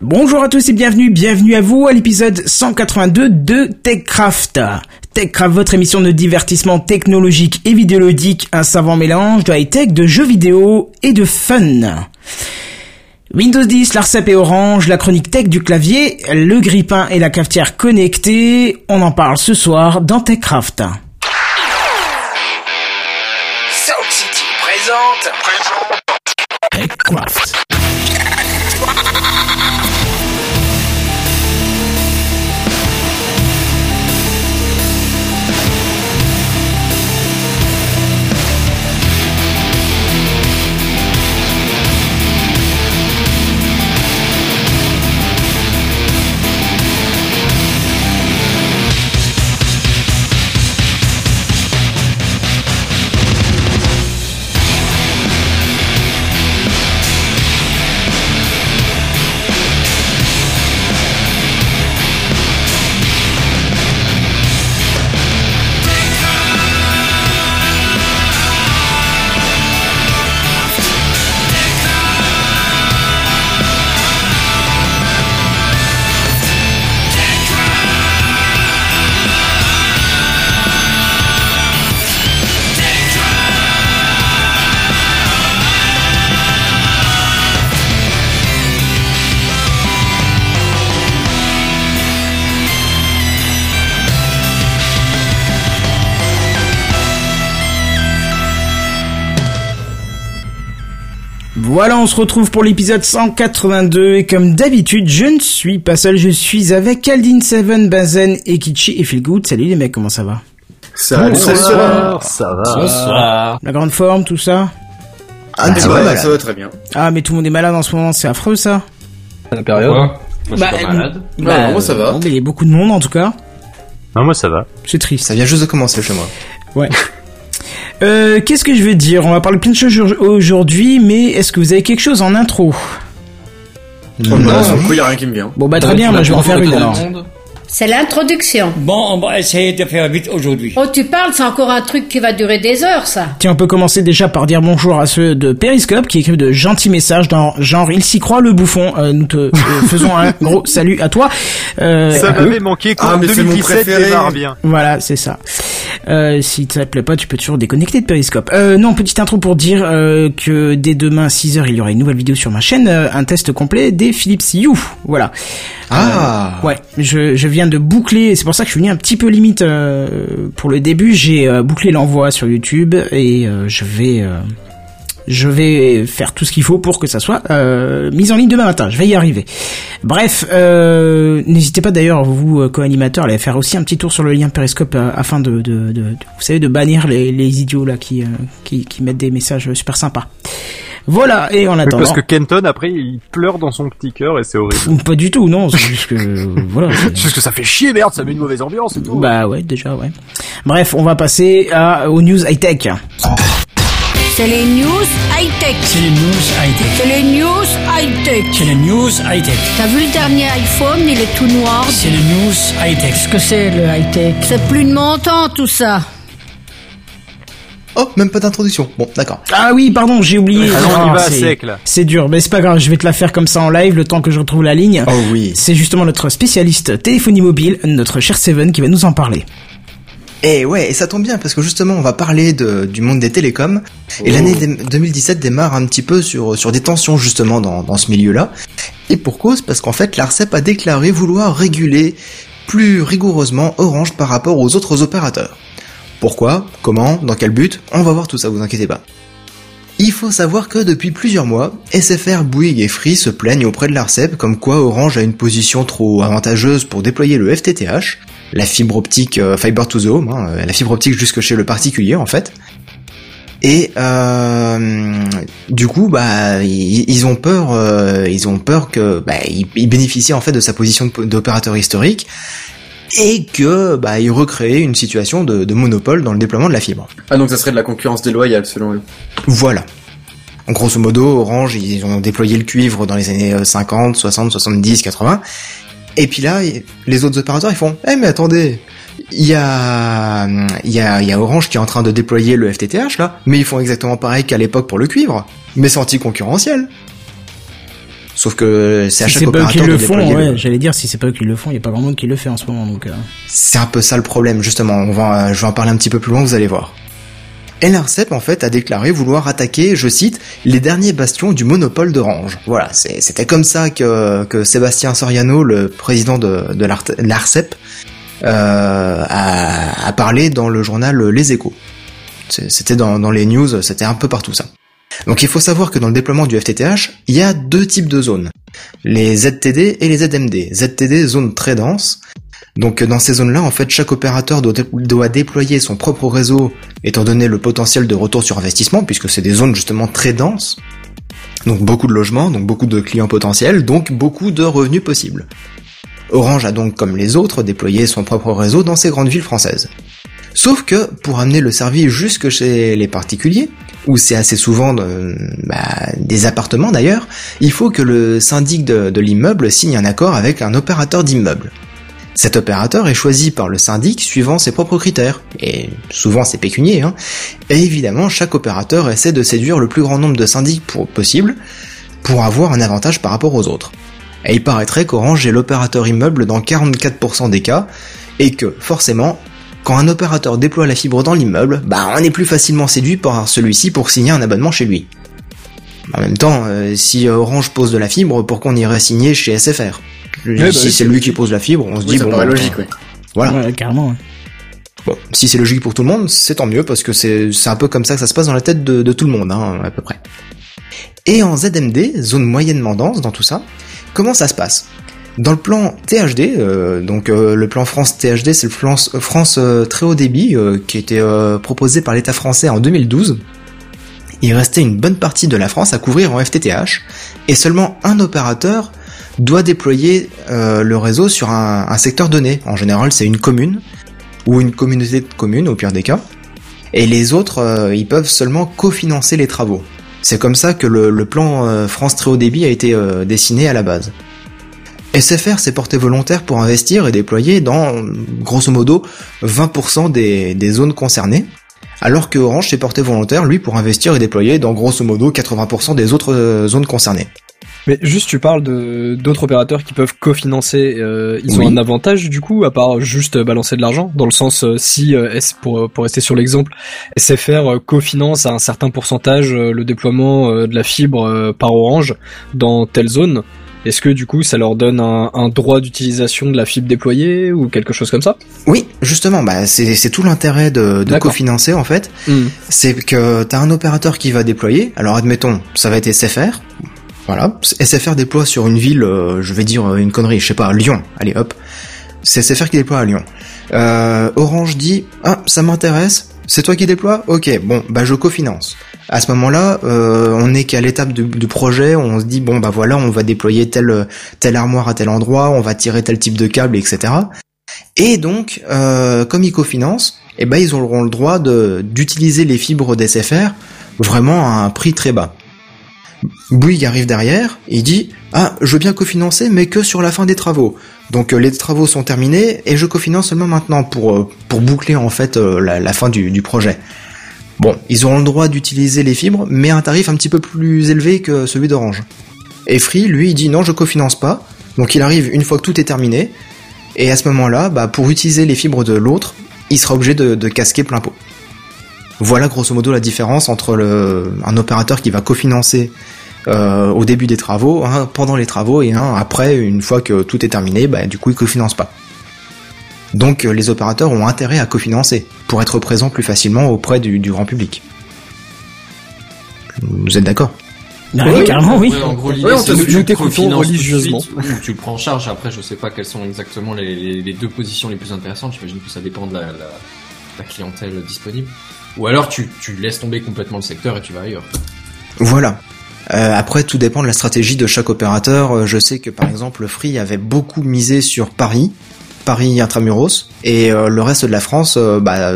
Bonjour à tous et bienvenue, bienvenue à vous à l'épisode 182 de TechCraft. TechCraft, votre émission de divertissement technologique et vidéoludique, un savant mélange de high-tech, de jeux vidéo et de fun. Windows 10, l'ARCEP et Orange, la chronique tech du clavier, le grippin et la cafetière connectée, on en parle ce soir dans TechCraft. Sound City présente. TechCraft. Voilà, on se retrouve pour l'épisode 182 et comme d'habitude, je ne suis pas seul, je suis avec Aldin Seven, Bazen, Ekichi et Feelgood. Salut les mecs, comment ça va? Salut, Bonsoir, ça va. Bonsoir. La grande forme, tout ça? Un petit Ah peu ouais. mal, ça va très bien. Ah mais tout le monde est malade en ce moment, c'est affreux ça La période. Moi, je suis Bah, pas malade. Non, moi ça va. Mais il y a beaucoup de monde en tout cas, Non, moi ça va. c'est triste. Ça vient juste de commencer chez moi. Ouais. Euh, qu'est-ce que je veux dire? On va parler plein de choses aujourd'hui, mais est-ce que vous avez quelque chose en intro? Non, sur le coup, y a rien qui me vient. Bon bah très bien, moi je vais en faire une alors. C'est l'introduction. Bon, on va essayer de faire vite aujourd'hui. Oh, tu parles, c'est encore un truc qui va durer des heures, ça. Tiens, on peut commencer déjà par dire bonjour à ceux de Periscope qui écrivent de gentils messages dans genre il s'y croit le bouffon. Euh, nous te euh, faisons un gros salut à toi. Euh, Ça m'avait manqué quand Ah, mais c'est mon 2017 préféré. démarre bien. Voilà, c'est ça. Euh, si ça te plaît pas, tu peux toujours déconnecter de Periscope. Euh, non, petite intro pour dire euh, que dès demain 6h, il y aura une nouvelle vidéo sur ma chaîne, euh, un test complet des Philips Hue. Voilà. Ah. Euh, ouais, je, je viens de boucler, c'est pour ça que je suis venu un petit peu limite euh, pour le début, j'ai euh, bouclé l'envoi sur YouTube et euh, je vais je vais faire tout ce qu'il faut pour que ça soit euh, mis en ligne demain matin. Je vais y arriver. Bref, n'hésitez pas d'ailleurs, vous co-animateurs, à faire aussi un petit tour sur le lien Periscope afin de, vous savez, de bannir les, idiots là qui qui mettent des messages super sympas. Voilà, et en Oui, attendant. parce que Kenton, après, il pleure dans son petit cœur et c'est horrible. Pas du tout, non. C'est juste que voilà. c'est- Juste que ça fait chier, merde, ça met une mauvaise ambiance et tout. Bah ouais, déjà ouais. Bref, on va passer à, aux news high tech. C'est les news high-tech. C'est les news high-tech. C'est les news high-tech. C'est les news high-tech. T'as vu le dernier iPhone, il est tout noir. C'est les news high-tech. Qu'est-ce que c'est, le high-tech? C'est plus de mon temps, tout ça. Oh, même pas d'introduction. Bon, d'accord. Ah oui, pardon, j'ai oublié. Ah non, on y Ah, va à c'est- sec, là. C'est dur, mais c'est pas grave, je vais te la faire comme ça en live le temps que je retrouve la ligne. Oh oui. C'est justement notre spécialiste téléphonie mobile, notre cher Seven, qui va nous en parler. Et ouais, et ça tombe bien parce que justement, on va parler de, du monde des télécoms. Et l'année dé- 2017 démarre un petit peu sur, sur des tensions justement dans, dans ce milieu-là. Et pour cause, parce qu'en fait, l'ARCEP a déclaré vouloir réguler plus rigoureusement Orange par rapport aux autres opérateurs. Pourquoi Comment Dans quel but On va voir tout ça, vous inquiétez pas. Il faut savoir que depuis plusieurs mois, SFR, Bouygues et Free se plaignent auprès de l'ARCEP comme quoi Orange a une position trop avantageuse pour déployer le FTTH, la fibre optique euh, Fiber to the Home, hein, euh, la fibre optique jusque chez le particulier en fait. Et euh, du coup, bah, ils, ont peur, ils ont peur que, bah, bénéficient en fait de sa position d'opérateur historique et que, bah, ils recréent une situation de, de monopole dans le déploiement de la fibre. Ah donc ça serait de la concurrence déloyale selon eux. Voilà. En grosso modo, Orange, ils ont déployé le cuivre dans les années euh, 50, 60, 70, 80. Et puis là, les autres opérateurs, ils font, eh mais attendez, il y a, il y a, il y a Orange qui est en train de déployer le FTTH là, mais ils font exactement pareil qu'à l'époque pour le cuivre. Mais c'est anti-concurrentiel. Sauf que c'est à Si chaque c'est pas eux qui opérateur de le font, déployer le- ouais, j'allais dire, si c'est pas eux qui le font, il y a pas grand monde qui le fait en ce moment, donc. euh. C'est un peu ça le problème, justement. On va, je vais en parler un petit peu plus loin, vous allez voir. Et l'ARCEP, en fait, a déclaré vouloir attaquer, je cite, les derniers bastions du monopole d'Orange. Voilà, c'était comme ça que, que Sébastien Soriano, le président de, de l'ARCEP, euh, a, a parlé dans le journal Les Échos. C'était dans, dans les news, c'était un peu partout ça. Donc il faut savoir que dans le déploiement du FTTH, il y a deux types de zones. Les ZTD et les ZMD. ZTD, zone très dense, donc dans ces zones-là, en fait, chaque opérateur doit, déployer son propre réseau, étant donné le potentiel de retour sur investissement, puisque c'est des zones justement très denses. Donc beaucoup de logements, donc beaucoup de clients potentiels, donc beaucoup de revenus possibles. Orange a donc, comme les autres, déployé son propre réseau dans ces grandes villes françaises. Sauf que pour amener le service jusque chez les particuliers, où c'est assez souvent bah, des appartements d'ailleurs, il faut que le syndic de, l'immeuble signe un accord avec un opérateur d'immeuble. Cet opérateur est choisi par le syndic suivant ses propres critères, et souvent c'est pécunier, hein. et évidemment chaque opérateur essaie de séduire le plus grand nombre de syndics possible pour avoir un avantage par rapport aux autres. Et il paraîtrait qu'Orange est l'opérateur immeuble dans 44% des cas, et que, forcément, quand un opérateur déploie la fibre dans l'immeuble, bah on est plus facilement séduit par celui-ci pour signer un abonnement chez lui. En même temps, euh, si Orange pose de la fibre, pourquoi on irait signer chez SFR bah Si oui, c'est c'est lui qui pose la fibre, on se Oui, dit bon, bah, logique, ouais. Voilà. Ouais, carrément. ouais. Bon, si c'est logique pour tout le monde, c'est tant mieux parce que c'est c'est un peu comme ça que ça se passe dans la tête de, de tout le monde, hein, à peu près. Et en ZMD, zone moyennement dense dans tout ça, comment ça se passe? Dans le plan THD, euh, donc euh, le plan France THD, c'est le plan S- France euh, très haut débit euh, qui euh, proposé par l'État français en 2012. Il restait une bonne partie de la France à couvrir en FTTH et seulement un opérateur doit déployer euh, le réseau sur un, secteur donné. En général, c'est une commune ou une communauté de communes au pire des cas. Et les autres, euh, ils peuvent seulement cofinancer les travaux. C'est comme ça que le, plan euh, France très haut débit a été euh, dessiné à la base. SFR s'est porté volontaire pour investir et déployer dans, grosso modo, 20% des, des zones concernées, alors que Orange s'est porté volontaire, lui, pour investir et déployer dans, grosso modo, 80% des autres euh, zones concernées. Mais juste, tu parles de d'autres opérateurs qui peuvent cofinancer. euh, ils ont un avantage du coup, à part juste euh, balancer de l'argent. Dans le sens, si euh, pour pour rester sur l'exemple, SFR cofinance à un certain pourcentage le déploiement de la fibre par Orange dans telle zone. Est-ce que du coup, ça leur donne un, un droit d'utilisation de la fibre déployée ou quelque chose comme ça? Oui, justement, bah, c'est tout l'intérêt de, de cofinancer, en fait. Hmm. c'est que t'as un opérateur qui va déployer. Alors admettons, ça va être SFR. Voilà, SFR déploie sur une ville, euh, je vais dire euh, une connerie, je sais pas, Lyon. Allez hop, c'est SFR qui déploie à Lyon. Euh, Orange dit ah ça m'intéresse, c'est toi qui déploie, ok bon bah je cofinance. À ce moment-là, euh, on est qu'à l'étape du, projet, on se dit bon bah voilà on va déployer telle telle armoire à tel endroit, on va tirer tel type de câble, etc. Et donc, euh, comme ils cofinancent, eh ben ils auront le droit d'utiliser les fibres d'SFR vraiment à un prix très bas. Bouygues arrive derrière, il dit ah je veux bien cofinancer mais que sur la fin des travaux. Donc euh, les travaux sont terminés et je cofinance seulement maintenant pour euh, pour boucler en fait euh, la, la fin du, du projet. Bon, ils auront le droit d'utiliser les fibres mais à un tarif un petit peu plus élevé que celui d'Orange. Et Free lui il dit non je cofinance pas. Donc il arrive une fois que tout est terminé et à ce moment-là, bah, pour utiliser les fibres de l'autre, il sera obligé de, casquer plein pot. Voilà grosso modo la différence entre un opérateur qui va cofinancer euh, au début des travaux, un pendant les travaux et après, une fois que tout est terminé, bah, du coup il cofinance pas. Donc euh, les opérateurs ont intérêt à cofinancer pour être présents plus facilement auprès du, du grand public. Vous êtes d'accord? Ah Oui, oui, carrément, oui. En gros, l'idée, c'est que tu religieusement. suite, ou tu le prends en charge. Après, je sais pas quelles sont exactement les, les- les deux positions les plus intéressantes. J'imagine que ça dépend de la, la- la clientèle disponible. Ou alors, tu, tu laisses tomber complètement le secteur et tu vas ailleurs. Voilà. Euh, après, tout dépend de la stratégie de chaque opérateur. Euh, Je sais que par exemple, Free avait beaucoup misé sur Paris, Paris intramuros, et euh, le reste de la France, euh, bah,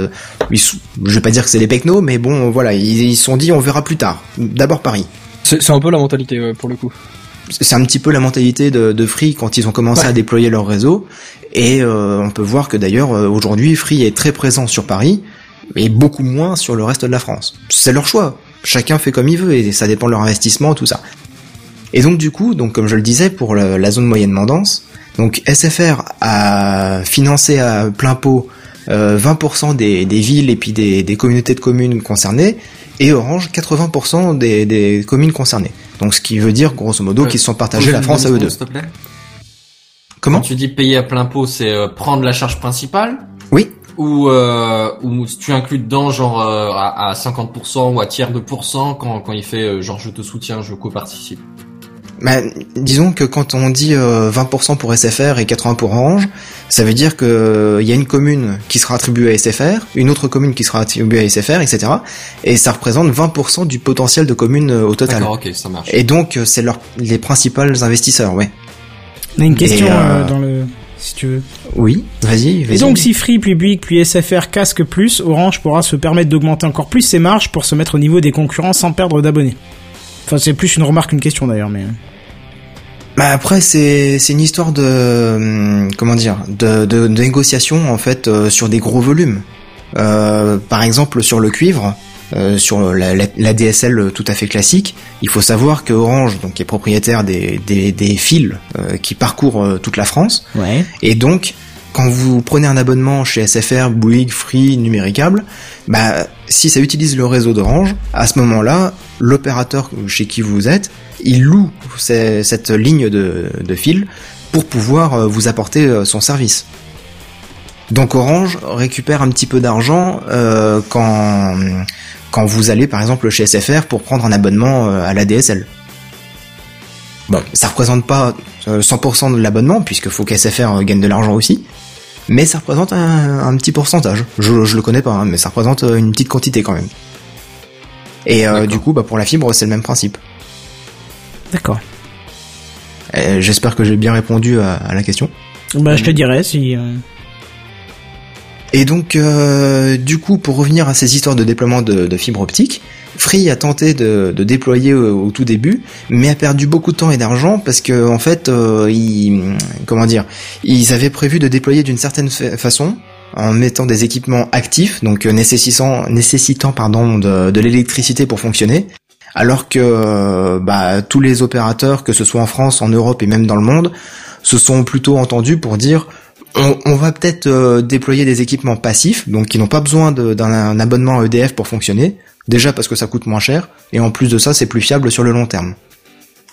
ils je vais pas dire que c'est les pecnos, mais bon, voilà, ils se sont dit on verra plus tard. D'abord Paris. C'est un peu la mentalité ouais, pour le coup. C'est un petit peu la mentalité de, de Free quand ils ont commencé Ouais. à déployer leur réseau, et euh, on peut voir que d'ailleurs euh, aujourd'hui Free est très présent sur Paris, et beaucoup moins sur le reste de la France. C'est leur choix. Chacun fait comme il veut et ça dépend de leur investissement, tout ça. Et donc du coup, donc comme je le disais, pour la zone moyennement dense, donc SFR a financé à plein pot euh, 20% des, des villes et puis des, des communautés de communes concernées, et Orange 80% des, des communes concernées. Donc ce qui veut dire grosso modo Euh, qu'ils se sont partagés la France à eux deux. S'il te plaît. Comment Quand tu dis payer à plein pot, c'est euh, prendre la charge principale? Oui. ou euh, ou tu inclus dedans genre euh, à, à 50% ou à tiers de pourcent quand quand il fait euh, genre je te soutiens, je coparticipe. Bah, disons que quand on dit euh, 20% pour SFR et 80% pour Orange, ça veut dire que euh, il y a une commune qui sera attribuée à SFR, une autre commune qui sera attribuée à SFR, etc. Et ça représente 20% du potentiel de communes euh, au total. D'accord, ok, ça marche. Et donc euh, c'est leur les principaux investisseurs, ouais. On a une question euh, euh, dans le... Si tu veux. Oui, vas-y, vas-y. Et donc si Free, puis Bouygues, puis SFR casque plus, Orange pourra se permettre d'augmenter encore plus ses marges pour se mettre au niveau des concurrents sans perdre d'abonnés. Enfin, c'est plus une remarque qu'une question d'ailleurs, mais... Bah après c'est c'est une histoire de hum, comment dire de, de, de négociation en fait euh, sur des gros volumes. Euh, par exemple sur le cuivre, euh, sur la, la, la DSL tout à fait classique, il faut savoir que Orange donc est propriétaire des des, des fils qui parcourent toute la France Ouais. et donc quand vous prenez un abonnement chez SFR, Bouygues, Free, Numéricable, bah si ça utilise le réseau d'Orange, à ce moment-là, l'opérateur chez qui vous êtes, il loue cette ligne de, fil pour pouvoir euh, vous apporter euh, son service. Donc Orange récupère un petit peu d'argent euh, quand quand vous allez par exemple chez SFR pour prendre un abonnement à la DSL. Bon, ça représente pas euh, 100% de l'abonnement puisque faut qu'SFR euh, gagne de l'argent aussi, mais ça représente un, un petit pourcentage. Je, je le connais pas, hein, mais ça représente euh, une petite quantité quand même. Et euh, du coup, bah, pour la fibre, c'est le même principe. D'accord. Euh, J'espère que j'ai bien répondu à, à la question. Bah, je te dirais si... euh, Et donc, euh, du coup, pour revenir à ces histoires de déploiement de, de fibre optique, Free a tenté de, de déployer au, tout début, mais a perdu beaucoup de temps et d'argent parce que, en fait, euh, ils, comment dire, ils avaient prévu de déployer d'une certaine fa- façon en mettant des équipements actifs, donc euh, nécessitant, nécessitant pardon de, de l'électricité pour fonctionner, alors que euh, bah, tous les opérateurs, que ce soit en France, en Europe et même dans le monde, se sont plutôt entendus pour dire on, va peut-être euh, déployer des équipements passifs, donc qui n'ont pas besoin d'un un abonnement EDF pour fonctionner. Déjà parce que ça coûte moins cher, et en plus de ça, c'est plus fiable sur le long terme.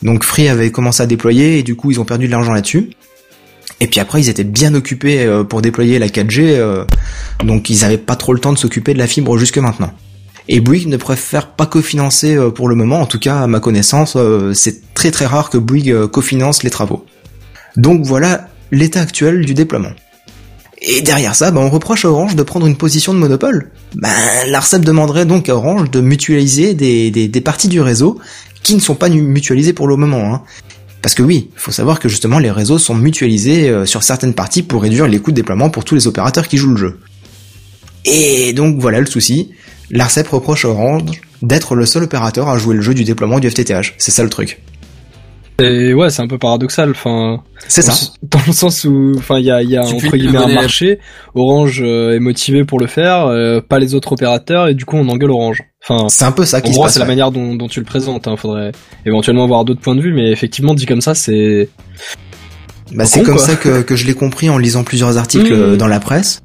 Donc Free avait commencé à déployer, et du coup, ils ont perdu de l'argent là-dessus. Et puis après, ils étaient bien occupés euh, pour déployer la 4G, euh, donc ils avaient pas trop le temps de s'occuper de la fibre jusque maintenant. Et Bouygues ne préfère pas cofinancer pour le moment, en tout cas à ma connaissance, c'est très très rare que Bouygues cofinance les travaux. Donc voilà l'état actuel du déploiement. Et derrière ça, bah, on reproche à Orange de prendre une position de monopole. Ben, l'ARCEP demanderait donc à Orange de mutualiser des, parties du réseau qui ne sont pas mutualisées pour le moment. Hein. Parce que oui, il faut savoir que justement les réseaux sont mutualisés euh, sur certaines parties pour réduire les coûts de déploiement pour tous les opérateurs qui jouent le jeu. Et donc voilà le souci, l'ARCEP reproche à Orange d'être le seul opérateur à jouer le jeu du déploiement du FTTH. C'est ça le truc. Et ouais, c'est un peu paradoxal. Enfin, C'est ça. Dans le sens où, enfin, il y a, il y a entre guillemets un marché. Orange euh, est motivé pour le faire, euh, pas les autres opérateurs, et du coup, on engueule Orange. Enfin, C'est un peu ça en qui se gros, passe. c'est la ouais. manière dont, dont tu le présentes. Hein. Faudrait éventuellement avoir d'autres points de vue, mais effectivement, dit comme ça, c'est Bah, c'est comme quoi. ça que, que je l'ai compris en lisant plusieurs articles Mmh. euh, dans la presse.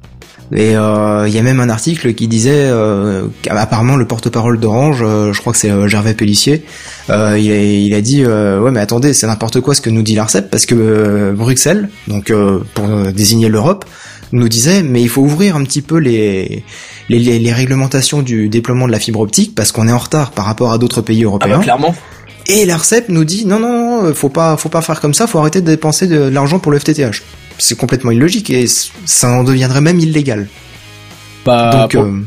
Et euh, il y a même un article qui disait euh, qu'apparemment le porte-parole d'Orange, euh, je crois que c'est euh, Gervais Pellissier, euh, il, a, il a dit euh, ouais mais attendez c'est n'importe quoi ce que nous dit l'Arcep parce que euh, Bruxelles, donc euh, pour désigner l'Europe, nous disait mais il faut ouvrir un petit peu les les, les, les réglementations du déploiement de la fibre optique parce qu'on est en retard par rapport à d'autres pays ah européens. bah, clairement. Et l'Arcep nous dit non non non, faut pas faut pas faire comme ça, faut arrêter de dépenser de, de l'argent pour le FTTH. C'est complètement illogique et ça en deviendrait même illégal. Bah, Donc pour- euh,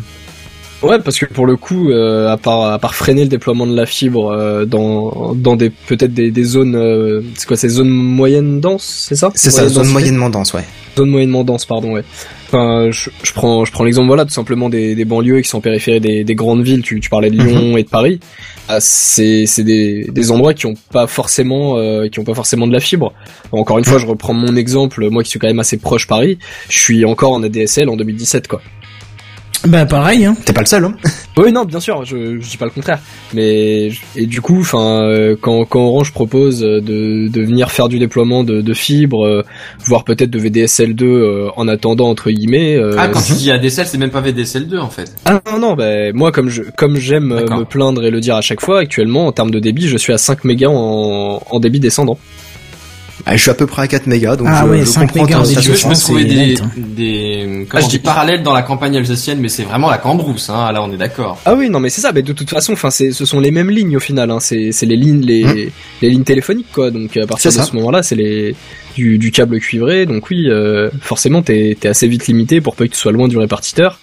Ouais, parce que pour le coup, euh, à part à part freiner le déploiement de la fibre euh, dans dans des peut-être des, des zones, c'est quoi, ces zones moyennes denses, c'est ça? C'est ça, Moyenne zone densité? moyennement dense, ouais. Zone moyennement dense, pardon, ouais. Enfin, je, je prends, je prends l'exemple, voilà, tout simplement des, des banlieues qui sont en périphérie des, des grandes villes. Tu, tu parlais de Lyon et de Paris. Ah, c'est, c'est des, des endroits qui ont pas forcément, euh, qui ont pas forcément de la fibre. Encore une fois, je reprends mon exemple, moi qui suis quand même assez proche Paris. Je suis encore en ADSL en 2017, quoi. Bah pareil, hein. T'es pas le seul, hein Oui, non, bien sûr, je, je dis pas le contraire. Mais et du coup, enfin, euh, quand, quand Orange propose de, de venir faire du déploiement de, de fibres, euh, voire peut-être de VDSL2 euh, en attendant entre guillemets. Ah, quand tu dis ADSL, c'est même pas VDSL2 en fait. Ah non, non, bah, moi comme je comme j'aime me plaindre et le dire à chaque fois, actuellement en termes de débit, je suis à 5 mégas en, en débit descendant. Ah, Je suis à peu près à 4 mégas, donc Ah je, ouais, je 5 comprends mégas ta en Si tu veux, je peux trouver c'est des, net, hein. des, Ah, je dis- parallèles dans la campagne alsacienne, mais c'est vraiment la cambrousse, hein. Là, on est d'accord. Ah oui, non, mais c'est ça. Mais de toute façon, enfin, ce sont les mêmes lignes au final. Hein. C'est les lignes les Hum. les lignes téléphoniques quoi. Donc à partir de ça. ce moment-là, c'est les du, du câble cuivré. Donc oui, euh, forcément, t'es t'es assez vite limité pour pas que tu sois loin du répartiteur.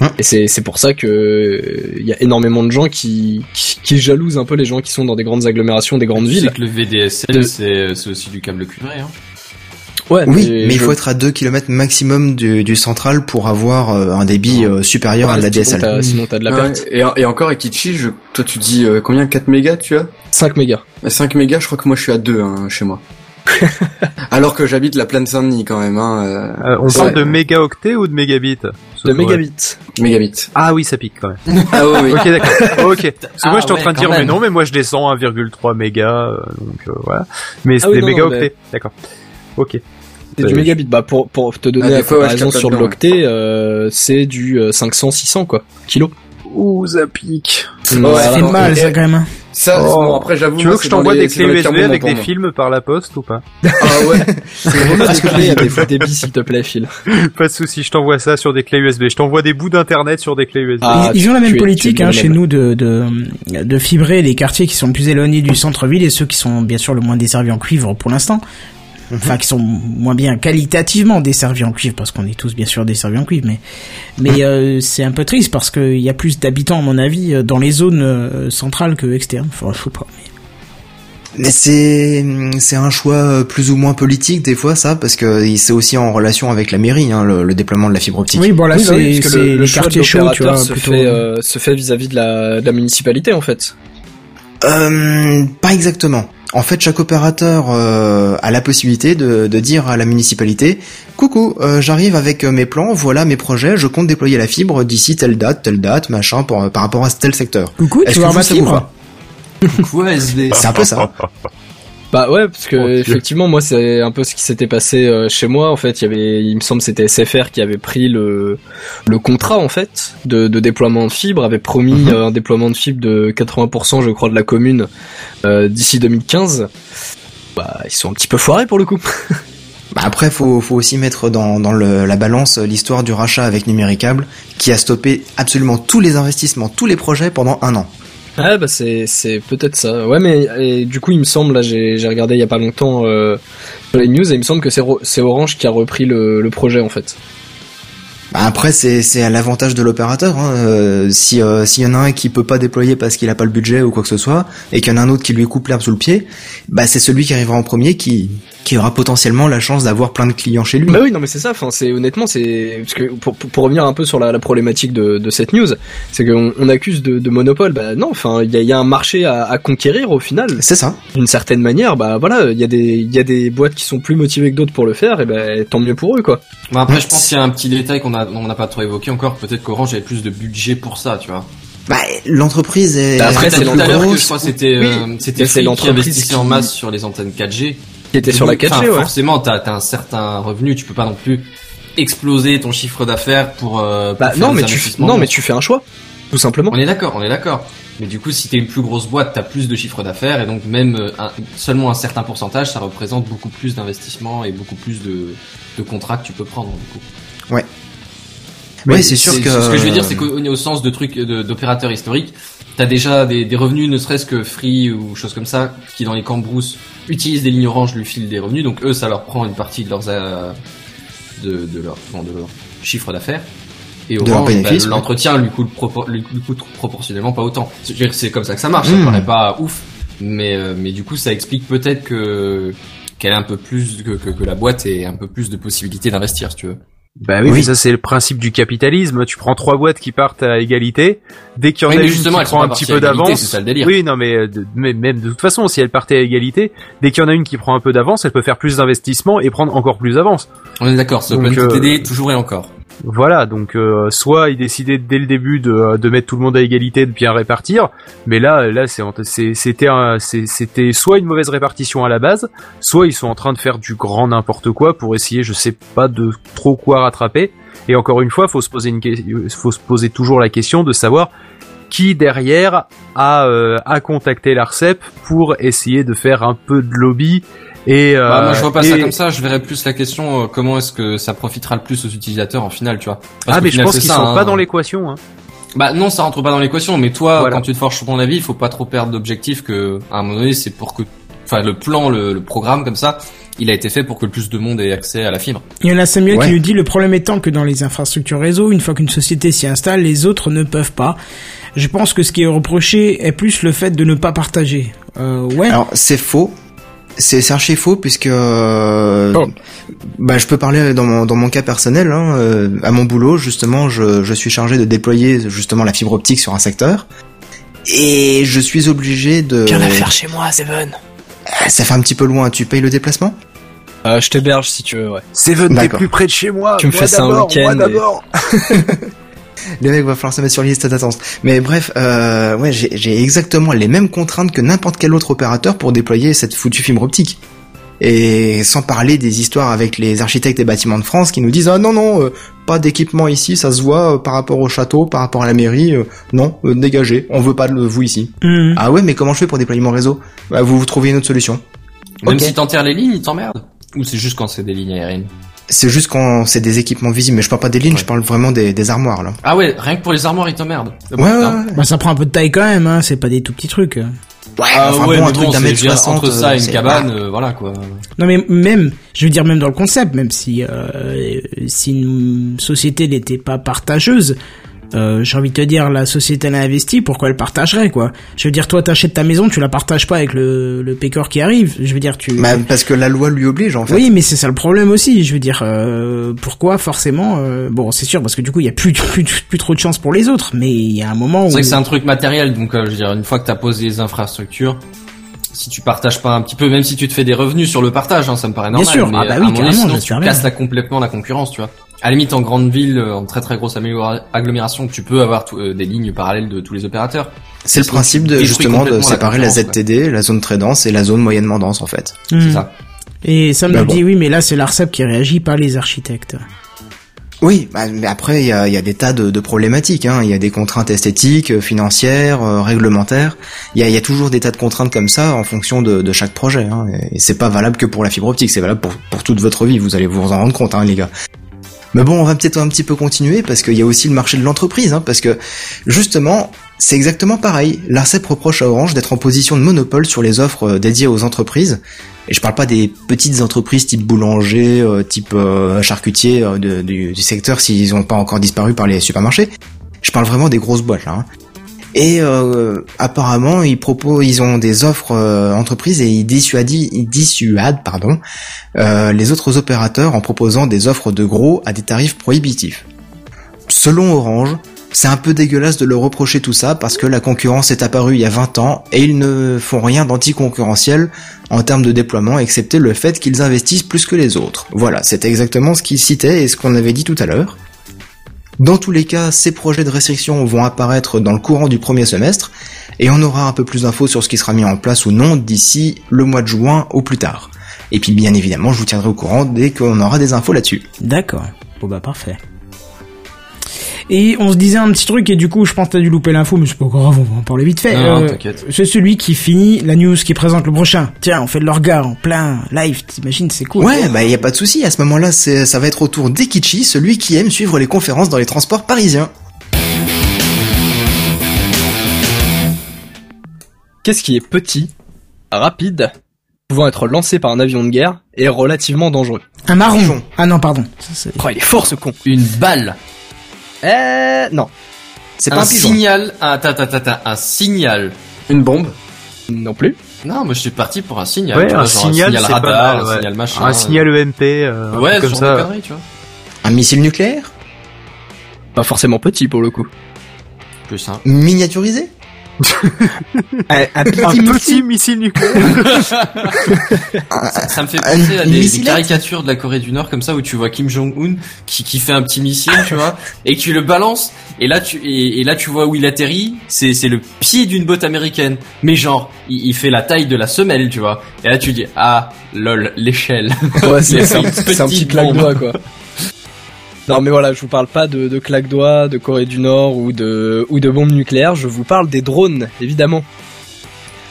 Hum. Et c'est c'est pour ça que euh, il y a énormément de gens qui, qui qui jalousent un peu les gens qui sont dans des grandes agglomérations, des grandes Tu villes. sais que le VDSL, De- c'est c'est aussi du câble cuivré, hein. Ouais, Oui, mais il je- faut être à 2 km maximum du, du central pour avoir euh, un débit euh, supérieur à la DSL. Sinon t'as de la Ouais, perte. et, et encore, Ekichi, je, toi tu dis euh, combien? 4 mégas tu as? 5 mégas. 5 mégas, je crois que moi je suis à 2 hein, chez moi. Alors que j'habite la plaine Saint-Denis quand même, hein, euh, Euh, on Ouais. parle de mégaoctets ou de mégabits De mégabits. mégabits. Ah oui, ça pique quand même. Ah oui, oui. ok, d'accord. Ok. Parce que Ah moi, j'étais en ouais, train de dire, mais non, mais moi, je descends 1,3 mégas, euh, donc euh, voilà. Mais c'est oui, des mégaoctets. D'accord. Ok. C'est du mégabit. Bah pour pour te donner Ah, la ouais, comparaison capte sur l'octet, euh, c'est du 500 600 quoi. Kilo. Ouh, ça pique. Ça Ouais, fait mal, ça, quand même. Ça, Oh. bon, après j'avoue. Tu veux moi, que je t'envoie des clés USB avec des films par la poste ou pas. Ah ouais. Est-ce que il y a des fois débits s'il te plaît, Phil Pas de souci, je t'envoie ça sur des clés USB. Je t'envoie des bouts d'internet sur des clés USB. Ah, ils, ils ont la même es- politique hein, chez même. nous de, de de fibrer les quartiers qui sont le plus éloignés du centre-ville et ceux qui sont bien sûr le moins desservis en cuivre pour l'instant. Enfin, qui sont moins bien qualitativement desservis en cuivre, parce qu'on est tous bien sûr desservis en cuivre, mais mais euh, c'est un peu triste parce qu'il y a plus d'habitants, à mon avis, euh, dans les zones euh, centrales que externes. Enfin, faut pas. mais- Mais c'est c'est un choix plus ou moins politique des fois ça parce que c'est aussi en relation avec la mairie hein, le, le déploiement de la fibre optique. Oui, bon là, Oui, bah c'est oui, le, le choix de chauds, tu vois, se plutôt. fait euh, se fait vis-à-vis de la, de la municipalité en fait. Euh, pas exactement. En fait, chaque opérateur euh, a la possibilité de, de dire à la municipalité "Coucou, euh, j'arrive avec euh, mes plans, voilà mes projets, je compte déployer la fibre d'ici telle date, telle date, machin, pour- par rapport à tel secteur." Coucou, tu Est-ce vois que ma vous, ça vous fibre va? Quoi, SD C'est un peu ça. Bah ouais, parce que Oh, effectivement, moi, c'est un peu ce qui s'était passé euh, chez moi. En fait, il y avait, il me semble, que c'était SFR qui avait pris le le contrat en fait de, de déploiement de fibre, avait promis Mhm. euh, un déploiement de fibre de 80%, je crois, de la commune euh, d'ici 2015. Bah, ils sont un petit peu foirés pour le coup. Bah après, faut, faut aussi mettre dans, dans le- la balance euh, l'histoire du rachat avec Numéricable, qui a stoppé absolument tous les investissements, tous les projets pendant un an. Ouais, bah c'est c'est peut-être ça. Ouais, mais du coup, il me semble là, j'ai regardé il y a pas longtemps euh, les news et il me semble que c'est c'est Orange qui a repris le, le projet en fait. Bah après, c'est c'est à l'avantage de l'opérateur. Hein. Euh, si euh, s'il y en a un qui peut pas déployer parce qu'il a pas le budget ou quoi que ce soit, et qu'il y en a un autre qui lui coupe l'herbe sous le pied, bah c'est celui qui arrivera en premier qui qui aura potentiellement la chance d'avoir plein de clients chez lui. Bah oui, non mais c'est ça. Enfin, c'est honnêtement, c'est parce que pour, pour, pour revenir un peu sur la, la problématique de, de cette news, c'est qu'on on accuse de, de monopole. Bah non, enfin, il y a, il y a un marché à, à conquérir au final. C'est ça. D'une certaine manière, bah voilà, il y a des il y a des boîtes qui sont plus motivées que d'autres pour le faire, et ben tant mieux pour eux quoi. Bon, après, je pense qu'il y a un petit détail qu'on a, on n'a pas trop évoqué encore. Peut-être qu'Orange avait plus de budget pour ça, tu vois. Bah l'entreprise est. Bah, après, c'est grosse. je crois c'était, Oui, euh, c'était qui l'entreprise investissait en masse sur les antennes 4G. Qui était sur la 4G, Enfin, ouais. Forcément, t'as, t'as un certain revenu. Tu peux pas non plus exploser ton chiffre d'affaires pour, euh, pour Bah faire non, des mais tu investissements non mais tu fais un choix, tout simplement. On est d'accord, on est d'accord. Mais du coup, si t'es une plus grosse boîte, t'as plus de chiffre d'affaires et donc même euh, un- seulement un certain pourcentage, ça représente beaucoup plus d'investissements et beaucoup plus de, de contrats que tu peux prendre. Du coup. Ouais, c'est sûr que. Ce que je veux dire, c'est qu'au au sens de trucs d'opérateurs historiques, t'as déjà des, des revenus, ne serait-ce que Free ou choses comme ça, qui dans les cambrousses utilisent des lignes orange, lui filent des revenus, donc eux, ça leur prend une partie de leurs euh, de, de leur de leur chiffre d'affaires. Et Orange, bah, l'entretien lui coûte, propor- lui lui coûte proportionnellement pas autant. C'est comme ça que ça marche. Ça Mm. paraît pas ouf, mais euh, mais du coup, ça explique peut-être que qu'elle a un peu plus que, que, que la boîte ait un peu plus de possibilités d'investir, si tu veux. Bah oui, Oui. mais ça c'est le principe du capitalisme. Tu prends trois boîtes qui partent à égalité. Dès qu'il y en Oui, a une qui justement, prend un petit peu d'avance, c'est ça le délire. oui, non, mais, euh, de- mais même de toute façon, si elle partait à égalité, dès qu'il y en a une qui prend un peu d'avance, elle peut faire plus d'investissement et prendre encore plus d'avance. On est d'accord, ça Donc, peut euh, t'aider toujours et encore. Voilà, donc euh, soit ils décidaient dès le début de, de mettre tout le monde à égalité, de bien répartir, mais là, là, c'était soit une mauvaise répartition à la base, soit ils sont en train de faire du grand n'importe quoi pour essayer, je sais pas de trop quoi rattraper. Et encore une fois, faut se poser une, que- faut se poser toujours la question de savoir qui derrière a, euh, a contacté l'Arcep pour essayer de faire un peu de lobby et euh, Bah, moi je vois pas et- ça comme ça, je verrais plus la question euh, comment est-ce que ça profitera le plus aux utilisateurs en final, tu vois? Parce ah mais je pense qu'ils ça, sont hein. pas dans l'équation. Hein. Bah non, ça rentre pas dans l'équation, mais toi Voilà. quand tu te forges sur ton avis, il faut pas trop perdre d'objectif que à un moment donné, c'est pour que enfin le plan le, le programme comme ça, il a été fait pour que le plus de monde ait accès à la fibre. Il y en a Samuel Ouais. qui nous dit le problème étant que dans les infrastructures réseau, une fois qu'une société s'y installe, les autres ne peuvent pas. Je pense que ce qui est reproché est plus le fait de ne pas partager. Euh, ouais. Alors c'est faux. C'est archi faux puisque euh, Oh. bah je peux parler dans mon dans mon cas personnel. Hein, euh, à mon boulot justement, je je suis chargé de déployer justement la fibre optique sur un secteur et je suis obligé de. chez moi, Seven. Ah, Ça fait un petit peu loin. Tu payes le déplacement? Euh, je t'héberge si tu veux, ouais. Seven, t'es plus près de chez moi. Tu me fais ça un week-end moi et- d'abord. Les mecs, va falloir se mettre sur liste d'attente. Mais bref, euh, ouais, j'ai j'ai exactement les mêmes contraintes que n'importe quel autre opérateur pour déployer cette foutue fibre optique. Et sans parler des histoires avec les architectes des bâtiments de France qui nous disent ah non non euh, pas d'équipement ici ça se voit euh, par rapport au château par rapport à la mairie euh, non euh, dégagez on veut pas de vous ici Mhm. ah ouais mais comment je fais pour déployer mon réseau? Bah, vous vous trouvez une autre solution Même Ok. si t'enterres les lignes, ils t'emmerdent. Ou c'est juste quand c'est des lignes aériennes. C'est juste quand c'est des équipements visibles mais je parle pas des lignes Ouais. je parle vraiment des, des armoires là Ah ouais, rien que pour les armoires, ils t'emmerdent. Ouais, ouais. Bah ça prend un peu de taille quand même, hein. C'est pas des tout petits trucs. Ouais, Ah enfin ouais, bon, mais un truc bon, d'un mètre entre ça et euh, une c'est- cabane, euh, voilà quoi. Non mais même, je veux dire même dans le concept, même si euh, si une société n'était pas partageuse, euh, j'ai envie de te dire la société elle a investi, pourquoi elle partagerait quoi? Je veux dire toi t'achètes ta maison, tu la partages pas avec le le pécor qui arrive. Je veux dire tu. Bah, parce que la loi lui oblige en fait. Oui, mais c'est ça le problème aussi. Je veux dire, euh, pourquoi forcément euh, Bon, c'est sûr parce que du coup, il y a plus, plus, plus trop de chance pour les autres. Mais il y a un moment où. C'est vrai que c'est un truc matériel, donc euh, je veux dire, une fois que t'as posé les infrastructures, si tu partages pas un petit peu, même si tu te fais des revenus sur le partage, hein, ça me paraît normal. sûr. mais Ah bah à oui, moment donné, carrément, sinon, tu bien. casses la, complètement la concurrence, tu vois. À la limite, en grande ville, euh, en très très grosse agglomération, tu peux avoir tout- euh, des lignes parallèles de tous les opérateurs. C'est le principe de justement de la séparer la ZTD, la zone très dense et la zone moyennement dense en fait. Hmm. C'est ça. Et Sam Bah nous bon. dit oui, mais là c'est l'Arcep qui réagit, pas les architectes. Oui, bah, mais après il y a, il y a des tas de, de problématiques. Hein. Il y a des contraintes esthétiques, euh, financières, euh, réglementaires. Il y a, il y a toujours des tas de contraintes comme ça en fonction de, de chaque projet. Hein. Et c'est pas valable que pour la fibre optique, c'est valable pour, pour toute votre vie. Vous allez vous en rendre compte, hein, les gars. Mais bon, on va peut-être un petit peu continuer parce qu'il y a aussi le marché de l'entreprise, hein, parce que justement, c'est exactement pareil. L'ARCEP reproche à Orange d'être en position de monopole sur les offres euh, dédiées aux entreprises. Et je parle pas des petites entreprises type boulanger, euh, type euh, charcutier euh, du, du secteur s'ils n'ont pas encore disparu par les supermarchés. Je parle vraiment des grosses boîtes là. hein. Et euh, apparemment, ils proposent, ils ont des offres euh, entreprises et ils dissuadent, ils pardon, euh, les autres opérateurs en proposant des offres de gros à des tarifs prohibitifs. Selon Orange, c'est un peu dégueulasse de leur reprocher tout ça parce que la concurrence est apparue il y a 20 ans et ils ne font rien d'anticoncurrentiel en termes de déploiement excepté le fait qu'ils investissent plus que les autres. Voilà, c'est exactement ce qu'ils citaient et ce qu'on avait dit tout à l'heure. Dans tous les cas, ces projets de restriction vont apparaître dans le courant du premier semestre et on aura un peu plus d'infos sur ce qui sera mis en place ou non d'ici le mois de juin au plus tard. Et puis bien évidemment, je vous tiendrai au courant dès qu'on aura des infos là-dessus. D'accord. Bon bah parfait. Et on se disait un petit truc et du coup je pense que t'as dû louper l'info mais c'est pas grave, on va en parler vite fait. Non, Euh, t'inquiète. c'est celui qui finit la news qui présente le prochain. Tiens, on fait de l'orga en plein live, t'imagines, c'est cool. Ouais, bah y a pas de souci. À ce moment-là, c'est, ça va être au tour d'Ekichi, celui qui aime suivre les conférences dans les transports parisiens. Qu'est-ce qui est petit, rapide, pouvant être lancé par un avion de guerre et relativement dangereux? Un marron. Ah non, pardon. Ça, c'est- Oh, il est fort ce con Une balle. Eh non. C'est un pas un pigeon. signal. Un, attends, attends, attends, un signal. Une bombe. Non plus. Non, moi je suis parti pour un signal. Ouais, tu un vois, genre signal, radar, pas mal, un signal machin. Un signal EMP, euh, un Ouais, comme genre de ça. conneries, tu vois. Un missile nucléaire? Pas forcément petit pour le coup. Plus simple. Miniaturisé? Un, un Un petit petit missile nucléaire. Ça me fait Un- penser à des, caricatures de la Corée du Nord comme ça où tu vois Kim Jong-un qui, qui fait un petit missile, tu vois, et tu le balances et là tu et, et là tu vois où il atterrit, c'est c'est le pied d'une botte américaine, mais genre il, il fait la taille de la semelle, tu vois. Et là tu dis ah lol l'échelle. Ouais, c'est un, un petit claque-doigt, quoi. Non, mais voilà, je vous parle pas de, de claque-doigts, de Corée du Nord ou de, ou de bombes nucléaires, je vous parle des drones, évidemment.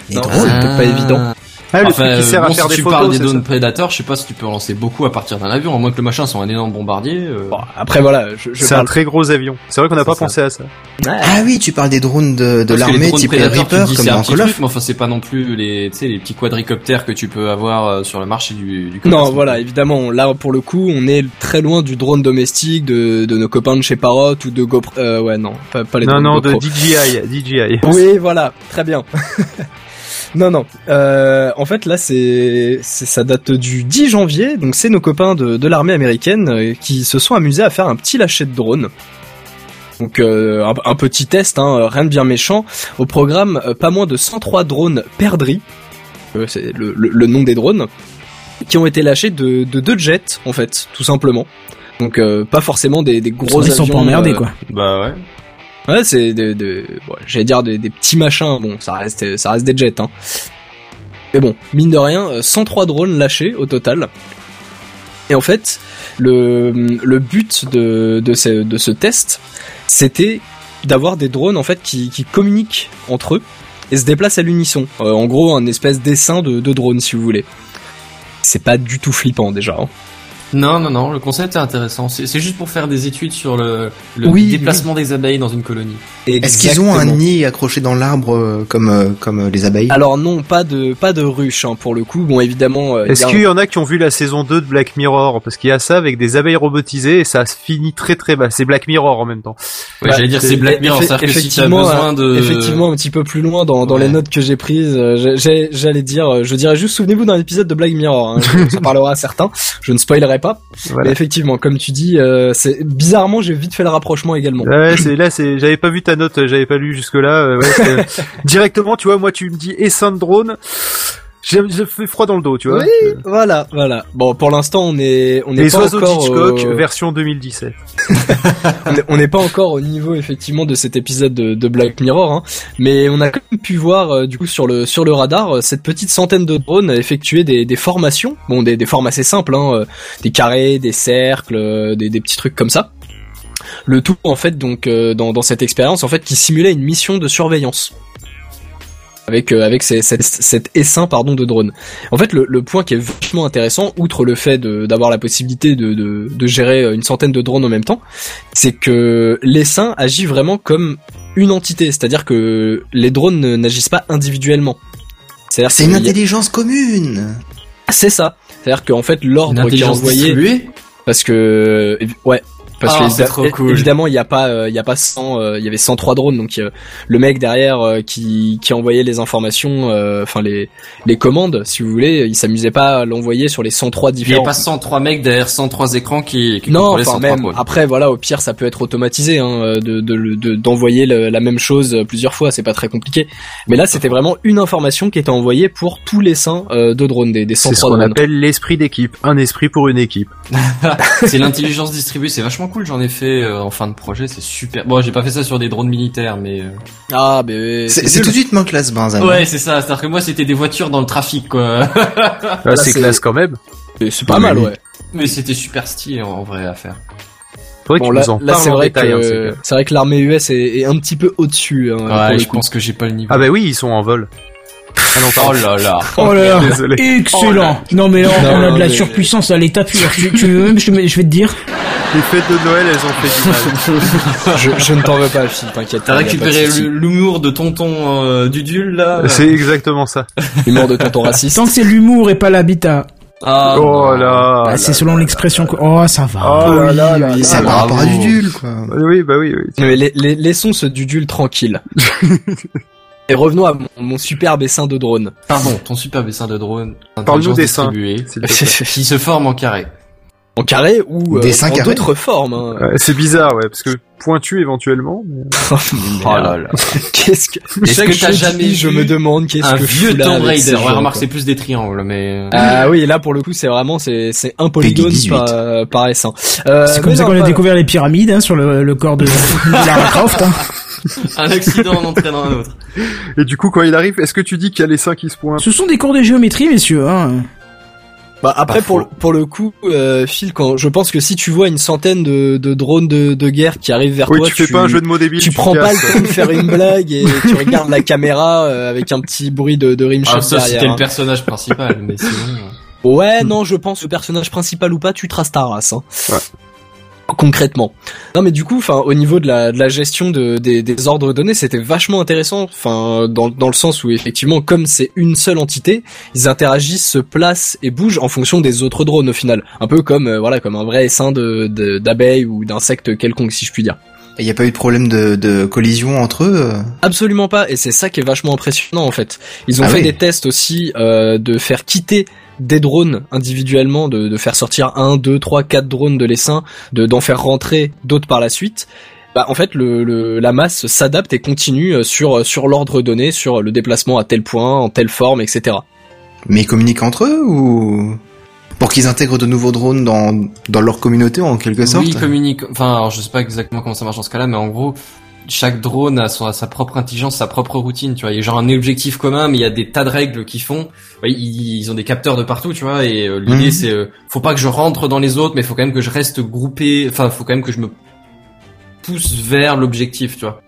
Les Non, drones. c'est peut-être pas évident. Ah, le Enfin, truc qui sert euh, à faire si des tu photos. parles des drones prédateurs, je sais pas si tu peux en lancer beaucoup à partir d'un avion, à moins que le machin soit un énorme bombardier. euh. Bon, après, voilà, je, je C'est un très gros avion. C'est vrai qu'on n'a pas ça. pensé à ça. Ah oui, tu parles des drones de, de l'armée type Reaper dis, comme c'est un dans petit Call of. truc, mais enfin c'est pas non plus les, tu sais, les petits quadricoptères que tu peux avoir euh, sur le marché du, du Non, voilà, évidemment, là, pour le coup, on est très loin du drone domestique de, de nos copains de chez Parrot ou de GoPro... Euh, ouais, non, pas, pas les Non, drones non, de GoPro. DJI, DJI. Oui, voilà, très bien. non, non. Euh, en fait, là, c'est, c'est- ça date du 10 janvier. Donc, c'est nos copains de, de l'armée américaine euh, qui se sont amusés à faire un petit lâcher de drone. Donc, euh, un, un petit test, hein, rien de bien méchant. Au programme, euh, pas moins de 103 drones perdris. Euh, c'est le, le- le nom des drones qui ont été lâchés de, de deux jets, en fait, tout simplement. Donc, euh, pas forcément des, des gros Ils sont pas emmerdés, euh, quoi. Bah ouais. Ouais, c'est de, de j'allais dire des, petits machins. Bon, ça reste, ça reste des jets, hein. Mais bon, mine de rien, euh, 103 drones lâchés au total. Et en fait, le, le but de, de, ce, de ce test, c'était d'avoir des drones en fait qui, qui communiquent entre eux et se déplacent à l'unisson. Euh, en gros, un espèce d'essaim de, de drones, si vous voulez. C'est pas du tout flippant déjà. hein. Non, non, non, le concept est intéressant. C'est c'est juste pour faire des études sur le, le Oui, déplacement des abeilles dans une colonie. Est-ce qu'ils ont un nid accroché dans l'arbre euh, comme euh, comme euh, les abeilles? Alors non, pas de pas de ruche hein, pour le coup. Bon, évidemment. Est-ce qu'il y en a qui ont vu la saison 2 de Black Mirror? Parce qu'il y a ça avec des abeilles robotisées et ça se finit très très bas. C'est Black Mirror en même temps. Ouais, Bah, j'allais dire c'est Black Mirror, que si tu as effectivement, besoin de... Effectivement, un petit peu plus loin dans, dans les notes que j'ai prises, j'allais dire, je dirais juste, souvenez-vous d'un épisode de Black Mirror, hein, ça parlera à certains, je ne spoilerai pas, Voilà. mais effectivement, comme tu dis, euh, c'est bizarrement, j'ai vite fait le rapprochement également. Ouais, c'est là, c'est, j'avais pas vu ta note, j'avais pas lu jusque là. ouais, c'est- directement, tu vois, moi, tu me dis de drone, j'ai, fait froid dans le dos, tu vois. Oui, voilà, voilà. Bon, pour l'instant, on est, on n'est Les pas oiseaux encore, d'Hitchcock, euh, version 2017. on est- n'est pas encore au niveau effectivement de cet épisode de, de Black Mirror, hein, mais on a quand même pu voir euh, du coup sur le sur le radar euh, cette petite centaine de drones effectuer des, des formations, bon des, des formes assez simples, hein, euh, des carrés, des cercles, euh, des, des petits trucs comme ça. Le tout en fait donc euh, dans, dans cette expérience en fait qui simulait une mission de surveillance avec euh, avec ces- cette, cet essaim pardon de drones. En fait, le, le point qui est vachement intéressant, outre le fait de- d'avoir la possibilité de, de, de gérer une centaine de drones en même temps, c'est que l'essaim agit vraiment comme une entité, c'est-à-dire que les drones ne- n'agissent pas individuellement. C'est-à-dire C'est une a- intelligence commune. C'est ça. C'est-à-dire qu'en fait l'ordre qui est intelligence envoyé, distribuée parce que ouais. Parce que c'est évi- trop cool. évidemment, il y a pas, euh, il y a pas 100, euh, il y avait 103 drones, donc euh, le mec derrière euh, qui qui envoyait les informations, euh, enfin les les commandes, si vous voulez, il s'amusait pas à l'envoyer sur les 103 Il n'y a différents. pas 103 mecs derrière 103 écrans qui, qui Non, enfin 103 même. drones. Après, voilà, au pire, ça peut être automatisé, hein, de de- de- d'envoyer le- la même chose plusieurs fois. C'est pas très compliqué. Mais là, c'était vraiment une information qui était envoyée pour tous les seins euh, de drones des, des C'est 103 ce qu'on drones. appelle l'esprit d'équipe. Un esprit pour une équipe. c'est l'intelligence distribuée, c'est vachement cool, j'en ai fait euh, en fin de projet, c'est super. Bon, j'ai pas fait ça sur des drones militaires, mais... euh, Ah, mais C'est c'est c'est tout de suite moins classe, Benjamin. Ouais, c'est ça, c'est-à-dire que moi c'était des voitures dans le trafic, quoi. Ah, c'est c'est- classe quand même. C'est- C'est pas mal, ouais. mais c'était super stylé en, en vrai à faire. Faudrait Bon, que tu là, nous en là parles c'est en vrai détail, hein, ces que gars. c'est vrai que l'armée US est, est un petit peu au-dessus. Hein, pour Ouais, le je coup. pense que j'ai pas le niveau. Ah bah oui, ils sont en vol. Ah non, Oh pardon. là là. Oh là là, Désolé. excellent. non mais là, Non, on a de la mais- surpuissance à l'état pur. tu, tu veux même, je, te mets- je vais te dire. Les fêtes de Noël, elles ont fait du mal. je, je ne t'en veux pas, Phil, t'inquiète. T'as pas, pas récupéré l'humour de tonton euh, Dudule là C'est exactement ça. l'humour de tonton raciste. Tant que c'est l'humour et pas l'habitat. Ah, oh là. Bah, c'est selon l'expression que... Oh, ça va. Oh là là là. Oui, rapport à bravo. Dudule, quoi. Oui, bah oui, oui. Mais les- les- laissons ce dudule tranquille. Et revenons à mon, mon superbe essaim de drone. Pardon, ton super dessin de drone. Parle-nous des seins. qui se forme en carré. En carré ou euh, Dessin en d'autres formes. hein. C'est bizarre, ouais, parce que pointu éventuellement. mais- Oh là là. Qu'est-ce que Est-ce que t'as jamais je vu me demande qu'est-ce Un que je vieux Tomb Raider? Ouais, remarque, quoi. c'est plus des triangles, mais. Ah oui, là pour le coup, c'est vraiment c'est c'est un polygone 18. par euh, par essaim. Euh, C'est comme ça qu'on a découvert les pyramides hein, sur le, le corps de, de Lara Croft. hein. Un accident en entraînant un autre. Et du coup, quand il arrive, est-ce que tu dis qu'il y a les seins qui se pointent? Ce sont des cours de géométrie, messieurs. Hein. Bah après pour pour le coup, euh, Phil, quand je pense que si tu vois une centaine de, de drones de, de guerre qui arrivent vers Oui, toi, tu fais pas un jeu de mots débile. tu prends pas le temps de faire une blague et tu regardes la caméra euh, avec un petit bruit de, de rimshot Ah, ça, derrière. c'était le hein. personnage principal, mais sinon. euh, Ouais, non, je pense le personnage principal ou pas, tu traces ta race. Hein. Ouais. Concrètement. Non, mais du coup, enfin, au niveau de la, de la gestion de, des, des ordres donnés, c'était vachement intéressant. Enfin, dans, dans le sens où effectivement, comme c'est une seule entité, ils interagissent, se placent et bougent en fonction des autres drones au final. Un peu comme euh, voilà, comme un vrai essaim de de- d'abeilles ou d'insectes quelconque, si je puis dire. Il n'y a pas eu de problème de, de collision entre eux euh Absolument pas, et c'est ça qui est vachement impressionnant en fait. Ils ont Ah fait oui. des tests aussi euh, de faire quitter des drones individuellement, de, de faire sortir un, deux, trois, quatre drones de l'essaim, de d'en faire rentrer d'autres par la suite. Bah, en fait, le, le- la masse s'adapte et continue euh, sur sur l'ordre donné, sur le déplacement à tel point, en telle forme, etc. Mais ils communiquent entre eux ou pour qu'ils intègrent de nouveaux drones dans dans leur communauté en quelque sorte Oui, ils communiquent. Enfin, alors, je sais pas exactement comment ça marche dans ce cas-là, mais en gros, chaque drone a son- a sa propre intelligence, sa propre routine. Tu vois, il y a genre un objectif commun, mais il y a des tas de règles qui font. Ils, ils ont des capteurs de partout, tu vois. Et euh, l'idée, Mhm. c'est, euh, faut pas que je rentre dans les autres, mais faut quand même que je reste groupé. Enfin, faut quand même que je me pousse vers l'objectif, tu vois.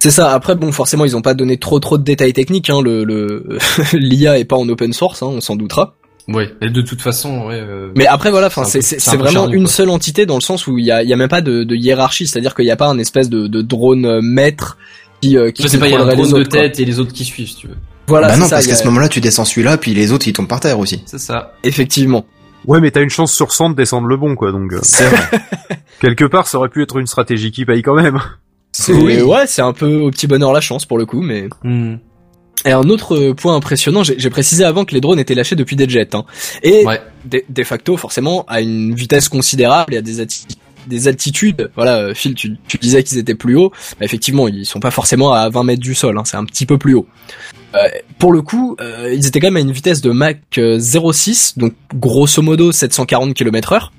C'est ça. Après, bon, forcément, ils ont pas donné trop trop de détails techniques. Hein. Le le l'IA est pas en open source, hein, on s'en doutera. Oui. Et de toute façon, ouais. euh, Mais après voilà, enfin C'est un c'est un vraiment charnu, une quoi. seule entité dans le sens où il y a il y a même pas de, de hiérarchie, c'est-à-dire qu'il y a pas un espèce de, de drone euh, maître qui euh, qui je sais pas, il y a un drone de quoi. tête et les autres qui suivent, si tu veux. Voilà, Bah c'est non, ça, parce qu'à a- ce moment-là, tu descends celui-là, puis les autres, ils tombent par terre aussi. C'est ça. effectivement. Ouais, mais t'as une chance sur 100 de descendre le bon, quoi. Donc, euh, C'est vrai. quelque part, ça aurait pu être une stratégie qui paye quand même. C'est Oui. ouais, c'est un peu au petit bonheur la chance pour le coup, mais Hmm. Et un autre euh, point impressionnant, j'ai précisé avant que les drones étaient lâchés depuis des jets, hein. et Ouais. de, de facto forcément à une vitesse considérable et à des atti- des altitudes. Voilà, euh, Phil, tu, tu disais qu'ils étaient plus hauts. Bah, effectivement, ils sont pas forcément à 20 mètres du sol. hein, c'est un petit peu plus haut. Euh, pour le coup, euh, ils étaient quand même à une vitesse de Mach euh, 0,6, donc grosso modo 740 km heure.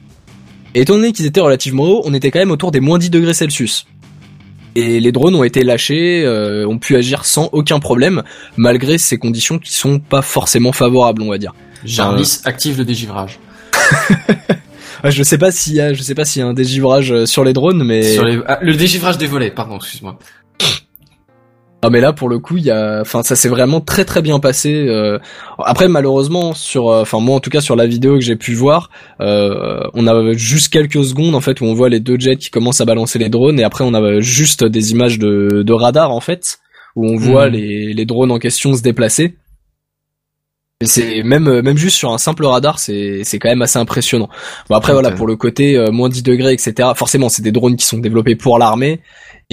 Et étant donné qu'ils étaient relativement hauts, on était quand même autour des moins 10 degrés Celsius. Et les drones ont été lâchés, euh, ont pu agir sans aucun problème, malgré ces conditions qui sont pas forcément favorables, on va dire. Jarvis active le dégivrage. Ouais, je sais pas s'il y a, je sais pas s'il y a un dégivrage euh, sur les drones, mais Sur les... ah, le dégivrage des volets, pardon, excuse-moi. Ah mais là pour le coup il y a enfin ça s'est vraiment très très bien passé euh. après malheureusement sur euh, enfin moi en tout cas sur la vidéo que j'ai pu voir euh, on a juste quelques secondes en fait où on voit les deux jets qui commencent à balancer les drones et après on a juste des images de, de radar en fait où on voit Mhm. les, les drones en question se déplacer c'est même même juste sur un simple radar c'est c'est quand même assez impressionnant bon après voilà pour le côté euh, moins 10 degrés etc forcément c'est des drones qui sont développés pour l'armée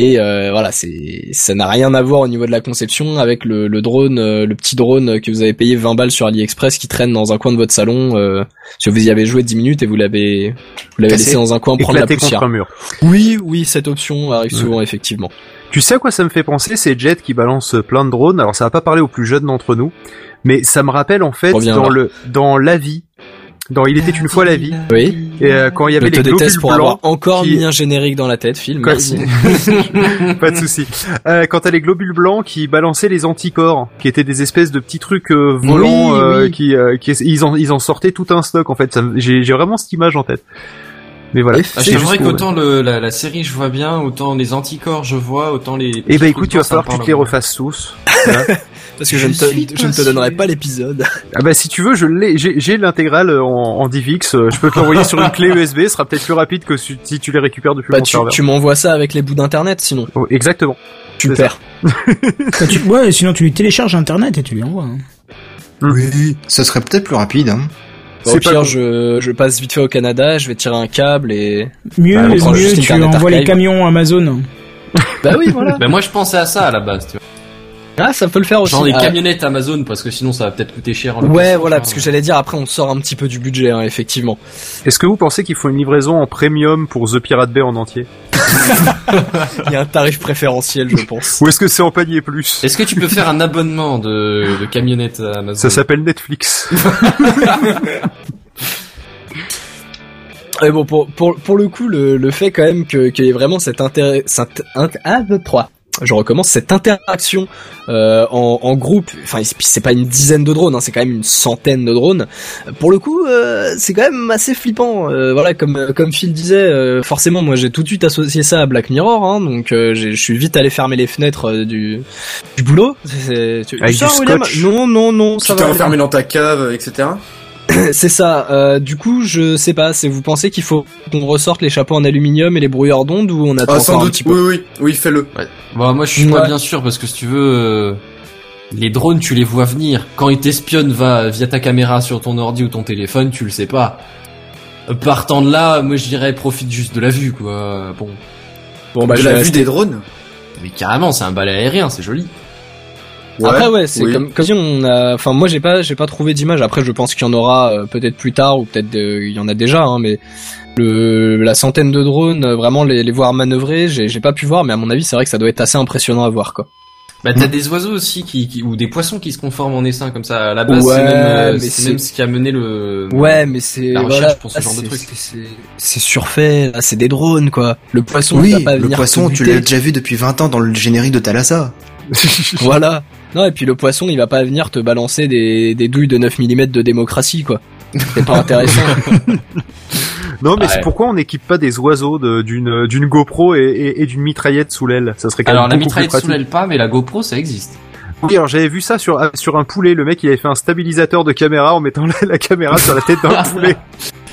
et euh, voilà, c'est ça n'a rien à voir au niveau de la conception avec le, le drone, euh, le petit drone que vous avez payé 20 balles sur AliExpress qui traîne dans un coin de votre salon. Euh, si vous y avez joué 10 minutes et vous l'avez vous l'avez laissé dans un coin prendre la poussière. un mur. Oui, oui, cette option arrive souvent effectivement. Tu sais à quoi ça me fait penser Ces jets qui balancent plein de drones. Alors ça va pas parler aux plus jeunes d'entre nous, mais ça me rappelle en fait Reviens dans le dans la vie, dans Il était une fois la vie, Oui. et euh, quand il y Je avait te les globules déteste pour avoir blancs. encore qui- mis un générique dans la tête, Phil. Quand- Merci. pas de souci. Euh, quand t'as les globules blancs qui balançaient les anticorps, qui étaient des espèces de petits trucs euh, volants, Oui, euh, oui. qui, euh, qui ils en ils en sortaient tout un stock en fait. J'ai j'ai vraiment cette image en tête. Mais voilà. Ah, c'est vrai qu'autant le, la, la série je vois bien, autant les anticorps je vois, autant les. Eh ben écoute, tu vas falloir que tu te les refasses. refasses tous. Parce que je, ne Je te, je ne te pas donnerai pas l'épisode. Ah bah si tu veux, je l'ai, j'ai j'ai l'intégrale en, en DivX. euh, Je peux te l'envoyer sur une clé USB. Ce sera peut-être plus rapide que si si tu les récupères depuis Bah mon tu, serveur. tu m'envoies ça avec les bouts d'internet sinon. Oh, exactement. Super. Bah, tu- ouais, sinon tu lui télécharges internet et tu lui envoies. hein. Oui. Ce serait peut-être plus rapide, hein. Bah, au pas pire, je, je passe vite fait au Canada, je vais tirer un câble et. Mieux, Bah, mieux, tu Internet envoies les camions Amazon. Bah oui, voilà. Ben moi je pensais à ça à la base, tu vois. Ah, ça peut le faire aussi. Genre des Ah, camionnettes Amazon parce que sinon ça va peut-être coûter cher. en Ouais, voilà, tu parce que j'allais dire après on sort un petit peu du budget, hein, effectivement. Est-ce que vous pensez qu'il faut une livraison en premium pour The Pirate Bay en entier? Il y a un tarif préférentiel, je pense. Ou est-ce que c'est en panier plus? Est-ce que tu peux faire un abonnement de, de camionnettes Amazon? Ça s'appelle Netflix. Et bon, pour, pour, pour le coup, le, le fait quand même que- qu'il y ait vraiment cette intérêt, cette, int- un, deux, trois. Je recommence cette interaction euh, en, en groupe. Enfin, c'est- pas une dizaine de drones, hein, c'est quand même une centaine de drones. Pour le coup, euh, c'est quand même assez flippant. Euh, voilà, comme comme Phil disait, euh, forcément, moi j'ai tout de suite associé ça à Black Mirror, hein, donc euh, j'ai- je suis vite allé fermer les fenêtres euh, du du boulot. C'est- tu- Avec tu sors, du William scotch. Non, non, non, ça Tu t'es enfermé dans ta cave, etc. C'est ça. Euh, du coup, je sais pas. C'est vous pensez qu'il faut qu'on ressorte les chapeaux en aluminium et les brouilleurs d'ondes ou on attend Ah, sans un doute. petit peu Oui, oui, oui, fais-le. Bon, moi je suis Ouais. pas bien sûr parce que si tu veux, euh, les drones tu les vois venir. Quand ils t'espionnent va via ta caméra sur ton ordi ou ton téléphone, tu le sais pas. Euh, Partant de là, moi je dirais profite juste de la vue quoi. Bon, Bon, bah, de la vue des drones. mais carrément c'est un balai aérien, c'est joli. Après, ouais, c'est oui. comme, comme si on a. Enfin, moi, j'ai pas, j'ai pas trouvé d'image. Après, je pense qu'il y en aura euh, peut-être plus tard ou peut-être euh, il y en a déjà, hein, mais le la centaine de drones, euh, vraiment les, les voir manœuvrer, j'ai j'ai pas pu voir, mais à mon avis, c'est vrai que ça doit être assez impressionnant à voir, quoi. Bah t'as des oiseaux aussi qui, qui- ou des poissons qui se conforment en essaim comme ça. À la base, Ouais, c'est même, euh, mais c'est même ce qui a mené le. Ouais, mais c'est La recherche voilà, pour ce genre de c'est- truc. c'est- surfait, là, c'est des drones, quoi. Le poisson, Oui, pas le poisson, tu l'as déjà vu depuis 20 ans dans le générique de Thalassa. Voilà. Non, et puis le poisson, il va pas venir te balancer des, des douilles de 9 mm de démocratie, quoi. C'est pas intéressant. Non, mais Ouais. c'est pourquoi on n'équipe pas des oiseaux d'une d'une GoPro et, et- et d'une mitraillette sous l'aile Ça serait quand Alors même la mitraillette sous l'aile pas, mais la GoPro ça existe. Oui, alors j'avais vu ça sur sur un poulet. Le mec, il avait fait un stabilisateur de caméra en mettant la, la caméra sur la tête d'un poulet.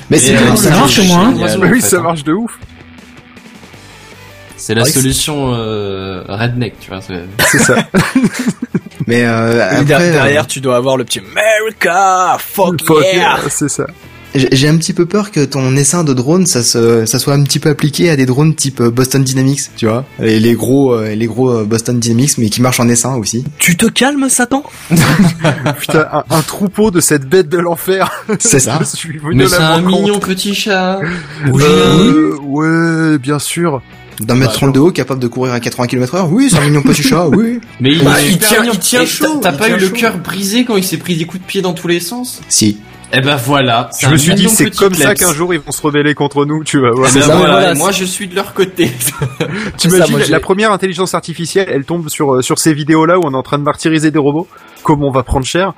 Mais c'est euh, ça ça marche au moins, hein. oui, ça marche de ouf. C'est la c'est- solution euh, redneck, tu vois. c'est- ça. Mais euh, après, euh, derrière, tu dois avoir le petit America, fuck, Fuck yeah. yeah, c'est ça. j'ai un petit peu peur que ton essaim de drone, ça se, ça soit un petit peu appliqué à des drones type Boston Dynamics, tu vois, et les gros, les gros Boston Dynamics, mais qui marchent en essaim aussi. Tu te calmes, Satan? Putain, un, un troupeau de cette bête de l'enfer. C'est ça. Mais c'est un mignon petit chat. Euh, ouais, bien sûr. D'un mètre trente de haut, capable de courir à 80 km heure. Oui, c'est un mignon petit chat, oui. Mais il, Bah, il tient- il chaud, T'as pas eu le cœur brisé quand il s'est pris des coups de pied dans tous les sens Si. Eh ben voilà. Je me suis dit, c'est comme ça qu'un jour ils vont se rebeller contre nous, tu vas voir. Eh ben ça, mais voilà, voilà, et moi je suis de leur côté. T'imagines, moi, la, première intelligence artificielle, elle tombe sur, euh, sur ces vidéos-là où on est en train de martyriser des robots. Comment on va prendre cher?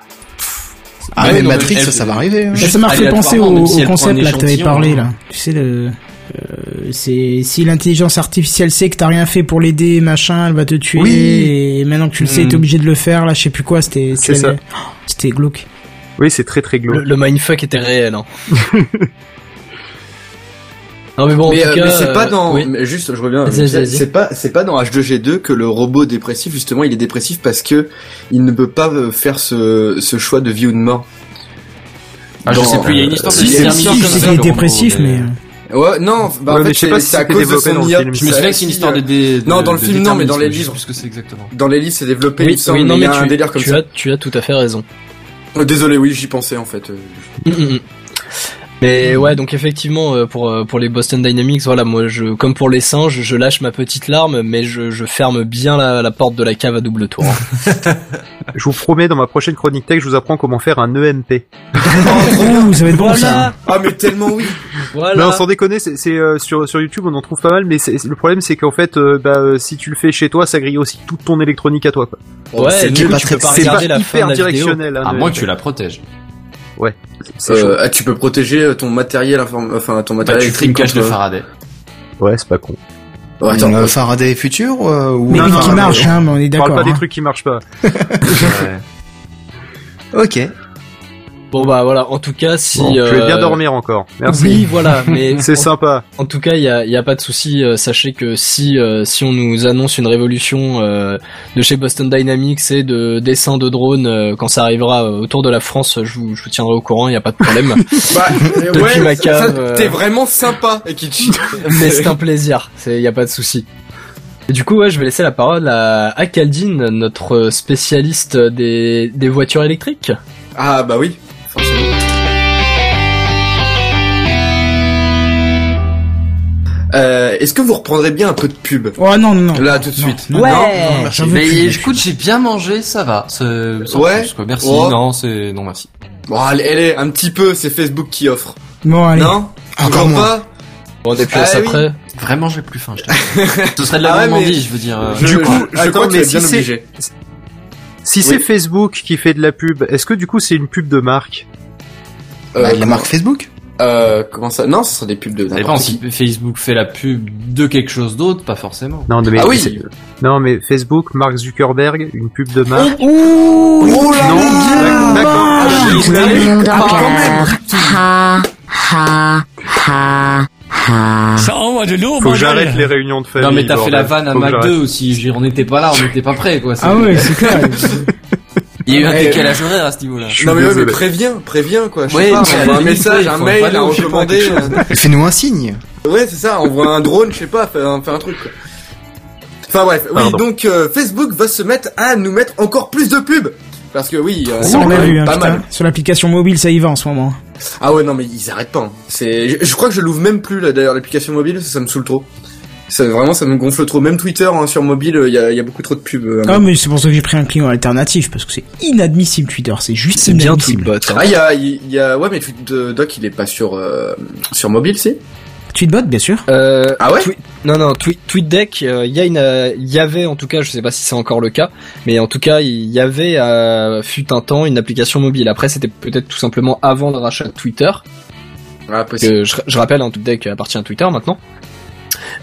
Ah, mais Matrix, elle- ça va arriver. hein. Ça m'a fait penser au, au concept là que t'avais parlé hein. là. Tu sais le euh, c'est si l'intelligence artificielle sait que t'as rien fait pour l'aider machin, elle va te tuer Oui. et maintenant que tu le sais, Mm. t'es obligé de le faire là, je sais plus quoi, c'était C'est ça. c'était- oh, c'était glauque. Oui, c'est très très le, glauque. le mindfuck était réel. Hein. non mais bon, mais, euh, mais c'est pas euh, dans. oui. mais juste, je reviens. C'est- pas, c'est pas dans H2G2 que le robot dépressif justement, il est dépressif parce que il ne peut pas euh, faire ce, ce choix de vie ou de mort. Ah, je Dans- sais plus, il y a une histoire de Si, Si le robot, dépressif mais Ouais, non, bah Ouais, en fait, je sais pas c'est si c'est à cause de son IA. Je me souviens que c'est une histoire de, dé- Non, de- dans le de film, non, mais dans les livres. que c'est exactement. Dans les livres, c'est développé, Oui, non mais il mais y a un tu, délire comme tu ça. as, tu as tout à fait raison. Euh, Désolé, oui, j'y pensais en fait. Mais ouais, donc effectivement, euh, pour euh, pour les Boston Dynamics, voilà, moi, je comme pour les singes, je lâche ma petite larme, mais je, je ferme bien la, la porte de la cave à double tour. Je vous promets, dans ma prochaine chronique tech, je vous apprends comment faire un EMP. Ouh, ça va être bon ça. Ah, mais tellement oui. voilà. Non, sans déconner, c'est c'est, euh, sur sur YouTube, on en trouve pas mal, mais c'est- le problème c'est qu'en fait, euh, bah, euh, si tu le fais chez toi, ça grille aussi toute ton électronique à toi. Quoi. Ouais, c'est du coup, pas tu très- peux pas regarder la fin hyper de la vidéo. directionnel. hein, À moins que tu la protèges. Chaud. Euh, ah, tu peux protéger euh, ton matériel, enfin ton Bah, matériel tu électrique cache de contre- Faraday. Ouais, c'est pas con. Ouais, attends, Euh, Faraday futur euh, ou Mais Non, oui, non, qui non, marche hein, mais on est On parle d'accord. pas des hein. trucs qui marchent pas. Ouais. Ok. Bon bah voilà, en tout cas, si Bon, Je vais euh, bien dormir encore. Merci. Oui, voilà, mais C'est sympa. En tout cas, il y a, y a pas de souci. euh, sachez que si euh, si on nous annonce une révolution euh, de chez Boston Dynamics et de dessin de drones euh, quand ça arrivera euh, autour de la France, je vous, je vous tiendrai au courant. Il y a pas de problème. Bah, euh, Depuis ma cave, ça, euh. T'es vraiment sympa, Ekichi. Mais c'est un plaisir. C'est y a pas de souci. Et du coup, ouais, je vais laisser la parole à Akaldine, notre spécialiste des, des voitures électriques. Ah bah oui, forcément. Euh, Est-ce que vous reprendrez bien un peu de pub? Oh non, non, non. Là, tout de suite. non, Ouais. non, Mais plus. écoute, j'ai bien mangé, ça va. Sans Ouais. plus, quoi. Merci. Oh. Non, c'est non merci. Bon, allez, allez, un petit peu, c'est Facebook qui offre. Bon, allez. Non? Encore pas? Bon, on est plus Ah à ça oui. près. Vraiment, j'ai plus faim. Je. Ce serait de la Ah ouais, mais- je veux dire. euh, Je- Du coup, je attends, crois que mais si c'est- obligé. Si Oui. c'est Facebook qui fait de la pub, est-ce que du coup c'est une pub de marque Euh, Bah, la marque Facebook Euh, comment ça? Non, ce sera des pubs de Ça dépend si. Facebook fait la pub de quelque chose d'autre, pas forcément. Non, mais Ah oui. Non, mais Facebook, Mark Zuckerberg, une pub de marque. Oh là Non, d'accord. Ah, Ah, ha. Ça envoie de l'eau, Faut que j'arrête les réunions de famille. non mais t'as fait la vanne à Mac j'arrête. 2 aussi. Je veux dire, on n'était pas là, on n'était pas prêts quoi. C'est- Ah ouais, c'est clair. Il y a eu un Eh, décalage horaire à ce niveau-là. Non mais ouais, mais préviens, préviens quoi. Je Ouais, sais pas, la envoie un message, ouais, un mail, pas, recommander. quelque chose. Fais-nous un signe. Ouais, c'est ça, envoie un drone, je sais pas, fais un, fais un truc quoi. Enfin bref, oui, Pardon. donc euh, Facebook va se mettre à nous mettre encore plus de pubs. Parce que oui, euh, Ça, on quand a même vu, hein, pas putain. mal. Sur l'application mobile, ça y va en ce moment. Ah ouais, non mais ils arrêtent pas. hein. C'est, je, je crois que je l'ouvre même plus là d'ailleurs l'application mobile, ça, ça me saoule trop. Ça, vraiment, ça me gonfle trop. Même Twitter hein, sur mobile, il y a, y a beaucoup trop de pubs. euh, Ah, mais c'est pour ça que j'ai pris un client alternatif, parce que c'est inadmissible Twitter, c'est juste C'est bien. Tweetbot. hein. Ah, il y a, il y a, ouais, mais Doc, il est pas sur euh, sur mobile, si Tweetbot, bien sûr. Euh, Ah ouais Twi- Non, non, Tweet, TweetDeck, euh, il y a une, euh, il y avait en tout cas, je sais pas si c'est encore le cas, mais en tout cas, il y avait, euh, fut un temps, une application mobile. Après, c'était peut-être tout simplement avant le rachat de Twitter. Ah, possible. Que je, je rappelle, hein, TweetDeck appartient à Twitter maintenant.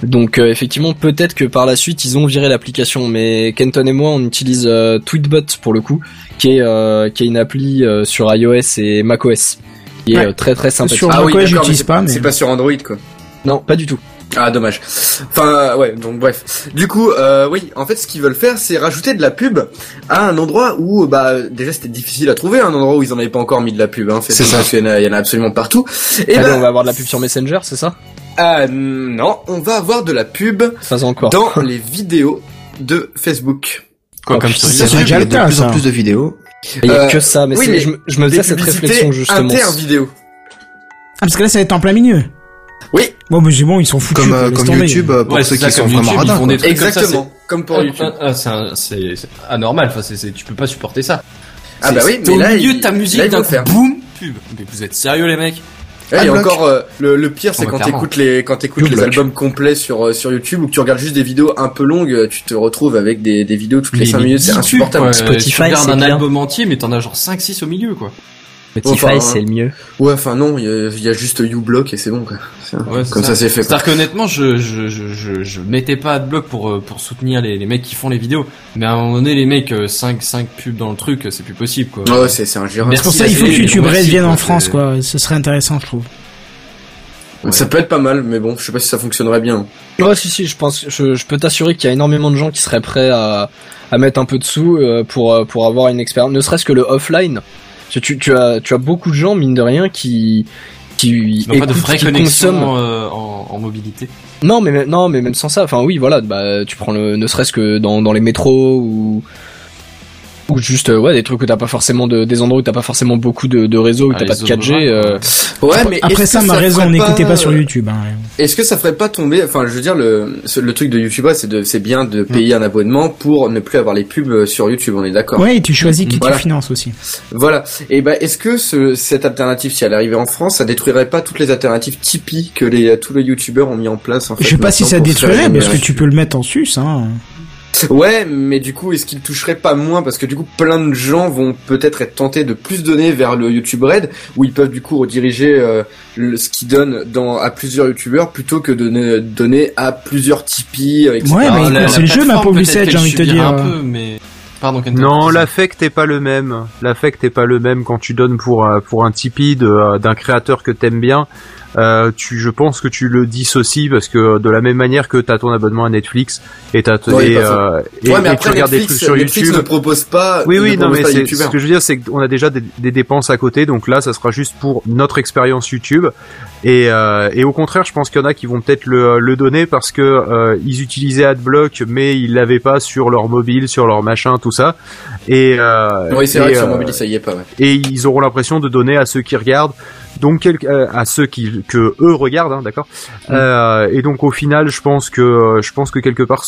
Donc euh, effectivement, peut-être que par la suite ils ont viré l'application, mais Kenton et moi on utilise euh, Tweetbot pour le coup, qui est euh, qui est une appli euh, sur iOS et macOS, qui est Ouais. euh, très très sympathique. Sur Ah oui, macOS, d'accord, j'utilise pas, mais- C'est pas sur Android, quoi. Non, pas du tout. Ah dommage. Enfin euh, ouais donc bref. Du coup euh, oui en fait ce qu'ils veulent faire c'est rajouter de la pub à un endroit où bah déjà c'était difficile à trouver un endroit où ils en avaient pas encore mis de la pub. Hein, C'est ça. parce qu'il y en a- il y en a absolument partout. Et Allez, ben, on va avoir de la pub sur Messenger, c'est ça? Ah non on va avoir de la pub Pas encore. dans les vidéos de Facebook. Quoi, Oh, comme putain, story. C'est c'est vrai déjà qu'il y le a cas, de plus ça. en plus de vidéos. Il y a Euh, que ça, mais oui, mais je, me- je me faisais cette réflexion justement. Inter-vidéo. Ah, parce que là, ça va être en plein milieu. Oui. Bon, mais c'est bon, ils sont foutus. Comme, euh, comme. YouTube euh, pour Ouais, ceux qui ça, sont vraiment YouTube, ils radins. des trucs comme ça, Exactement. Comme pour Ah, YouTube. ah, c'est un- c'est anormal. Enfin, c'est c'est- tu peux pas supporter ça. Ah bah oui, mais au là, milieu il- de ta musique d'un boum, pub. Mais vous êtes sérieux les mecs Ouais, et encore euh, le, le pire c'est Oh, bah, quand t'écoutes les quand t'écoutes les albums complets sur euh, sur YouTube ou que tu regardes juste des vidéos un peu longues, tu te retrouves avec des, des vidéos toutes les Mais- 5 mais minutes, c'est insupportable. quoi. Spotify, Tu regardes un bien. album entier, mais t'en as genre 5-6 au milieu quoi. Spotify, Enfin, c'est le mieux. Ouais, enfin non, il y, a- il y a juste uBlock et c'est bon quoi. Ouais, Comme ça, c'est fait. C'est-à-dire qu'honnêtement, je, je, je, je, je mettais pas de bloc pour, euh, pour soutenir les, les mecs qui font les vidéos. Mais à un moment donné, les mecs, 5, 5 pubs dans le truc, c'est plus possible, quoi. Ouais, c'est c'est ingérable. Merci. C'est pour ça qu'il faut que YouTube revienne quoi, en France, quoi. Ce serait intéressant, je trouve. Ça peut être pas mal, mais bon, je sais pas si ça fonctionnerait bien. Ouais, si, si, je pense, je, je peux t'assurer qu'il y a énormément de gens qui seraient prêts à, à mettre un peu de sous euh, pour, euh, pour avoir une expérience, ne serait-ce que le offline. Tu, tu, tu as, tu as beaucoup de gens, mine de rien, qui, qui n'ont pas de euh, en, en mobilité. Non, mais même- non, mais même sans ça, enfin oui, voilà, bah tu prends le, ne serait-ce que dans, dans les métros ou ou juste euh, ouais des trucs où t'as pas forcément de, des endroits où t'as pas forcément beaucoup de, de réseau où Ah, t'as pas de zones 4G. rurales, euh, Ouais, mais Après ça, ma raison, ferait n'écoutez pas euh, sur YouTube. Hein. Est-ce que ça ferait pas tomber, enfin, je veux dire, le, le truc de YouTube, c'est de, c'est bien de payer un abonnement pour ne plus avoir les pubs euh, sur YouTube, on est d'accord. Ouais, et tu choisis qui Voilà. tu finances aussi. Voilà. Et ben, est-ce que ce, cette alternative, si elle arrivait en France, ça détruirait pas toutes les alternatives Tipeee que les, tous les youtubeurs ont mis en place, en fait, Je sais pas si ça détruirait, parce que tu peux le mettre en sus, hein. Ouais, mais du coup, est-ce qu'il toucherait pas moins parce que du coup, plein de gens vont peut-être être tentés de plus donner vers le YouTube Red, où ils peuvent du coup rediriger euh, le- ce qu'ils donnent dans à plusieurs YouTubeurs plutôt que de ne donner à plusieurs Tipeee, euh, etc. Ouais, mais la- c'est le jeu, ma pauvre Lucette, j'ai envie de te dire. un peu, mais... Pardon. Non, l'affect est pas le même. L'affect est pas le même quand tu donnes pour euh, pour un Tipeee euh, d'un créateur que t'aimes bien. euh, tu, je pense que tu le dissocies parce que de la même manière que t'as ton abonnement à Netflix et t'as Ouais, et, euh, et, ouais, mais et après, tu regardes des Netflix, trucs sur Netflix YouTube. ne propose pas. Oui, oui, non, mais ce que je veux dire, c'est qu'on a déjà des, des dépenses à côté, donc là, ça sera juste pour notre expérience YouTube. Et, euh, et au contraire, je pense qu'il y en a qui vont peut-être le, le donner parce que euh, ils utilisaient AdBlock, mais ils l'avaient pas sur leur mobile, sur leur machin, tout ça. Et euh, Oui, c'est vrai que sur euh, mobile, ça y est pas, ouais. et ils auront l'impression de donner à ceux qui regardent donc quel- euh, à ceux qui que eux regardent hein, d'accord Euh, et donc au final je pense que je pense que quelque part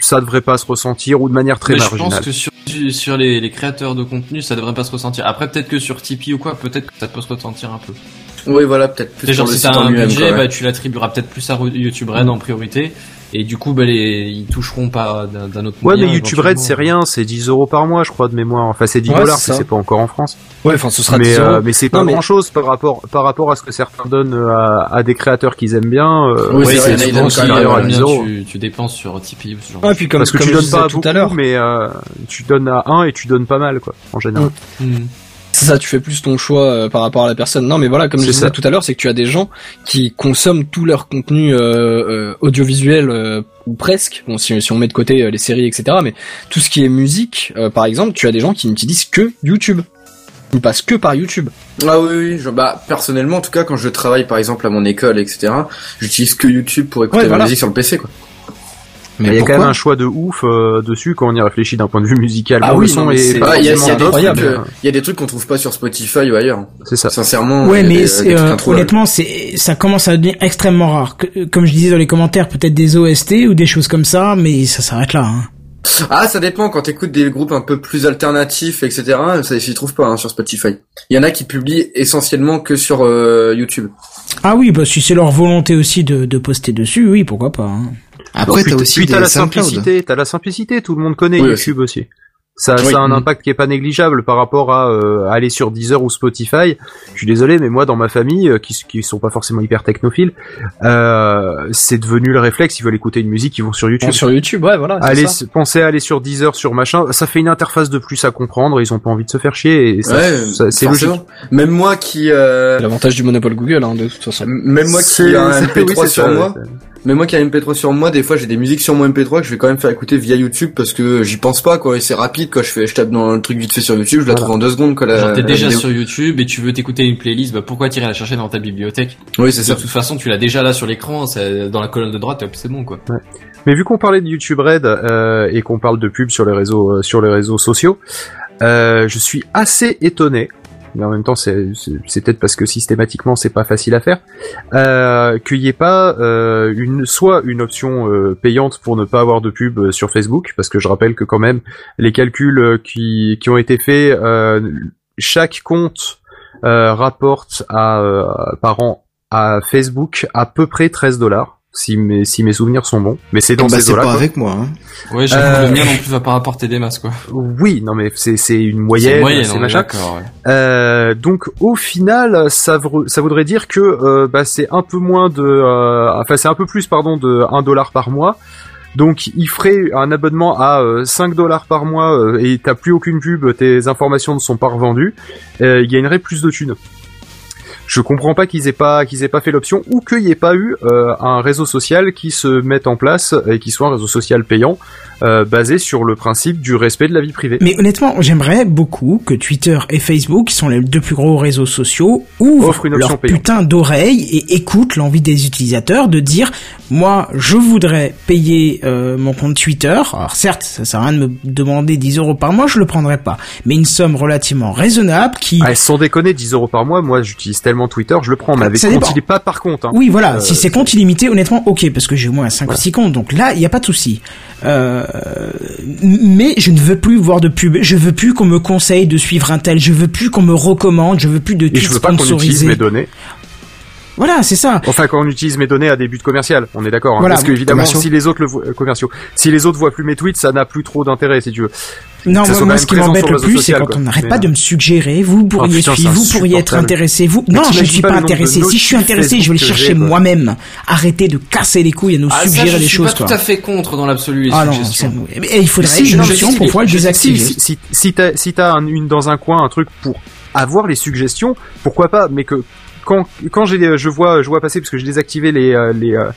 ça devrait pas se ressentir ou de manière très Mais je marginale pense que sur, sur les, les créateurs de contenu, ça devrait pas se ressentir. Après, peut-être que sur Tipeee ou quoi, peut-être que ça peut se ressentir un peu. Oui, voilà, peut-être plus Déjà, si t'as un budget, bah, tu l'attribueras peut-être plus à YouTube Red en priorité. Et du coup, bah, les, ils toucheront pas d'un autre ouais moyen. mais YouTube Red c'est rien c'est 10 euros par mois je crois de mémoire enfin c'est 10 Ouais, dollars si c'est pas encore en France Ouais, enfin, ce sera mais 10 euros. euh, mais c'est pas mais- grand chose par rapport par rapport à ce que certains donnent euh, à, à des créateurs qu'ils aiment bien euh, Oui, Ouais, c'est souvent euh, à combien 10 euros. tu, tu dépenses sur Tipeee ou ce genre Ouais, de puis comme, parce que comme tu je donnes disais pas tout beaucoup à l'heure, mais euh, tu donnes à un et tu donnes pas mal quoi en général Mm. Hmm. C'est ça, tu fais plus ton choix euh, par rapport à la personne. Non, mais voilà, comme je disais ça. tout à l'heure, c'est que tu as des gens qui consomment tout leur contenu euh, euh, audiovisuel euh, ou presque. Bon, si, si on met de côté les séries, etc. Mais tout ce qui est musique, euh, par exemple, tu as des gens qui n'utilisent que YouTube. Ils passent que par YouTube. Ah oui, oui, je, bah, personnellement, en tout cas, quand je travaille, par exemple, à mon école, etc., j'utilise que YouTube pour écouter Ouais, ma voilà. musique sur le PC, quoi. Mais il y a quand même un choix de ouf euh, dessus quand on y réfléchit d'un point de vue musical. Ah Bon, oui, le son non, mais est c'est- pas il y a, y des trucs, incroyable. euh, mais, il y a des trucs qu'on trouve pas sur Spotify ou ailleurs. c'est ça. Sincèrement. Ouais, mais des- euh, honnêtement, c'est ça commence à devenir extrêmement rare. Que- Comme je disais dans les commentaires, peut-être des OST ou des choses comme ça, mais ça s'arrête là. Hein. Ah, ça dépend. Quand t'écoutes des groupes un peu plus alternatifs, etc., ça s'y trouve pas hein, sur Spotify. Il y en a qui publient essentiellement que sur euh, YouTube. Ah oui, bah si c'est leur volonté aussi de, de poster dessus, oui, pourquoi pas. hein. Après, Puis t'as aussi puis des t'as la simplicité, t'as la simplicité, tout le monde connaît Oui, YouTube aussi. Ça, Oui. ça a un Mm. impact qui est pas négligeable par rapport à euh, aller sur Deezer ou Spotify. Je suis désolé, mais moi dans ma famille, euh, qui, qui sont pas forcément hyper technophiles, euh, c'est devenu le réflexe. Ils veulent écouter une musique, ils vont sur YouTube. Sur YouTube, ouais, voilà. Allez, ça. pensez à aller sur Deezer, sur machin. Ça fait une interface de plus à comprendre. Ils ont pas envie de se faire chier. Et ça, ouais, c'est logique. Même moi qui, euh, l'avantage du monopole Google, hein, de toute façon. même moi qui C'est- ai un c'est- MP3 oui, c'est sur ça, moi, même moi qui ai un MP3 sur moi, des fois j'ai des musiques sur mon MP3 que je vais quand même faire écouter via YouTube parce que j'y pense pas quoi. Et c'est rapide quoi. Je fais, je tape dans le truc vite fait sur YouTube, je la Voilà. trouve en deux secondes quoi. La, Genre t'es la déjà vidéo. sur YouTube et tu veux t'écouter une playlist, bah pourquoi t'irais la chercher dans ta bibliothèque? Oui, c'est De ça. toute façon, tu l'as déjà là sur l'écran, c'est dans la colonne de droite, hop, c'est bon quoi. Mais vu qu'on parlait de YouTube Red euh, et qu'on parle de pub sur les réseaux euh, sur les réseaux sociaux, euh, je suis assez étonné. Mais en même temps, c'est peut-être parce que systématiquement c'est pas facile à faire, euh, qu'il n'y ait pas euh, une soit une option euh, payante pour ne pas avoir de pub euh, sur Facebook, parce que je rappelle que quand même les calculs euh, qui qui ont été faits, euh, chaque compte rapporte à par an à Facebook à peu près 13 dollars. Si mes, si mes souvenirs sont bons, mais c'est dans bah, ces c'est eaux-là. pas quoi. avec moi. Hein. Ouais, j'avoue Euh, que le mien non plus va pas rapporter des masses quoi. Oui, non mais c'est c'est une C'est moyenne, moyenne, c'est machin. d'accord. ouais. Euh, donc au final, ça, ça voudrait dire que euh, bah, c'est un peu moins de, euh, enfin c'est un peu plus pardon de 1 dollar par mois. Donc il ferait un abonnement à euh, 5 dollars par mois euh, et t'as plus aucune pub, tes informations ne sont pas revendues. Euh, il gagnerait plus de thunes. Je comprends pas qu'ils aient pas qu'ils aient pas fait l'option ou qu'il n'y ait pas eu euh, un réseau social qui se mette en place et qui soit un réseau social payant euh, basé sur le principe du respect de la vie privée. Mais honnêtement, j'aimerais beaucoup que Twitter et Facebook, qui sont les deux plus gros réseaux sociaux, ouvrent Offre une leur payante. putain d'oreilles et écoutent l'envie des utilisateurs de dire moi, je voudrais payer euh, mon compte Twitter. Alors certes, ça sert à rien de me demander 10 euros par mois, je le prendrai pas. Mais une somme relativement raisonnable qui... Ah, sans déconner, 10 euros par mois, moi j'utilise tellement Twitter, je le prends, mais avec compte, il est pas par compte. Hein. Oui, voilà, Euh, si c'est compte illimité, honnêtement, ok, parce que j'ai au moins 5 ou 6 comptes, donc là, il n'y a pas de souci. Euh, mais je ne veux plus voir de pub, je veux plus qu'on me conseille de suivre un tel, je veux plus qu'on me recommande, je veux plus de Et tweets je veux pas qu'on utilise sponsorisés. mes données. Voilà, c'est ça. Enfin, quand on utilise mes données à des buts commerciaux, on est d'accord. hein, Voilà, parce que évidemment, si les autres le voient, euh, commerciaux, si les autres voient plus mes tweets, ça n'a plus trop d'intérêt, si tu veux. Non, moi, ce qui m'embête le plus, c'est quand quoi. on n'arrête pas de me suggérer, vous pourriez putain, suivre, vous pourriez être intéressé, vous. Mais Non, je ne suis pas pas intéressé. Si je suis intéressé, je vais le chercher moi-même. Arrêtez de casser les couilles à nous Ah, ça, suggérer je des suis choses, pas quoi. tout à fait contre dans l'absolu les Ah non, suggestions. c'est- mais il faudrait une si, pour pouvoir le je désactiver. Si, t'as une dans un coin un truc pour avoir les suggestions, pourquoi pas, mais que quand quand je vois je vois passer parce que j'ai désactivé les euh, les euh,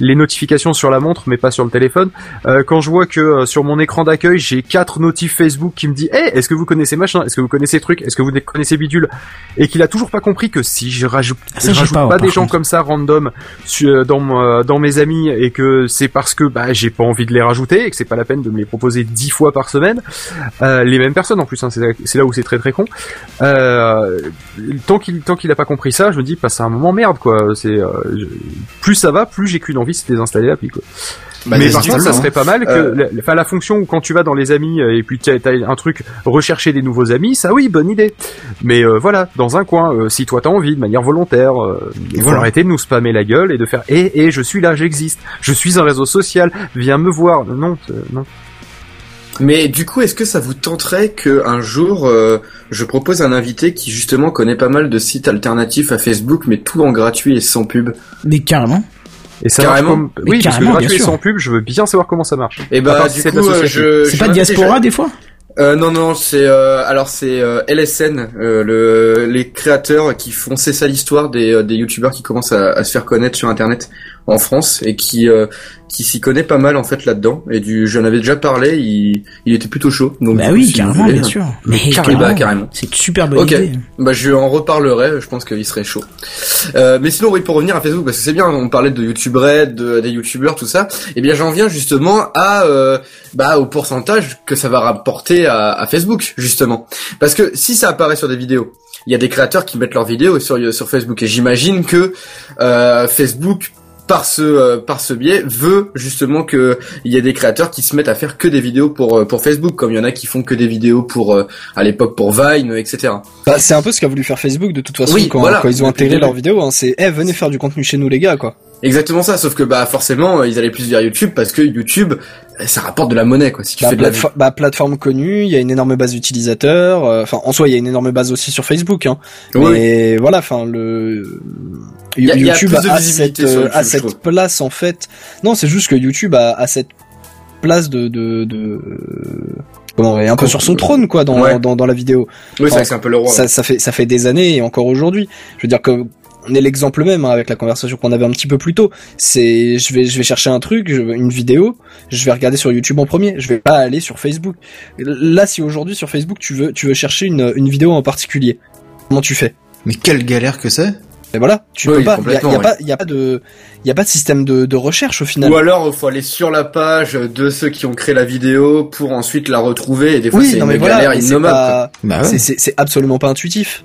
les notifications sur la montre mais pas sur le téléphone. Euh, quand je vois que euh, sur mon écran d'accueil j'ai quatre notifs Facebook qui me dit "Hey, est-ce que vous connaissez machin? Est-ce que vous connaissez truc? Est-ce que vous connaissez bidule? Et qu'il a toujours pas compris que si je rajoute, Ah, ça, je rajoute pas, des gens contre. comme ça random su- euh, dans dans mes amis et que c'est parce que bah j'ai pas envie de les rajouter et que c'est pas la peine de me les proposer dix fois par semaine, les mêmes personnes en plus, hein, c'est là- où c'est très très con. Tant qu'il tant qu'il a pas compris ça, je me dis bah c'est un moment merde quoi. C'est plus ça va, plus j'ai qu'une envie, c'est de désinstaller l'appli quoi. Bah, mais par contre, ça hein. serait pas mal que, Euh. la, enfin, la fonction où quand tu vas dans les amis euh, et puis t'as as un truc rechercher des nouveaux amis, ça oui, bonne idée. Mais euh, voilà, dans un coin, euh, si toi t'as envie, de manière volontaire, euh, il faut voilà. arrêter de nous spammer la gueule et de faire, eh, eh, je suis là, j'existe, je suis un réseau social, viens me voir. Non, euh, non. Mais du coup, est-ce que ça vous tenterait que un jour euh, je propose un invité qui justement connaît pas mal de sites alternatifs à Facebook, mais tout en gratuit et sans pub? Mais carrément. Et ça Carrément. marche comme... Mais Oui, parce que carrément, gratuit bien et sûr. sans pub, je veux bien savoir comment ça marche. Et À bah si du c'est coup, euh, je C'est pas Diaspora des fois Euh, non, non, c'est euh, alors c'est euh, LSN, euh, le, les créateurs qui font c'est ça l'histoire des, euh, des youtubeurs qui commencent à, à se faire connaître sur Internet en France et qui euh, qui s'y connaît pas mal en fait là-dedans. Et du, j'en avais déjà parlé, il, il était plutôt chaud. Donc Bah coup, oui, si carrément, voulez, bien sûr. Mais carrément, carrément. bah, carrément. C'est une super bonne Ok. idée. Bah je en reparlerai, je pense qu'il serait chaud. Euh, mais sinon oui pour revenir à Facebook parce que c'est bien, on parlait de YouTube Red, de- des youtubeurs tout ça. Et bien j'en viens justement à euh, bah au pourcentage que ça va rapporter à, à Facebook justement. Parce que si ça apparaît sur des vidéos, il y a des créateurs qui mettent leurs vidéos sur sur Facebook et j'imagine que euh, Facebook par ce euh, par ce biais veut justement que il y ait des créateurs qui se mettent à faire que des vidéos pour euh, pour Facebook comme il y en a qui font que des vidéos pour euh, à l'époque pour Vine etc. Bah, c'est un peu ce qu'a voulu faire Facebook de toute façon Oui, quand, voilà. quand ils ont intégré leurs vidéos. Hein, c'est, eh, venez faire du contenu chez nous les gars, quoi. Exactement ça, sauf que bah forcément ils allaient plus vers YouTube parce que YouTube euh, ça rapporte de la monnaie quoi. Si tu Bah, fais de la bah, plateforme connue, il y a une énorme base d'utilisateurs. euh, Enfin, en soi, il y a une énorme base aussi sur Facebook. Hein. Oui. Mais voilà, enfin le y a- y a YouTube a cette, euh, YouTube, place en fait. Non, c'est juste que YouTube a, a cette place de de, de comment on va dire, un peu sur son trône quoi dans Ouais. dans, dans la vidéo. Oui, c'est vrai Enfin, que c'est un peu le roi. Ça, ça fait ça fait des années et encore aujourd'hui. Je veux dire que on est l'exemple même hein, avec la conversation qu'on avait un petit peu plus tôt. C'est je vais je vais chercher un truc, je- une vidéo, je vais regarder sur YouTube en premier. Je vais pas aller sur Facebook. Là, si aujourd'hui sur Facebook tu veux tu veux chercher une une vidéo en particulier, comment tu fais? Mais quelle galère que c'est Et voilà, tu Oui, peux pas. Il y a, y pas il y a pas de il y a pas de système de de recherche au final. Ou alors il faut aller sur la page de ceux qui ont créé la vidéo pour ensuite la retrouver et des fois oui, c'est non une mais galère voilà, c'est Bah ouais. c'est absolument pas intuitif.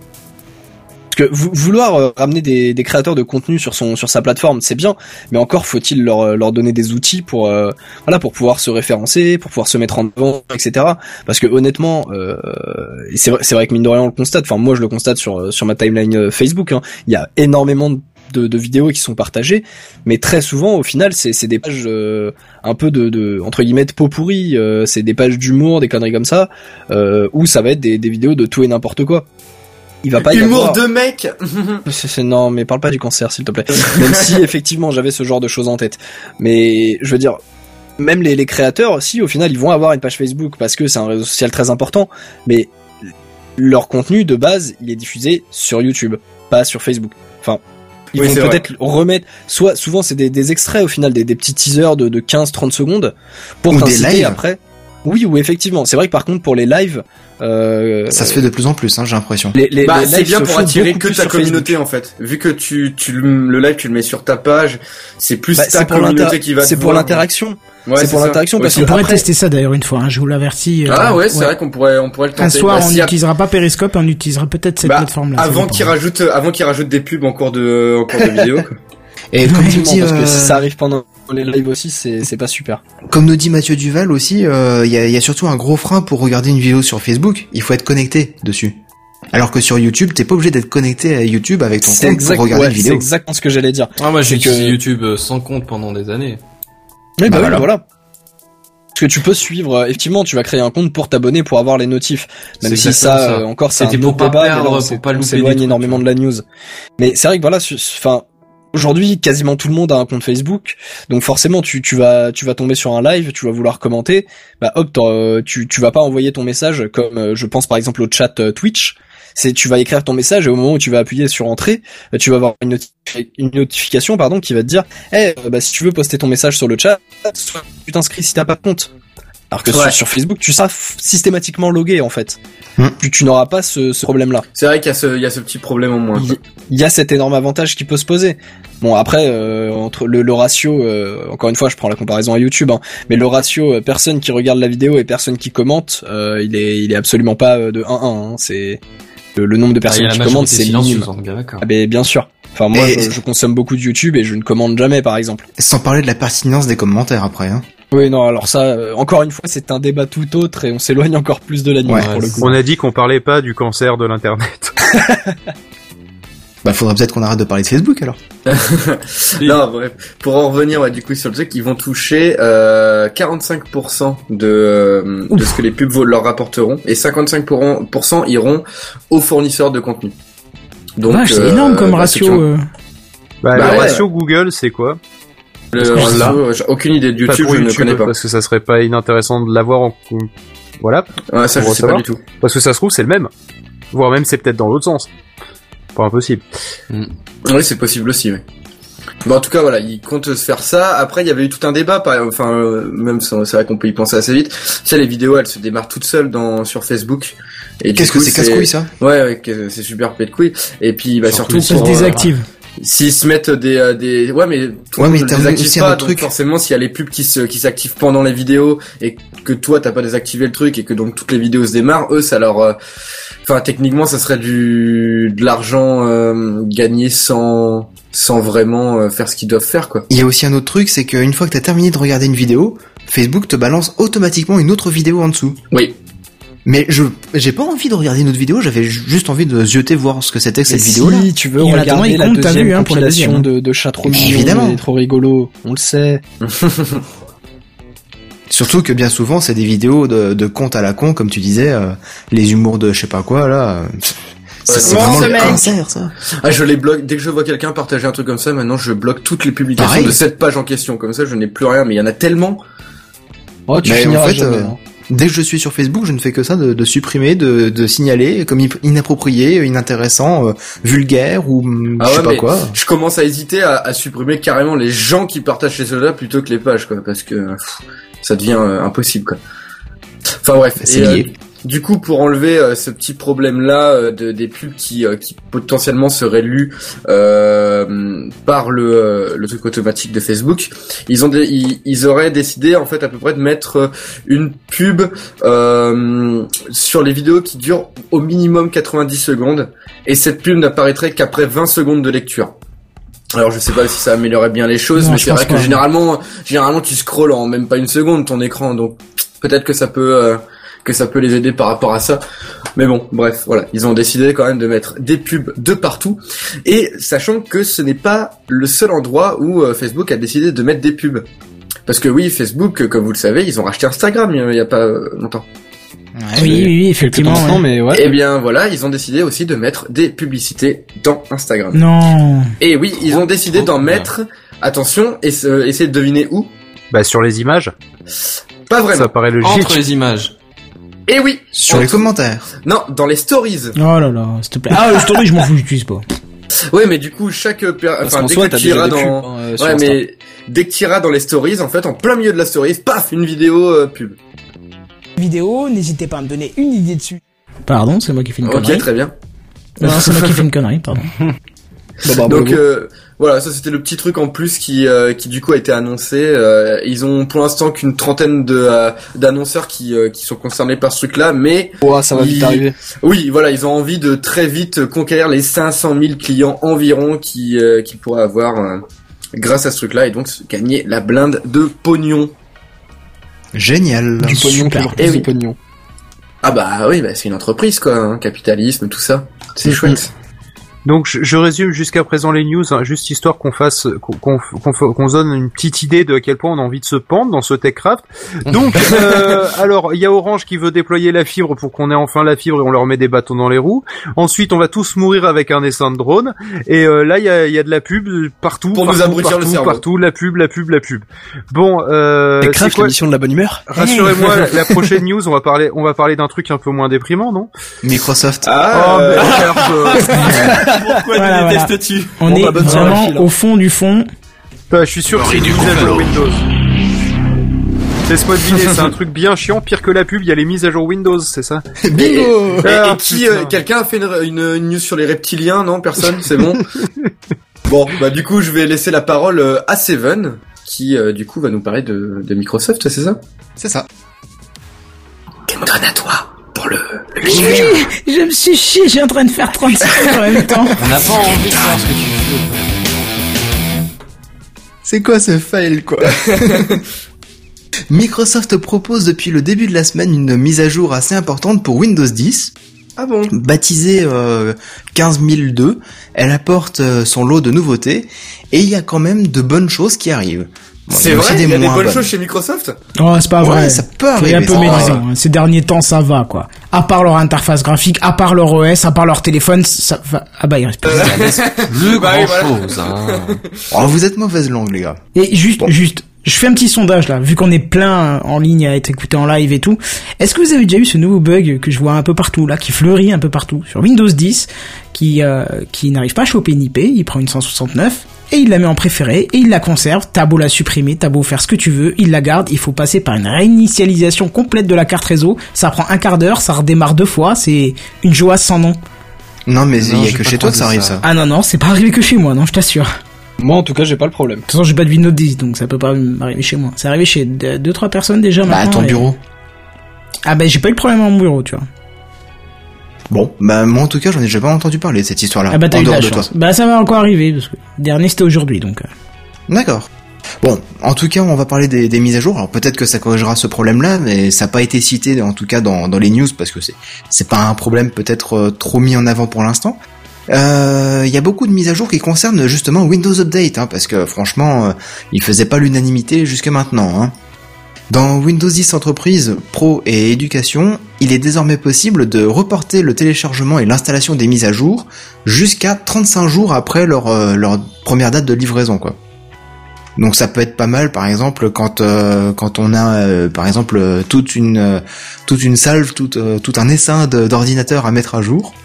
Parce que vou- vouloir euh, ramener des, créateurs de contenu sur son sur sa plateforme, c'est bien, mais encore faut-il leur euh, leur donner des outils pour euh, voilà pour pouvoir se référencer, pour pouvoir se mettre en avant, etc. Parce que honnêtement, c'est vrai c'est vrai que mine de rien on le constate. Enfin moi je le constate sur sur ma timeline Facebook. hein. Il y a énormément de vidéos qui sont partagées, mais très souvent au final c'est des pages un peu de, de entre guillemets de pot pourri, c'est des pages d'humour, des conneries comme ça, euh, où ça va être des, des vidéos de tout et n'importe quoi. Il va pas y Humour avoir. de mec. Non, mais parle pas du cancer, s'il te plaît. Même si effectivement j'avais ce genre de choses en tête, mais je veux dire. Même les, les créateurs, si au final ils vont avoir une page Facebook parce que c'est un réseau social très important, mais leur contenu de base il est diffusé sur YouTube, pas sur Facebook. Enfin, ils Oui, vont peut-être remettre, soit souvent c'est des, des extraits au final, des, des petits teasers de, de 15-30 secondes pour t'inciter après. Oui, ou effectivement. C'est vrai que par contre pour les lives, euh, Ça se fait de plus en plus, hein, j'ai l'impression. les, les, Bah les c'est bien pour attirer que ta communauté en fait. Vu que tu tu le le live tu le mets sur ta page, c'est plus Bah, ta communauté qui va. c'est te pour l'interaction. Ouais, c'est pour l'interaction, parce Aussi. que On pourrait après- tester ça d'ailleurs une fois, hein, je vous l'avertis. euh, Ah ouais, c'est vrai qu'on pourrait on pourrait le tenter. Un soir, Bah, on a- n'utilisera pas Periscope, on utilisera peut-être cette Bah, plateforme-là. avant dépend. qu'il rajoute avant qu'il rajoute des pubs en cours de en cours de vidéo. quoi. Et comme Effectivement, dit, parce que euh, si ça arrive pendant les lives aussi, c'est c'est pas super. comme nous dit Mathieu Duval aussi, euh, il y, a, il y a surtout un gros frein pour regarder une vidéo sur Facebook. Il faut être connecté dessus. Alors que sur YouTube, t'es pas obligé d'être connecté à YouTube avec ton C'est compte exact, pour regarder ouais, une c'est vidéo. exactement ce que j'allais dire. Ah, moi j'ai C'est que- YouTube euh, sans compte pendant des années. Oui, Bah bah, voilà. Parce que tu peux suivre, euh, effectivement, tu vas créer un compte pour t'abonner, pour avoir les notifs. Même C'est si ça, ça. euh, encore, c'est un pour pas débat, perdre, là, on pour pas on louper s'éloigne trucs, énormément de la news. Mais c'est vrai que voilà, enfin, aujourd'hui, quasiment tout le monde a un compte Facebook, donc forcément, tu, tu vas, tu vas tomber sur un live, tu vas vouloir commenter, bah hop, t'en- tu, tu vas pas envoyer ton message comme, euh, je pense par exemple au chat euh, Twitch. C'est tu vas écrire ton message et au moment où tu vas appuyer sur entrée, euh, tu vas avoir une, notifi- une notification pardon qui va te dire, eh bah si tu veux poster ton message sur le chat, tu t'inscris si t'as pas compte. Alors que Ouais. sur, sur Facebook, tu seras systématiquement logué en fait. Hmm. Tu, tu n'auras pas ce, ce problème-là. C'est vrai qu'il y a ce, il y a ce petit problème en moins. Il y a cet énorme avantage qui peut se poser. Bon après euh, entre le, le ratio, euh, encore une fois je prends la comparaison à YouTube, hein, mais le ratio euh, personne qui regarde la vidéo et personne qui commente, euh, il est il est absolument pas de 1-1. Hein, c'est le, le nombre de Ah, personnes qui commentent c'est minime. Ah ben bien sûr. Enfin moi je, je consomme beaucoup de YouTube et je ne commande jamais par exemple. Sans parler de la pertinence des commentaires après. Hein. Oui non alors ça euh, encore une fois c'est un débat tout autre et on s'éloigne encore plus de l'anime Ouais. pour le coup. On a dit qu'on parlait pas du cancer de l'internet. Bah faudrait peut-être qu'on arrête de parler de Facebook alors. non, bref. Pour en revenir, ouais, du coup, sur le truc, ils vont toucher euh, 45% de, euh, de ce que les pubs vont- leur rapporteront, et 55% iront aux fournisseurs de contenu. Donc, c'est euh, énorme comme bah, ratio. euh. Bah, Bah le ouais. ratio Google, c'est quoi? Le euh, j'ai aucune idée de YouTube, je ne connais pas. Parce que ça serait pas inintéressant de l'avoir en... Voilà. Ouais, ça, je sais pas du tout. Parce que ça se trouve, c'est le même. Voire même, c'est peut-être dans l'autre sens. Pas impossible. Oui, c'est possible aussi, oui. Bon, en tout cas, voilà, ils comptent se faire ça. Après, il y avait eu tout un débat, par- enfin, euh, même c'est vrai qu'on peut y penser assez vite. Tu sais, les vidéos, elles se démarrent toutes seules dans sur Facebook. Et Qu'est-ce que c'est casse-couille ça? Ouais, ouais, c'est super pète couille. Et puis, bah, surtout, Ça se euh, désactive. S'ils se mettent des, euh, des, ouais, mais Ouais, mais désactive aussi pas, donc truc. forcément, s'il y a les pubs qui se, qui s'activent pendant les vidéos et que toi t'as pas désactivé le truc et que donc toutes les vidéos se démarrent, eux, ça leur, euh, enfin, techniquement, ça serait du, de l'argent euh, gagné sans, sans vraiment euh, faire ce qu'ils doivent faire, quoi. Il y a aussi un autre truc, c'est qu'une fois que t'as terminé de regarder une vidéo, Facebook te balance automatiquement une autre vidéo en dessous. Oui. Mais je j'ai pas envie de regarder une autre vidéo, j'avais ju- juste envie de zioter voir ce que c'était que cette vidéo là. si tu veux Et regarder il la deuxième vu, hein, pour la compilation deuxième, de, de mignons évidemment. et trop rigolo, on le sait. Surtout que bien souvent c'est des vidéos de, de contes à la con, comme tu disais, euh, les humours de je sais pas quoi là. euh, C'est vraiment le mec. cancer ça. Ah, je les bloque. Dès que je vois quelqu'un partager un truc comme ça, maintenant je bloque toutes les publications Pareil. de cette page en question. Comme ça, je n'ai plus rien. Mais il y en a tellement. Oh, tu Mais finiras en fait, jamais. euh, hein. Dès que je suis sur Facebook, je ne fais que ça de, de supprimer, de, de signaler comme inapproprié, inintéressant, euh, vulgaire ou hum, Ah je sais ouais, pas quoi. Je commence à hésiter à, à supprimer carrément les gens qui partagent ces ceux-là plutôt que les pages, quoi, parce que pff, ça devient euh, impossible, quoi. Enfin bref. C'est euh, lié. Du coup, pour enlever euh, ce petit problème-là euh, de, des pubs qui, euh, qui potentiellement seraient lus euh, par le, euh, le truc automatique de Facebook, ils ont dé- ils, ils auraient décidé en fait à peu près de mettre euh, une pub euh, sur les vidéos qui durent au minimum 90 secondes et cette pub n'apparaîtrait qu'après 20 secondes de lecture. Alors je sais pas si ça améliorerait bien les choses, Non, mais c'est vrai que généralement, généralement tu scrolles en même pas une seconde ton écran, donc peut-être que ça peut euh, que ça peut les aider par rapport à ça. Mais bon, bref, voilà, ils ont décidé quand même de mettre des pubs de partout, et sachant que ce n'est pas le seul endroit où euh, Facebook a décidé de mettre des pubs. Parce que oui, Facebook, comme vous le savez, ils ont racheté Instagram il y a- il y a pas euh, longtemps. Oui, oui, oui, effectivement. Ouais. mais ouais. Eh bien voilà, ils ont décidé aussi de mettre des publicités dans Instagram. Non. Et oui, ils ont décidé d'en mettre. Attention, et essayez de deviner où? Bah, sur les images, Pas vraiment. ça paraît logique. Entre les images. Et oui. Sur les commentaires. Non, dans les stories. Oh là là, s'il te plaît. Ah, le story, je m'en fous, j'utilise pas. Ouais, mais du coup, chaque enfin dès que tu iras dans hein, euh, Ouais, mais dès que tu iras dans les stories, en fait, en plein milieu de la story, paf, une vidéo euh, pub. Vidéo, n'hésitez pas à me donner une idée dessus. Pardon, c'est moi qui fais une Ok, connerie. très bien. Non, c'est moi qui fais une connerie, pardon. Bah, bah, Donc euh, voilà, ça c'était le petit truc en plus qui euh, qui du coup a été annoncé. Euh, ils ont pour l'instant qu'une trentaine de euh, d'annonceurs qui euh, qui sont concernés par ce truc-là, mais Ouah, ça va vite arriver. Oui, voilà, ils ont envie de très vite conquérir les 500 000 clients environ qui euh, qui pourraient avoir euh, grâce à ce truc-là et donc gagner la blinde de pognon. Génial. Du pognon, toujours Eh plus oui. de pognon. Ah bah oui, bah c'est une entreprise quoi, hein, capitalisme, tout ça. C'est chouette. Donc je, je résume jusqu'à présent les news, hein, juste histoire qu'on fasse, qu'on qu'on qu'on- qu'on se donne une petite idée de à quel point on a envie de se pendre dans ce TechCraft. Donc, euh, alors il y a Orange qui veut déployer la fibre pour qu'on ait enfin la fibre et on leur met des bâtons dans les roues. Ensuite, on va tous mourir avec un essaim de drone. Et euh, là, il y a, il y a de la pub partout, Pour nous partout, abrutir le cerveau. partout, la pub, la pub, la pub. Bon, euh, c'est Craft, quoi- l'émission de la bonne humeur. Rassurez-moi, la- la prochaine news, on va parler, on va parler d'un truc un peu moins déprimant, non? Microsoft. Ah, Oh, merde. Pourquoi Voilà, tu voilà. détestes-tu On Bon, est bah, vraiment au fond du fond. Bah, je suis sûr que c'est une mise à jour Windows. Laisse-moi deviner, c'est un truc bien chiant, pire que la pub, il y a les mises à jour Windows, c'est ça Bingo Et, Ah, et qui, euh, quelqu'un a fait une, une, une news sur les reptiliens Non, personne, c'est bon. bon, bah du coup, je vais laisser la parole euh, à Seven, qui euh, du coup va nous parler de, de Microsoft, c'est ça C'est ça. Kenton à toi pour le, le Je me suis chié, j'ai en train de faire 30 secondes en même temps. On n'a pas envie de savoir ce que tu veux. C'est quoi ce fail, quoi? Microsoft propose depuis le début de la semaine une mise à jour assez importante pour Windows 10. Ah bon? Baptisée euh, 15002, elle apporte euh, son lot de nouveautés et il y a quand même de bonnes choses qui arrivent. Bon, C'est vrai, il y a des bonnes choses chez Microsoft Oh, c'est pas Ouais, vrai. ça peut C'est arriver. un peu médisant. hein. Ces derniers temps, ça va, quoi. À part leur interface graphique, à part leur OS, à part leur téléphone, ça va. Ah bah, il reste plus. Le Bah oui, grand voilà. chose, hein. Oh, vous êtes mauvaise langue, les gars. Et juste, Bon. juste, je fais un petit sondage là, vu qu'on est plein en ligne à être écouté en live et tout. Est-ce que vous avez déjà eu ce nouveau bug que je vois un peu partout là, qui fleurit un peu partout sur Windows 10, qui euh, qui n'arrive pas à choper une IP, il prend une 169 et il la met en préféré et il la conserve. T'as beau la supprimer, t'as beau faire ce que tu veux, il la garde. Il faut passer par une réinitialisation complète de la carte réseau. Ça prend un quart d'heure, ça redémarre deux fois. C'est une joie sans nom. Non, mais il y a que chez toi que ça arrive, ça. Ah non non, c'est pas arrivé que chez moi, non, je t'assure. Moi, en tout cas, j'ai pas le problème. De toute façon, j'ai pas de Windows 10, donc ça peut pas m'arriver chez moi. C'est arrivé chez deux, deux, trois personnes déjà Bah, à maintenant. ton et- bureau. Ah ben j'ai pas eu de problème à mon bureau, tu vois. Bon, bah moi en tout cas, j'en ai jamais entendu parler de cette histoire-là. Ah bah t'as eu de la de toi. chance. Bah ça va encore arriver, parce que le dernier c'était aujourd'hui, donc... euh. D'accord. Bon, en tout cas, on va parler des, des mises à jour. Alors peut-être que ça corrigera ce problème-là, mais ça n'a pas été cité en tout cas dans, dans les news parce que c'est c'est pas un problème peut-être euh, trop mis en avant pour l'instant. Euh, Il y a beaucoup de mises à jour qui concernent justement Windows Update, hein, parce que franchement, euh, il faisait pas l'unanimité jusque maintenant. Hein. Dans Windows 10 Entreprise, Pro et Éducation, il est désormais possible de reporter le téléchargement et l'installation des mises à jour jusqu'à 35 jours après leur, euh, leur première date de livraison. Donc ça peut être pas mal, par exemple, quand euh, quand on a, euh, par exemple, toute une toute une salve, tout un essaim d'ordinateurs à mettre à jour.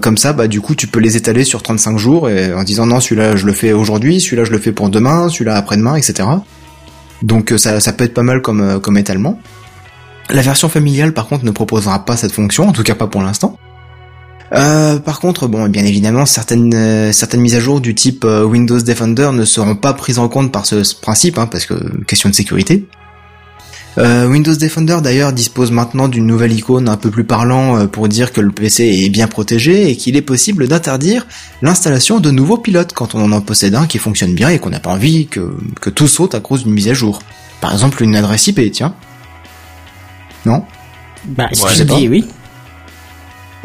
Comme ça, bah du coup, tu peux les étaler sur 35 jours en disant non, celui-là je le fais aujourd'hui, celui-là je le fais pour demain, celui-là après-demain, etc. Donc euh, ça ça peut être pas mal comme euh, comme étalement. La version familiale, par contre, ne proposera pas cette fonction, en tout cas pas pour l'instant. Euh, par contre, bon, bien évidemment, certaines certaines mises à jour du type Windows Defender ne seront pas prises en compte par ce, ce principe, hein, parce que question de sécurité. Euh, Windows Defender d'ailleurs dispose maintenant d'une nouvelle icône un peu plus parlant euh, pour dire que le PC est bien protégé et qu'il est possible d'interdire l'installation de nouveaux pilotes quand on en possède un qui fonctionne bien et qu'on n'a pas envie que, que tout saute à cause d'une mise à jour. Par exemple une adresse IP, tiens. Non? Bah si Ouais, tu dis oui.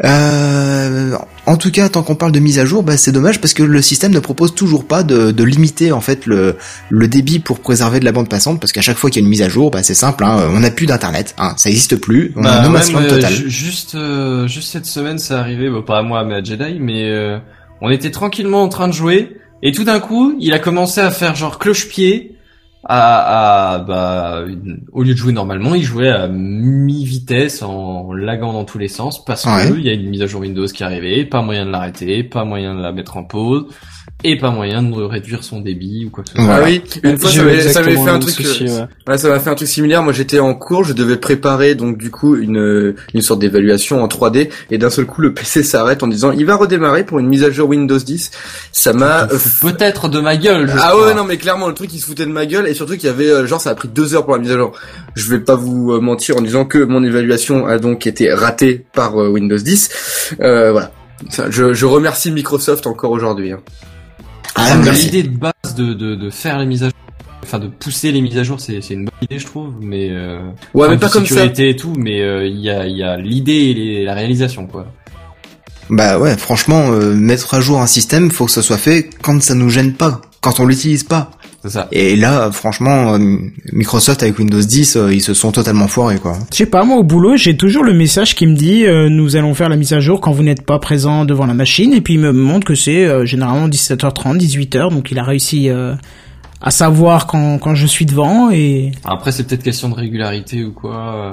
Euh, en tout cas, tant qu'on parle de mise à jour, bah, c'est dommage parce que le système ne propose toujours pas de, de limiter en fait le, le débit pour préserver de la bande passante parce qu'à chaque fois qu'il y a une mise à jour, bah, c'est simple, hein, on n'a plus d'internet, hein, ça n'existe plus, on a Bah, un no ouais, management moi, total. ju- Juste, euh, juste cette semaine, c'est arrivé, bah, pas à moi, mais à Jedi, mais euh, on était tranquillement en train de jouer, et tout d'un coup, il a commencé à faire genre cloche-pied, à, à bah, une- au lieu de jouer normalement, il jouait à mi-vitesse en lagant dans tous les sens, parce Ouais. que il y a une mise à jour Windows qui arrivait, pas moyen de l'arrêter, pas moyen de la mettre en pause, et pas moyen de réduire son débit ou quoi que ce soit. Ah oui, une fois ça m'avait ça m'avait exactement fait un truc. souci, euh, ouais. Ouais, ça m'a fait un truc similaire. Moi, j'étais en cours, je devais préparer donc du coup une une sorte d'évaluation en 3D et d'un seul coup le PC s'arrête en disant il va redémarrer pour une mise à jour Windows 10. Ça m'a Peut-être de ma gueule, je ah crois. ouais non mais clairement le truc il se foutait de ma gueule et surtout qu'il y avait euh, genre ça a pris deux heures pour la mise à jour. Je vais pas vous euh, mentir en disant que mon évaluation a donc été ratée par Windows 10. Euh, voilà. Ça, je, je remercie Microsoft encore aujourd'hui. hein. Ah, l'idée de base de, de, de faire les mises à jour, enfin de pousser les mises à jour, c'est c'est une bonne idée, je trouve, mais euh, Ouais mais pas comme ça. et tout, mais euh, il y a y a l'idée et les- la réalisation quoi. Bah ouais, franchement, euh, mettre à jour un système, faut que ça soit fait quand ça nous gêne pas, quand on l'utilise pas. Ça. Et là, franchement, euh, Microsoft avec Windows 10, euh, ils se sont totalement foirés quoi. Je sais pas, moi au boulot, j'ai toujours le message qui me dit euh, nous allons faire la mise à jour quand vous n'êtes pas présent devant la machine et puis il me montre que c'est euh, généralement 17h30, 18h donc il a réussi euh, à savoir quand quand je suis devant et Après, c'est peut-être question de régularité ou quoi. euh.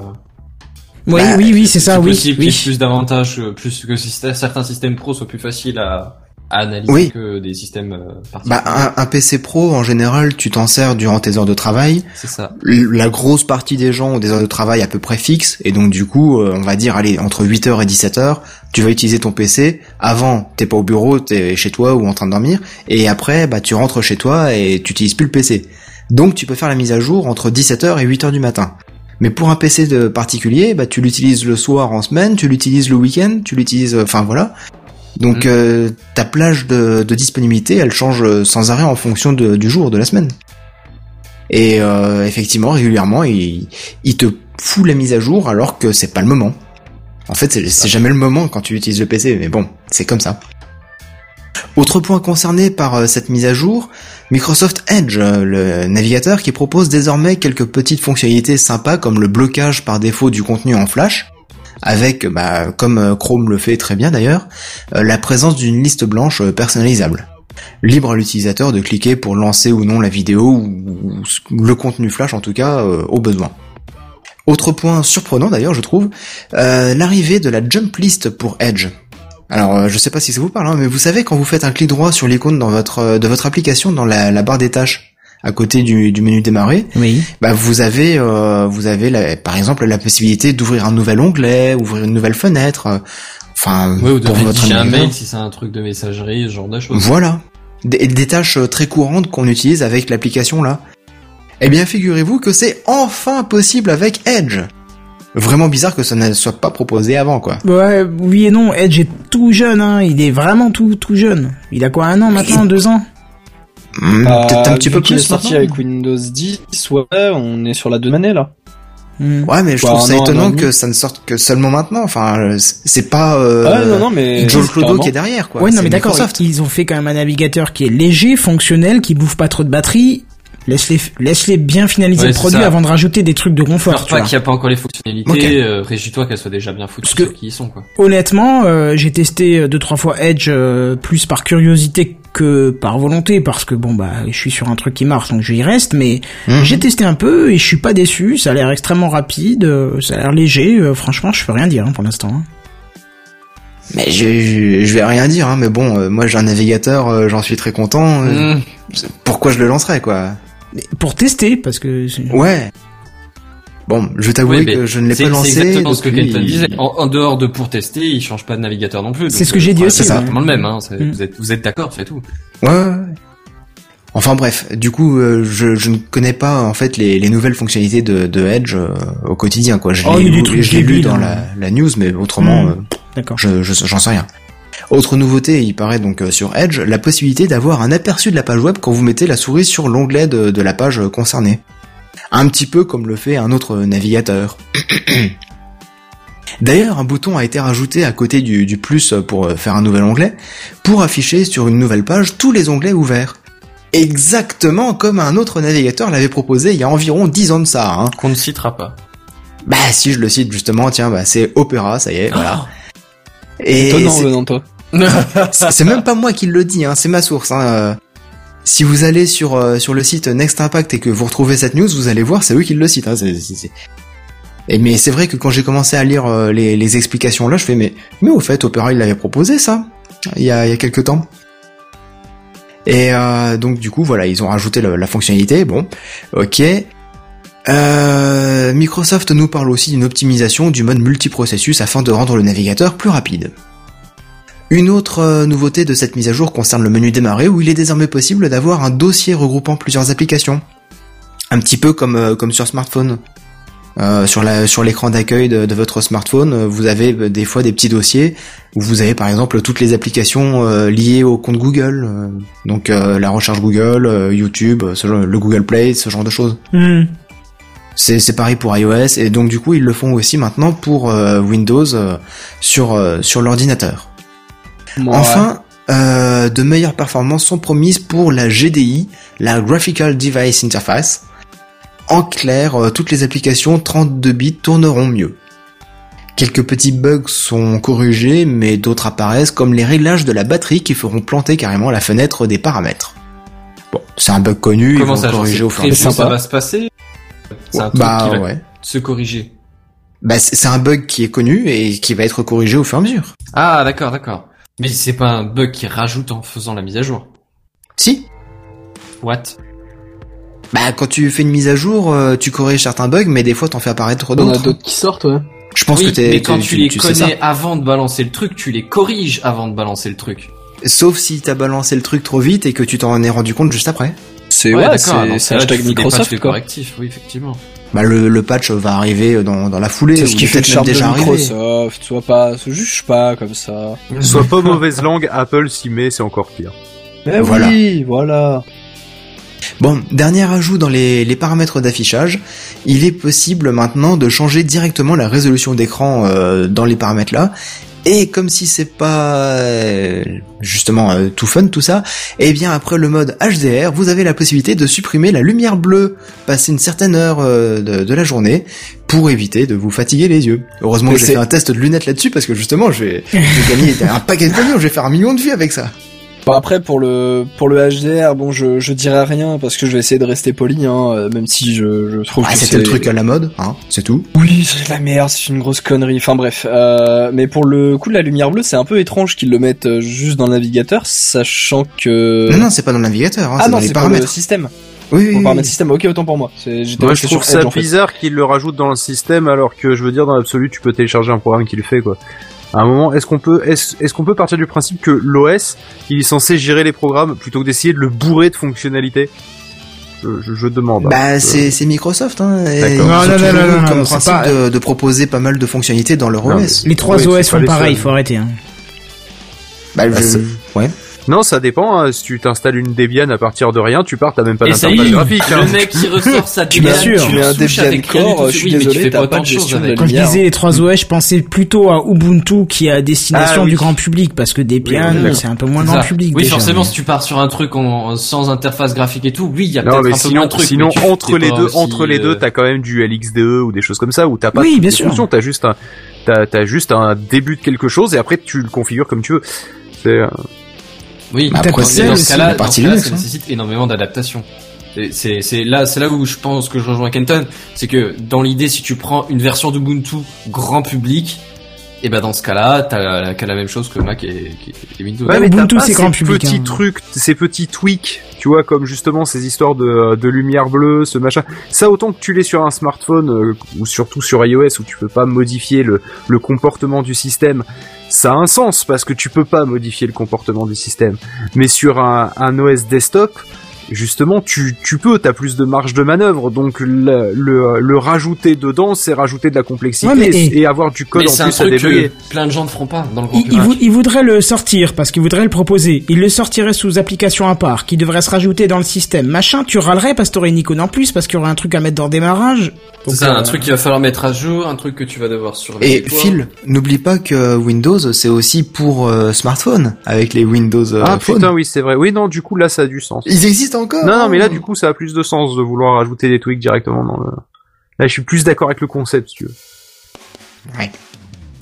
oui Bah, oui oui, c'est ça oui. possible oui. plus d'avantages, plus que certains systèmes pro soient plus faciles à, à analyser Oui. que des systèmes euh, particuliers. Bah un, un PC pro en général, tu t'en sers durant tes heures de travail. c'est ça. La grosse partie des gens ont des heures de travail à peu près fixes et donc du coup, euh, on va dire allez entre 8h et 17h, tu vas utiliser ton PC. Avant, t'es pas au bureau, t'es chez toi ou en train de dormir et après bah tu rentres chez toi et tu utilises plus le PC. Donc tu peux faire la mise à jour entre 17h et 8h du matin. Mais pour un PC de particulier, bah tu l'utilises le soir en semaine, tu l'utilises le week-end, tu l'utilises enfin voilà. Donc Mhm. euh, ta plage de, de disponibilité, elle change euh, sans arrêt en fonction de- du jour, de la semaine. Et euh, effectivement, régulièrement, il, il te fout la mise à jour alors que c'est pas le moment. En fait, c'est c'est jamais le moment quand tu utilises le PC, mais bon, c'est comme ça. Autre point concerné par cette mise à jour, Microsoft Edge, le navigateur qui propose désormais quelques petites fonctionnalités sympas comme le blocage par défaut du contenu en flash, avec, bah, comme euh, Chrome le fait très bien d'ailleurs, euh, la présence d'une liste blanche euh, personnalisable. Libre à l'utilisateur de cliquer pour lancer ou non la vidéo ou, le contenu flash en tout cas au besoin. Autre point surprenant d'ailleurs je trouve, l'arrivée de la jump list pour Edge. Alors euh, je sais pas si ça vous parle, hein, mais vous savez quand vous faites un clic droit sur l'icône de votre application dans la barre des tâches à côté du, du menu démarrer, Oui. bah vous avez euh, vous avez la- par exemple la possibilité d'ouvrir un nouvel onglet, ouvrir une nouvelle fenêtre. euh, Enfin, Ouais, ou de pour votre un mail si c'est un truc de messagerie, ce genre de choses. Voilà. Des, des tâches euh, très courantes qu'on utilise avec l'application là. Eh bien, figurez-vous que c'est enfin possible avec Edge. Vraiment bizarre que ça ne soit pas proposé avant, quoi. Ouais, oui et non, Edge est tout jeune, hein. il est vraiment tout tout jeune. Il a quoi, un an maintenant, deux ans? Hmm, Bah, Peut-être un petit peu plus sorti avec Windows 10, ouais, on est sur la deuxième année là. Hmm. Ouais, mais je Bah, trouve ça an, étonnant que ça ne sorte que seulement maintenant. Enfin, c'est pas euh, ouais, non, non, mais Joel Clodo qui est derrière, quoi. ouais, non mais d'accord, ils ont fait quand même un navigateur qui est léger, fonctionnel, qui bouffe pas trop de batterie. Laisse-les laisse-les bien finaliser Ouais, le produit ça. avant de rajouter des trucs de confort. Peur tu pas qu'il n'y a pas encore les fonctionnalités, Ok. euh, réjouis-toi qu'elles soient déjà bien foutues Parce que- ceux qui y sont, quoi. Honnêtement, euh, j'ai testé euh, deux trois fois Edge euh, plus par curiosité que par volonté parce que bon bah je suis sur un truc qui marche donc j'y reste mais Mhm. j'ai testé un peu et je suis pas déçu, ça a l'air extrêmement rapide, euh, ça a l'air léger, euh, franchement je peux rien dire hein, pour l'instant. hein. Mais je, je, je vais rien dire, hein, mais bon, euh, moi j'ai un navigateur, euh, j'en suis très content. euh, Mmh. Pourquoi je le lancerais, quoi? Mais Pour tester parce que Ouais. Bon, je vais t'avouer Oui, mais que je ne l'ai c'est- pas lancé. C'est exactement ce que Kenton disait. En, en dehors de pour tester, il change pas de navigateur non plus. C'est ce que j'ai euh, dit c'est aussi, exactement ouais. le même. Hein, c'est- Mm. Vous êtes, vous êtes d'accord, c'est tout. Ouais, ouais, ouais. Enfin bref, du coup, euh, je, je ne connais pas en fait les, les nouvelles fonctionnalités de, de Edge euh, au quotidien, quoi. Je Oh, l'ai lu, dans hein. la, la news, mais autrement, Mm. euh, D'accord. je, je- j'en sais rien. Autre nouveauté, il paraît donc euh, sur Edge, la possibilité d'avoir un aperçu de la page web quand vous mettez la souris sur l'onglet de, de la page euh, concernée. Un petit peu comme le fait un autre navigateur. D'ailleurs, un bouton a été rajouté à côté du, du plus pour faire un nouvel onglet, pour afficher sur une nouvelle page tous les onglets ouverts. Exactement comme un autre navigateur l'avait proposé il y a environ 10 ans de ça. Hein. Qu'on ne citera pas. Bah si je le cite justement, tiens, bah c'est Opera, ça y est, voilà. Et Étonnant de toi. c'est c'est même pas moi qui le dis, hein, c'est ma source. Hein. Si vous allez sur euh, sur le site Next Impact et que vous retrouvez cette news, vous allez voir, c'est eux qui le citent. Hein, Et mais c'est vrai que quand j'ai commencé à lire euh, les, explications là, je fais mais mais au fait Opera il l'avait proposé ça il y a il y a quelques temps. Et euh, donc du coup voilà ils ont rajouté la, la fonctionnalité. Bon, ok. Microsoft nous parle aussi d'une optimisation du mode multiprocessus afin de rendre le navigateur plus rapide. Une autre euh, nouveauté de cette mise à jour concerne le menu démarrer où il est désormais possible d'avoir un dossier regroupant plusieurs applications. Un petit peu comme, euh, comme sur smartphone. Euh, sur la sur l'écran d'accueil de, de votre smartphone, vous avez des fois des petits dossiers où vous avez par exemple toutes les applications euh, liées au compte Google, euh, donc la recherche Google, YouTube, ce le Google Play, ce genre de choses. Hmm. C'est c'est pareil pour iOS et donc du coup ils le font aussi maintenant pour Windows sur sur l'ordinateur. Enfin, euh, de meilleures performances sont promises pour la GDI, la Graphical Device Interface. En clair, euh, toutes les applications 32 bits tourneront mieux. Quelques petits bugs sont corrigés, mais d'autres apparaissent comme les réglages de la batterie qui feront planter carrément la fenêtre des paramètres. Bon, c'est un bug connu, Comment ils vont ça, corriger au fur et à mesure. ça va se passer C'est un truc Bah qui va ouais. se corriger. Bah c'est un bug qui est connu et qui va être corrigé au fur et à mesure. Ah, d'accord, d'accord. Mais c'est pas un bug qui rajoute en faisant la mise à jour. Si, What? Bah quand tu fais une mise à jour, euh, tu corriges certains bugs, mais des fois t'en fais apparaître On a d'autres. d'autres qui sortent, ouais. Je pense oui, que t'es. mais quand tu, tu, les tu sais ça. connais avant de balancer le truc, tu les corriges avant de balancer le truc. Sauf si t'as balancé le truc trop vite et que tu t'en es rendu compte juste après. C'est ouais, d'accord, c'est cas-là, hashtag Microsoft quoi. correctifs, oui, effectivement. Bah le, le patch va arriver dans, dans la foulée. C'est ce qui fait le peut-être charme même de déjà arrivé. Microsoft. Sois pas, se juge pas comme ça. Sois pas mauvaise langue, Apple s'y met, c'est encore pire. Mais Voilà. oui, voilà. Bon, dernier ajout dans les, les paramètres d'affichage, il est possible maintenant de changer directement la résolution d'écran euh, dans les paramètres là. Et comme si c'est pas euh, justement euh, tout fun tout ça, eh bien après le mode HDR, vous avez la possibilité de supprimer la lumière bleue passé une certaine heure euh, de, de la journée pour éviter de vous fatiguer les yeux. Heureusement que j'ai fait un test de lunettes là-dessus parce que justement je vais, je vais gagner un paquet de millions, je vais faire un million de vues avec ça. Bon après pour le pour le HDR, bon je je dirais rien parce que je vais essayer de rester poli, hein, euh, même si je je trouve Ah, que c'était c'est le truc à la mode, hein, c'est tout. Oui, c'est de la merde, c'est une grosse connerie. Enfin bref, euh, mais pour le coup de la lumière bleue, c'est un peu étrange qu'ils le mettent euh, juste dans le navigateur, sachant que. Non, non, c'est pas dans le navigateur, hein, ah c'est non, dans les c'est pour le paramètres. système. Oui, oui, oui. paramètre système. Ok, autant pour moi. C'est- J'étais Moi, je trouve ça Edge, en fait. bizarre qu'ils le rajoutent dans le système alors que je veux dire dans l'absolu tu peux télécharger un programme qui le fait quoi. À un moment, est-ce qu'on peut est-ce est-ce qu'on peut partir du principe que l'OS il est censé gérer les programmes plutôt que d'essayer de le bourrer de fonctionnalités? Je, je, je demande. hein. Bah, Euh, c'est, c'est Microsoft, hein. et Non, ont non, non, non, non, comme non, principe pas- de, de proposer pas mal de fonctionnalités dans leur Non, OS. Les trois Oui, OS font pareil, seuls. faut arrêter. Hein. Bah, Bah, je- c'est- ouais. Non, ça dépend. hein. Si tu t'installes une Debian à partir de rien, tu pars, t'as même pas Et ça y d'interface est, graphique. hein. le mec qui ressort sa Tu mets, Bien sûr. tu mets un Debian avec rien du Core, tout. je suis Oui, mais tu désolé, fais t'as pas de de gestion de Quand je disais les trois OS, je pensais plutôt à Ubuntu qui est à destination Ah, oui. du grand public parce que Debian Oui, c'est un peu moins grand public. Oui, déjà. forcément, si tu pars sur un truc en, sans interface graphique et tout, oui, il y a peut-être un peu sinon, moins de trucs. sinon mais tu- entre les deux, entre les deux, euh, t'as quand même du LX2 ou des choses comme ça où t'as pas sûr. fonctions, t'as juste un, t'as, t'as juste un début de quelque chose et après tu le configures comme tu veux. C'est, Oui, Après, dans, c'est dans ce cas-là, ça hein. nécessite énormément d'adaptation. C'est là, c'est là où je pense que je rejoins Kenton, c'est que dans l'idée, si tu prends une version d'Ubuntu grand public, et ben dans ce cas-là, t'as la, qu'à la même chose que Mac et, et Windows. Ouais, mais Ubuntu, c'est ces grand public, petits hein. trucs, ces petits tweaks, tu vois, comme justement ces histoires de, de lumière bleue, ce machin. Ça, autant que tu l'es sur un smartphone, euh, ou surtout sur iOS, où tu peux pas modifier le, le comportement du système, ça a un sens, parce que tu peux pas modifier le comportement du système. Mais sur un, un OS desktop, justement, tu, tu peux, t'as plus de marge de manœuvre, donc le, le, le rajouter dedans, c'est rajouter de la complexité Ouais, mais- et, et avoir du code Mais en un plus à truc débugger. que plein de gens ne feront pas dans le grand Il, voudrait le sortir parce qu'il voudrait le proposer. Il le sortirait sous application à part, qui devrait se rajouter dans le système. Machin, tu râlerais parce que t'aurais une icône en plus, parce qu'il y aurait un truc à mettre dans le démarrage. C'est ça, euh, un truc qu'il va falloir mettre à jour, un truc que tu vas devoir surveiller. Et toi. Phil, n'oublie pas que Windows, c'est aussi pour euh, smartphone, avec les Windows euh, Ah Phone. putain, oui, c'est vrai. Oui, non, du coup, là, ça a du sens. Ils existent encore Non, non, mais là, hein. du coup, ça a plus de sens de vouloir ajouter des tweaks directement dans le... Là, je suis plus d'accord avec le concept, si tu veux.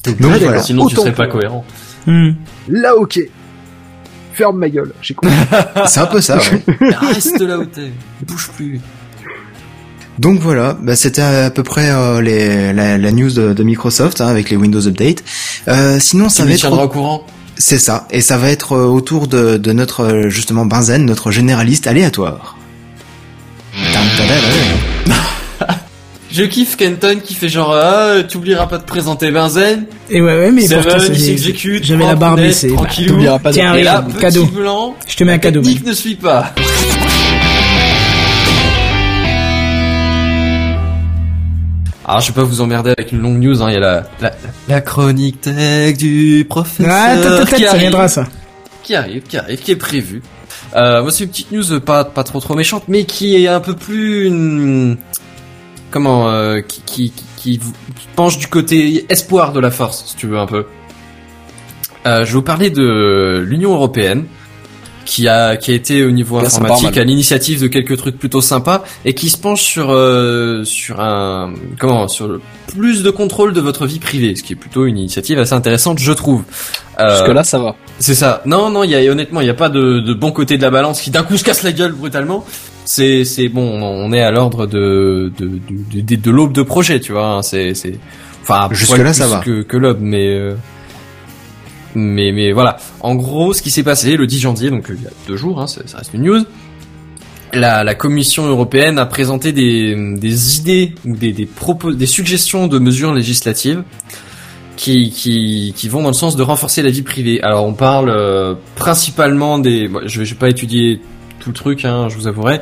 Donc Ah, voilà. Sinon, tu serais pas que- cohérent. hmm. Là, ok. Ferme ma gueule, j'ai compris. C'est un peu ça, ouais. Reste là où t'es. Bouge plus. Donc voilà, bah, c'était à peu près euh, les, la, la news de, de Microsoft hein, avec les Windows Update. Euh, sinon, ça Tu va être tiendras au courant. C'est ça, et ça va être euh, autour de, de notre euh, justement Benzen, notre généraliste aléatoire. Je kiffe Kenton qui fait genre ah tu oublieras pas de présenter Benzen. Et ouais, ouais, mais pourtant, Seven, il c'est- s'exécute. j'avais la barbe net, laissée. Bah, Tiens, Et là, regarde, petit cadeau. blanc. Je te mets un cadeau. technique ne suit pas. Alors je vais pas vous emmerder avec une longue news, hein. il y a la, la, la chronique tech du professeur Ah, qui, ça viendra ça. qui arrive, qui arrive, qui est prévu. Euh, moi c'est une petite news pas, pas trop trop méchante, mais qui est un peu plus... hum, comment... euh, qui, qui penche du côté espoir de la force, si tu veux un peu. Euh, je vais vous parler de l'Union européenne qui a qui a été au niveau informatique à l'initiative de quelques trucs plutôt sympas et qui se penche sur euh, sur un comment sur le plus de contrôle de votre vie privée, ce qui est plutôt une initiative assez intéressante, je trouve. Euh, Jusque là, ça va. c'est ça. Non, non, il y a honnêtement, il n'y a pas de, de bon côté de la balance qui d'un coup se casse la gueule brutalement. C'est, c'est bon, on est à l'ordre de de, de, de, de l'aube de projet, tu vois. hein, C'est, c'est, enfin, Jusque là, ça va. Que, que l'aube, mais euh, mais mais voilà. En gros, ce qui s'est passé le 10 janvier, donc euh, il y a deux jours, hein, ça, reste une news. La, Commission européenne a présenté des, des idées ou des, propos, des suggestions de mesures législatives qui, vont dans le sens de renforcer la vie privée. Alors on parle euh, principalement des... je vais, je vais pas étudier tout le truc, hein, je vous avouerai.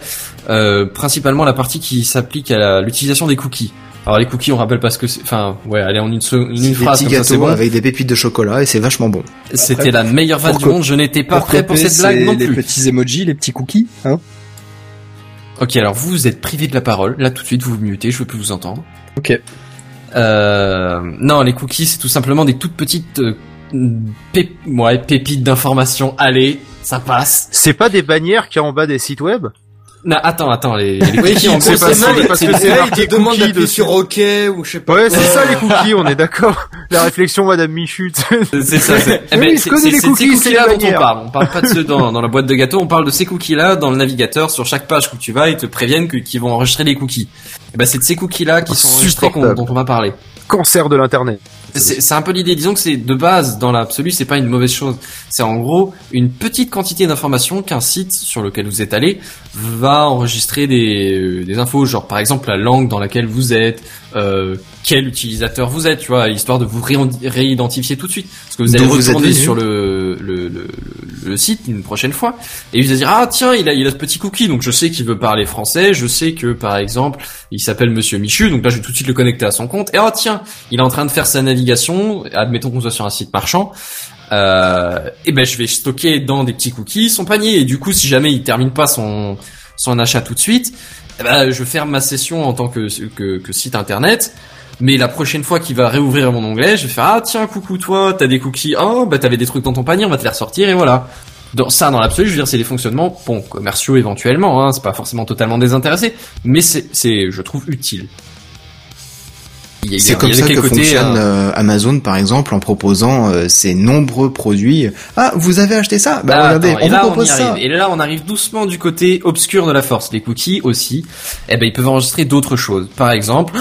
Euh, principalement la partie qui s'applique à l'utilisation des cookies. Alors les cookies, on rappelle pas ce que c'est... Enfin, ouais, allez, en une, une, C'est des phrase petits comme ça, c'est bon. avec des pépites de chocolat et c'est vachement bon. C'était la meilleure vanne du pour monde, je n'étais pas Pour prêt pour copier, cette blague c'est non Les plus. petits emojis, les petits cookies, hein. Ok, alors vous, vous êtes privé de la parole. Là, tout de suite, vous vous mutez, je veux plus vous entendre. Ok. Euh, non, les cookies, c'est tout simplement des toutes petites euh, pép- ouais, pépites d'information. Allez, ça passe. C'est pas des bannières qu'il y a en bas des sites web? Non, attends, attends, les, les cookies, en gros, c'est pas c'est ça, des- parce que c'est là, marqué il te demande cookies d'appuyer sur OK ou je sais pas. Ouais, c'est ça les cookies, on est d'accord. La réflexion, Madame Michut. C'est ça. c'est- Eh ben, c'est ces cookies-là dont on parle. On parle pas de ceux dans, dans la boîte de gâteau. On parle de ces cookies-là dans le navigateur. Sur chaque page où tu vas, ils te préviennent qu'ils vont enregistrer les cookies. Et ben, c'est de ces cookies-là qui sont enregistrés dont on va parler. Cancer de l'internet. C'est un peu l'idée. Disons que c'est de base, dans l'absolu, c'est pas une mauvaise chose. C'est en gros une petite quantité d'informations qu'un site sur lequel vous êtes allé va enregistrer des, euh, des infos, genre par exemple la langue dans laquelle vous êtes, euh, quel utilisateur vous êtes, tu vois, histoire de vous réidentifier tout de suite. Parce que vous allez retourner sur le, le, le, le site une prochaine fois et vous allez dire ah tiens il a il a ce petit cookie donc je sais qu'il veut parler français, je sais que par exemple il s'appelle Monsieur Michu donc là je vais tout de suite le connecter à son compte et oh tiens il est en train de faire sa navigation, admettons qu'on soit sur un site marchand, euh, et ben je vais stocker dans des petits cookies son panier et du coup si jamais il termine pas son son achat tout de suite, eh ben, je ferme ma session en tant que, que, que site internet. Mais la prochaine fois qu'il va réouvrir mon onglet, je vais faire ah tiens coucou toi, t'as des cookies, oh bah t'avais des trucs dans ton panier, on va te les ressortir et voilà. Dans ça, dans l'absolu, je veux dire, c'est des fonctionnements, bon, commerciaux éventuellement, hein, c'est pas forcément totalement désintéressé, mais c'est, c'est, je trouve utile. C'est comme ça que côté, fonctionne euh, euh, Amazon par exemple en proposant euh, ses nombreux produits. Ah, vous avez acheté ça? Bah Ah, regardez, attends, on vous là, propose ça. arrive. Et là, on arrive doucement du côté obscur de la force. Les cookies aussi, eh ben, ils peuvent enregistrer d'autres choses. Par exemple,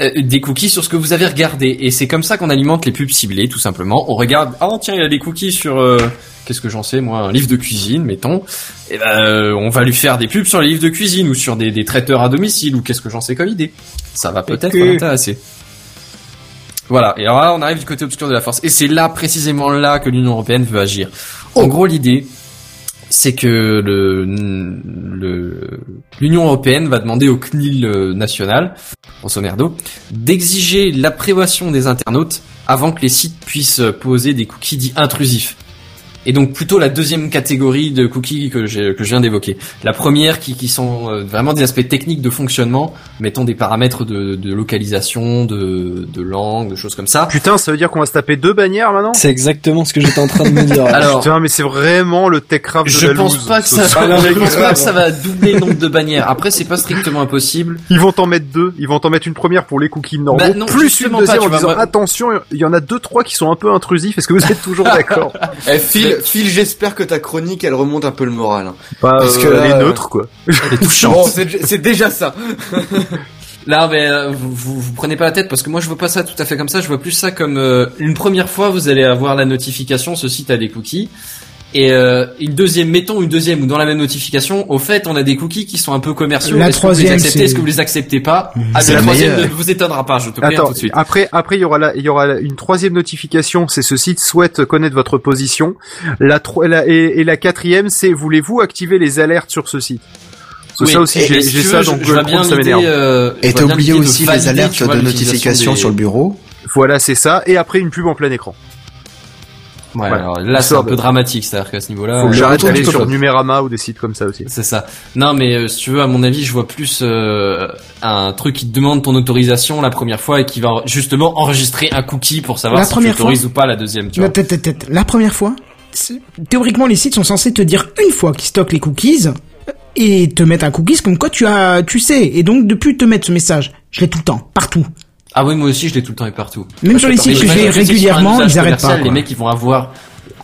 euh, des cookies sur ce que vous avez regardé. Et c'est comme ça qu'on alimente les pubs ciblées, tout simplement. On regarde, oh tiens, il y a des cookies sur, euh, qu'est-ce que j'en sais, moi, un livre de cuisine, mettons. Et ben, euh, on va lui faire des pubs sur les livres de cuisine ou sur des, des traiteurs à domicile ou qu'est-ce que j'en sais comme idée. Ça va peut-être l'intéresser. Voilà. Et alors là, on arrive du côté obscur de la force. Et c'est là, précisément là, que l'Union Européenne veut agir. En gros, l'idée, c'est que le, l'Union Européenne va demander au CNIL euh, national, grosso merdo, d'exiger l'appréhension des internautes avant que les sites puissent poser des cookies dits intrusifs. Et donc plutôt la deuxième catégorie de cookies que, j'ai- que je viens d'évoquer. La première qui, qui sont euh, vraiment des aspects techniques de fonctionnement, mettons des paramètres de, de localisation, de, de langue, de choses comme ça. Putain, ça veut dire qu'on va se taper deux bannières maintenant? C'est exactement ce que j'étais en train de me dire. Alors, Putain, mais c'est vraiment le techcraft de je la pense loose, pas que ça, je pense pas que ça va doubler le nombre de bannières. Après, c'est pas strictement impossible. Ils vont t'en mettre deux. Ils vont t'en mettre une première pour les cookies normaux, Bah non, plus une deuxième pas, en disant attention, il y en a deux trois qui sont un peu intrusifs. Est-ce que vous êtes toujours d'accord? Eh, Phil, Phil, j'espère que ta chronique, elle remonte un peu le moral. hein. Pas Parce que euh, là, les euh, neutres quoi. Elle est touchante. Bon, c'est déjà ça. Là, mais euh, vous, vous, vous prenez pas la tête parce que moi je vois pas ça tout à fait comme ça. Je vois plus ça comme euh, une première fois vous allez avoir la notification ce site a des cookies et euh, une deuxième mettons une deuxième ou dans la même notification. Au fait, on a des cookies qui sont un peu commerciaux. La Est-ce que vous les acceptez c'est- Est-ce que vous les acceptez pas Ah, C'est le la troisième meilleure. ne vous étonnera pas. Je te préviens Attends, tout de suite. après, après, il y aura la, il y aura la- une troisième notification, c'est ce site souhaite connaître votre position. La, tro- la- et, et la quatrième, c'est voulez-vous activer les alertes sur ce site? Parce que Oui, ça aussi, et- j'ai ça veux, dans je- je vois Google bien Chrome, ça m'énerve. euh, Et t'as oublié aussi les alertes vois, de notification des- sur le bureau. Voilà, c'est ça. Et après une pub en plein écran. Ouais, Ouais. alors là c'est un peu dramatique, c'est-à-dire qu'à ce niveau-là. Faut que euh, j'arrête retourne d'aller sur. Numérama ou des sites comme ça aussi. C'est ça. Non, mais euh, si tu veux, à mon avis, je vois plus euh, un truc qui te demande ton autorisation la première fois et qui va justement enregistrer un cookie pour savoir La si tu première autorises fois ou pas la deuxième. Tu La, vois. tête, tête, tête. la première fois, théoriquement, les sites sont censés te dire une fois qu'ils stockent les cookies et te mettre un cookies comme quoi tu as, tu sais. Et donc, depuis te mettre ce message, je l'ai tout le temps, partout. Ah oui, moi aussi, je l'ai tout le temps et partout. Même sur les sites que je vais régulièrement, ils arrêtent pas. Les mecs, ils vont avoir.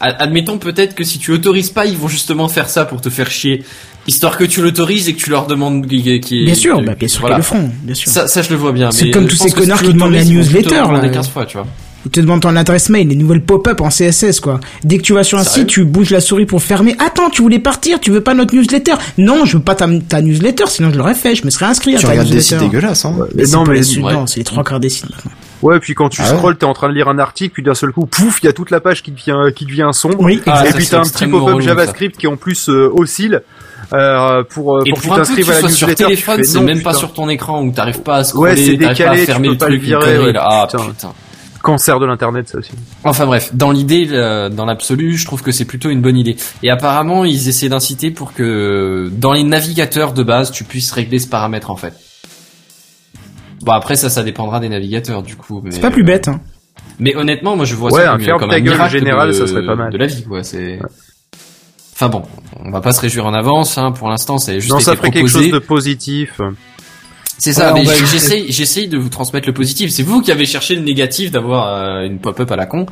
Ad- Admettons peut-être que si tu autorises pas, ils vont justement faire ça pour te faire chier, histoire que tu l'autorises et que tu leur demandes qui. Bien sûr, bah, bien sûr voilà. qu'ils le feront, bien sûr. Ça, ça, je le vois bien. C'est comme tous ces connards qui demandent la newsletter, là. 15 fois, tu vois. Ils te demandent ton adresse mail, les nouvelles pop-up en CSS, quoi. Dès que tu vas sur un Sérieux site, tu bouges la souris pour fermer. Attends, tu voulais partir, tu veux pas notre newsletter Non, je veux pas ta, ta newsletter, sinon je l'aurais fait, je me serais inscrit à Tu ta regardes des newsletter. sites dégueulasses, hein. Mais non, non, mais- c'est les trois quarts des sites maintenant. Ouais, puis quand tu Ah ouais. scrolles, t'es en train de lire un article, puis d'un seul coup, pouf, il y a toute la page qui devient, qui devient sombre. Oui, Ah, et puis t'as un petit pop-up JavaScript qui en plus euh, oscille euh, pour, euh, Et pour que tu pour un truc t'inscrives que à tu sois sur newsletter. tu téléphone, c'est même pas sur ton écran où t'arrives pas à scroller, Ouais, c'est t'arrives pas à décalé, tu fermer peux le pas le truc, virer, ouais. Ah putain. putain. Cancer de l'internet, ça aussi. Enfin bref, dans l'idée, euh, dans l'absolu, je trouve que c'est plutôt une bonne idée. Et apparemment, ils essaient d'inciter pour que dans les navigateurs de base, tu puisses régler ce paramètre en fait. Bon après ça, ça dépendra des navigateurs du coup. mais- C'est pas plus bête, hein. Mais honnêtement, moi je vois Ouais, ça comme, comme un gueule miracle général, de, ça serait pas mal. de la vie quoi. C'est. Enfin bon, on va pas se réjouir en avance. Hein, pour l'instant, c'est juste Non, été ça ferait quelque chose de positif. C'est ça, Ouais, mais j'essaye, j'essaye de vous transmettre le positif. C'est vous qui avez cherché le négatif d'avoir euh, une pop-up à la con.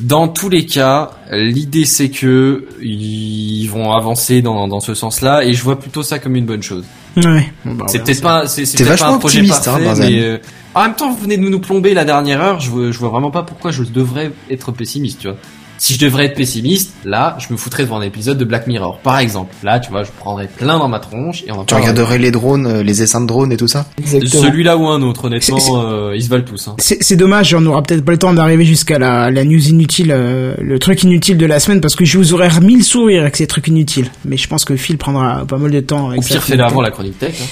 Dans tous les cas, l'idée c'est que ils vont avancer dans, dans ce sens-là, et je vois plutôt ça comme une bonne chose. Ouais. Bon, bah, c'est peut-être pas, c'est, peut-être pas vachement un projet optimiste, hein, parfait, Benzen. mais euh, en même temps, vous venez de nous plomber la dernière heure. Je vois, je vois vraiment pas pourquoi je devrais être pessimiste, tu vois. Si je devrais être pessimiste, là, je me foutrais devant un épisode de Black Mirror, par exemple. Là, tu vois, je prendrais plein dans ma tronche et on en Tu regarderais les drones, euh, les essaims de drones et tout ça. Celui-là ou un autre, honnêtement, euh, ils se valent tous. Hein. C'est dommage, on n'aura peut-être pas le temps d'arriver jusqu'à la, la news inutile, euh, le truc inutile de la semaine, parce que je vous aurais remis le sourire avec ces trucs inutiles. Mais je pense que Phil prendra pas mal de temps avec Au pire, chronique. avant la chronique tech. Hein.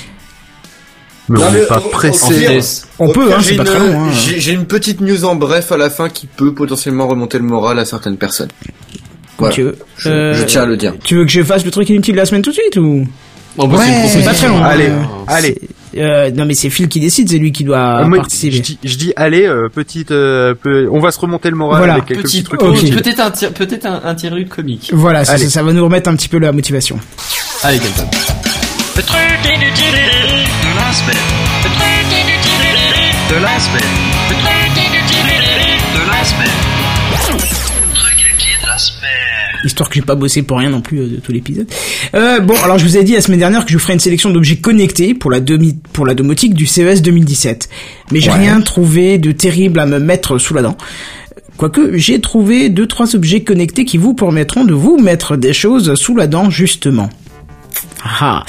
Mais Non, on n'est pas pressé. On peut, hein, j'ai c'est pas une- très long. Hein. J'ai une petite news en bref à la fin qui peut potentiellement remonter le moral à certaines personnes. Voilà. tu veux. Je, Euh, je tiens à le dire. Tu veux que je fasse le truc inutile de la semaine tout de suite ou? Bon, bah, Ouais, c'est pas très long. Allez, Euh, allez. euh, non mais c'est Phil qui décide, c'est lui qui doit Euh, moi, participer. je, dis, je dis, allez, euh, petite, euh, peu- on va se remonter le moral Voilà. avec quelques petits Petit, trucs. Ok. inutiles. peut-être un, peut-être un, un comique. Voilà, ça, ça, ça va nous remettre un petit peu la motivation. Allez, Kenton. Le truc inutile de la semaine. Le truc inutile de la semaine. Le truc inutile de la semaine. Le truc inutile de la semaine. Histoire que j'ai pas bossé pour rien non plus euh, de tout l'épisode. Euh, bon, alors je vous ai dit la semaine dernière que je vous ferais une sélection d'objets connectés pour la demi, pour la domotique du CES 2017. Mais j'ai rien trouvé de terrible à me mettre sous la dent. Quoique, j'ai trouvé deux, trois objets connectés qui vous permettront de vous mettre des choses sous la dent, justement. Ah.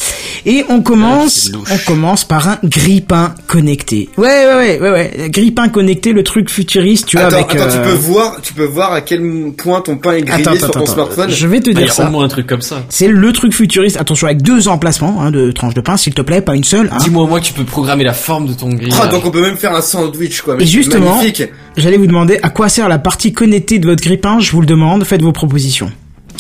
Et on Ah, commence, louche. on commence par un grippin connecté. Ouais, ouais, ouais, ouais, ouais. Grippin connecté, le truc futuriste, tu vois, Attends, avec, attends, tu euh, peux voir, tu peux voir à quel point ton pain est grillé Attends, sur attends, ton attends. smartphone. Je vais te y dire a ça. au moins un truc comme ça. C'est le truc futuriste. Attention, avec deux emplacements hein, de tranches de pain, s'il te plaît, pas une seule. hein. Dis-moi que tu peux programmer la forme de ton grillage. Ah, donc on peut même faire un sandwich, quoi. Mais Et justement, j'allais vous demander à quoi sert la partie connectée de votre grippin. Je vous le demande. Faites vos propositions.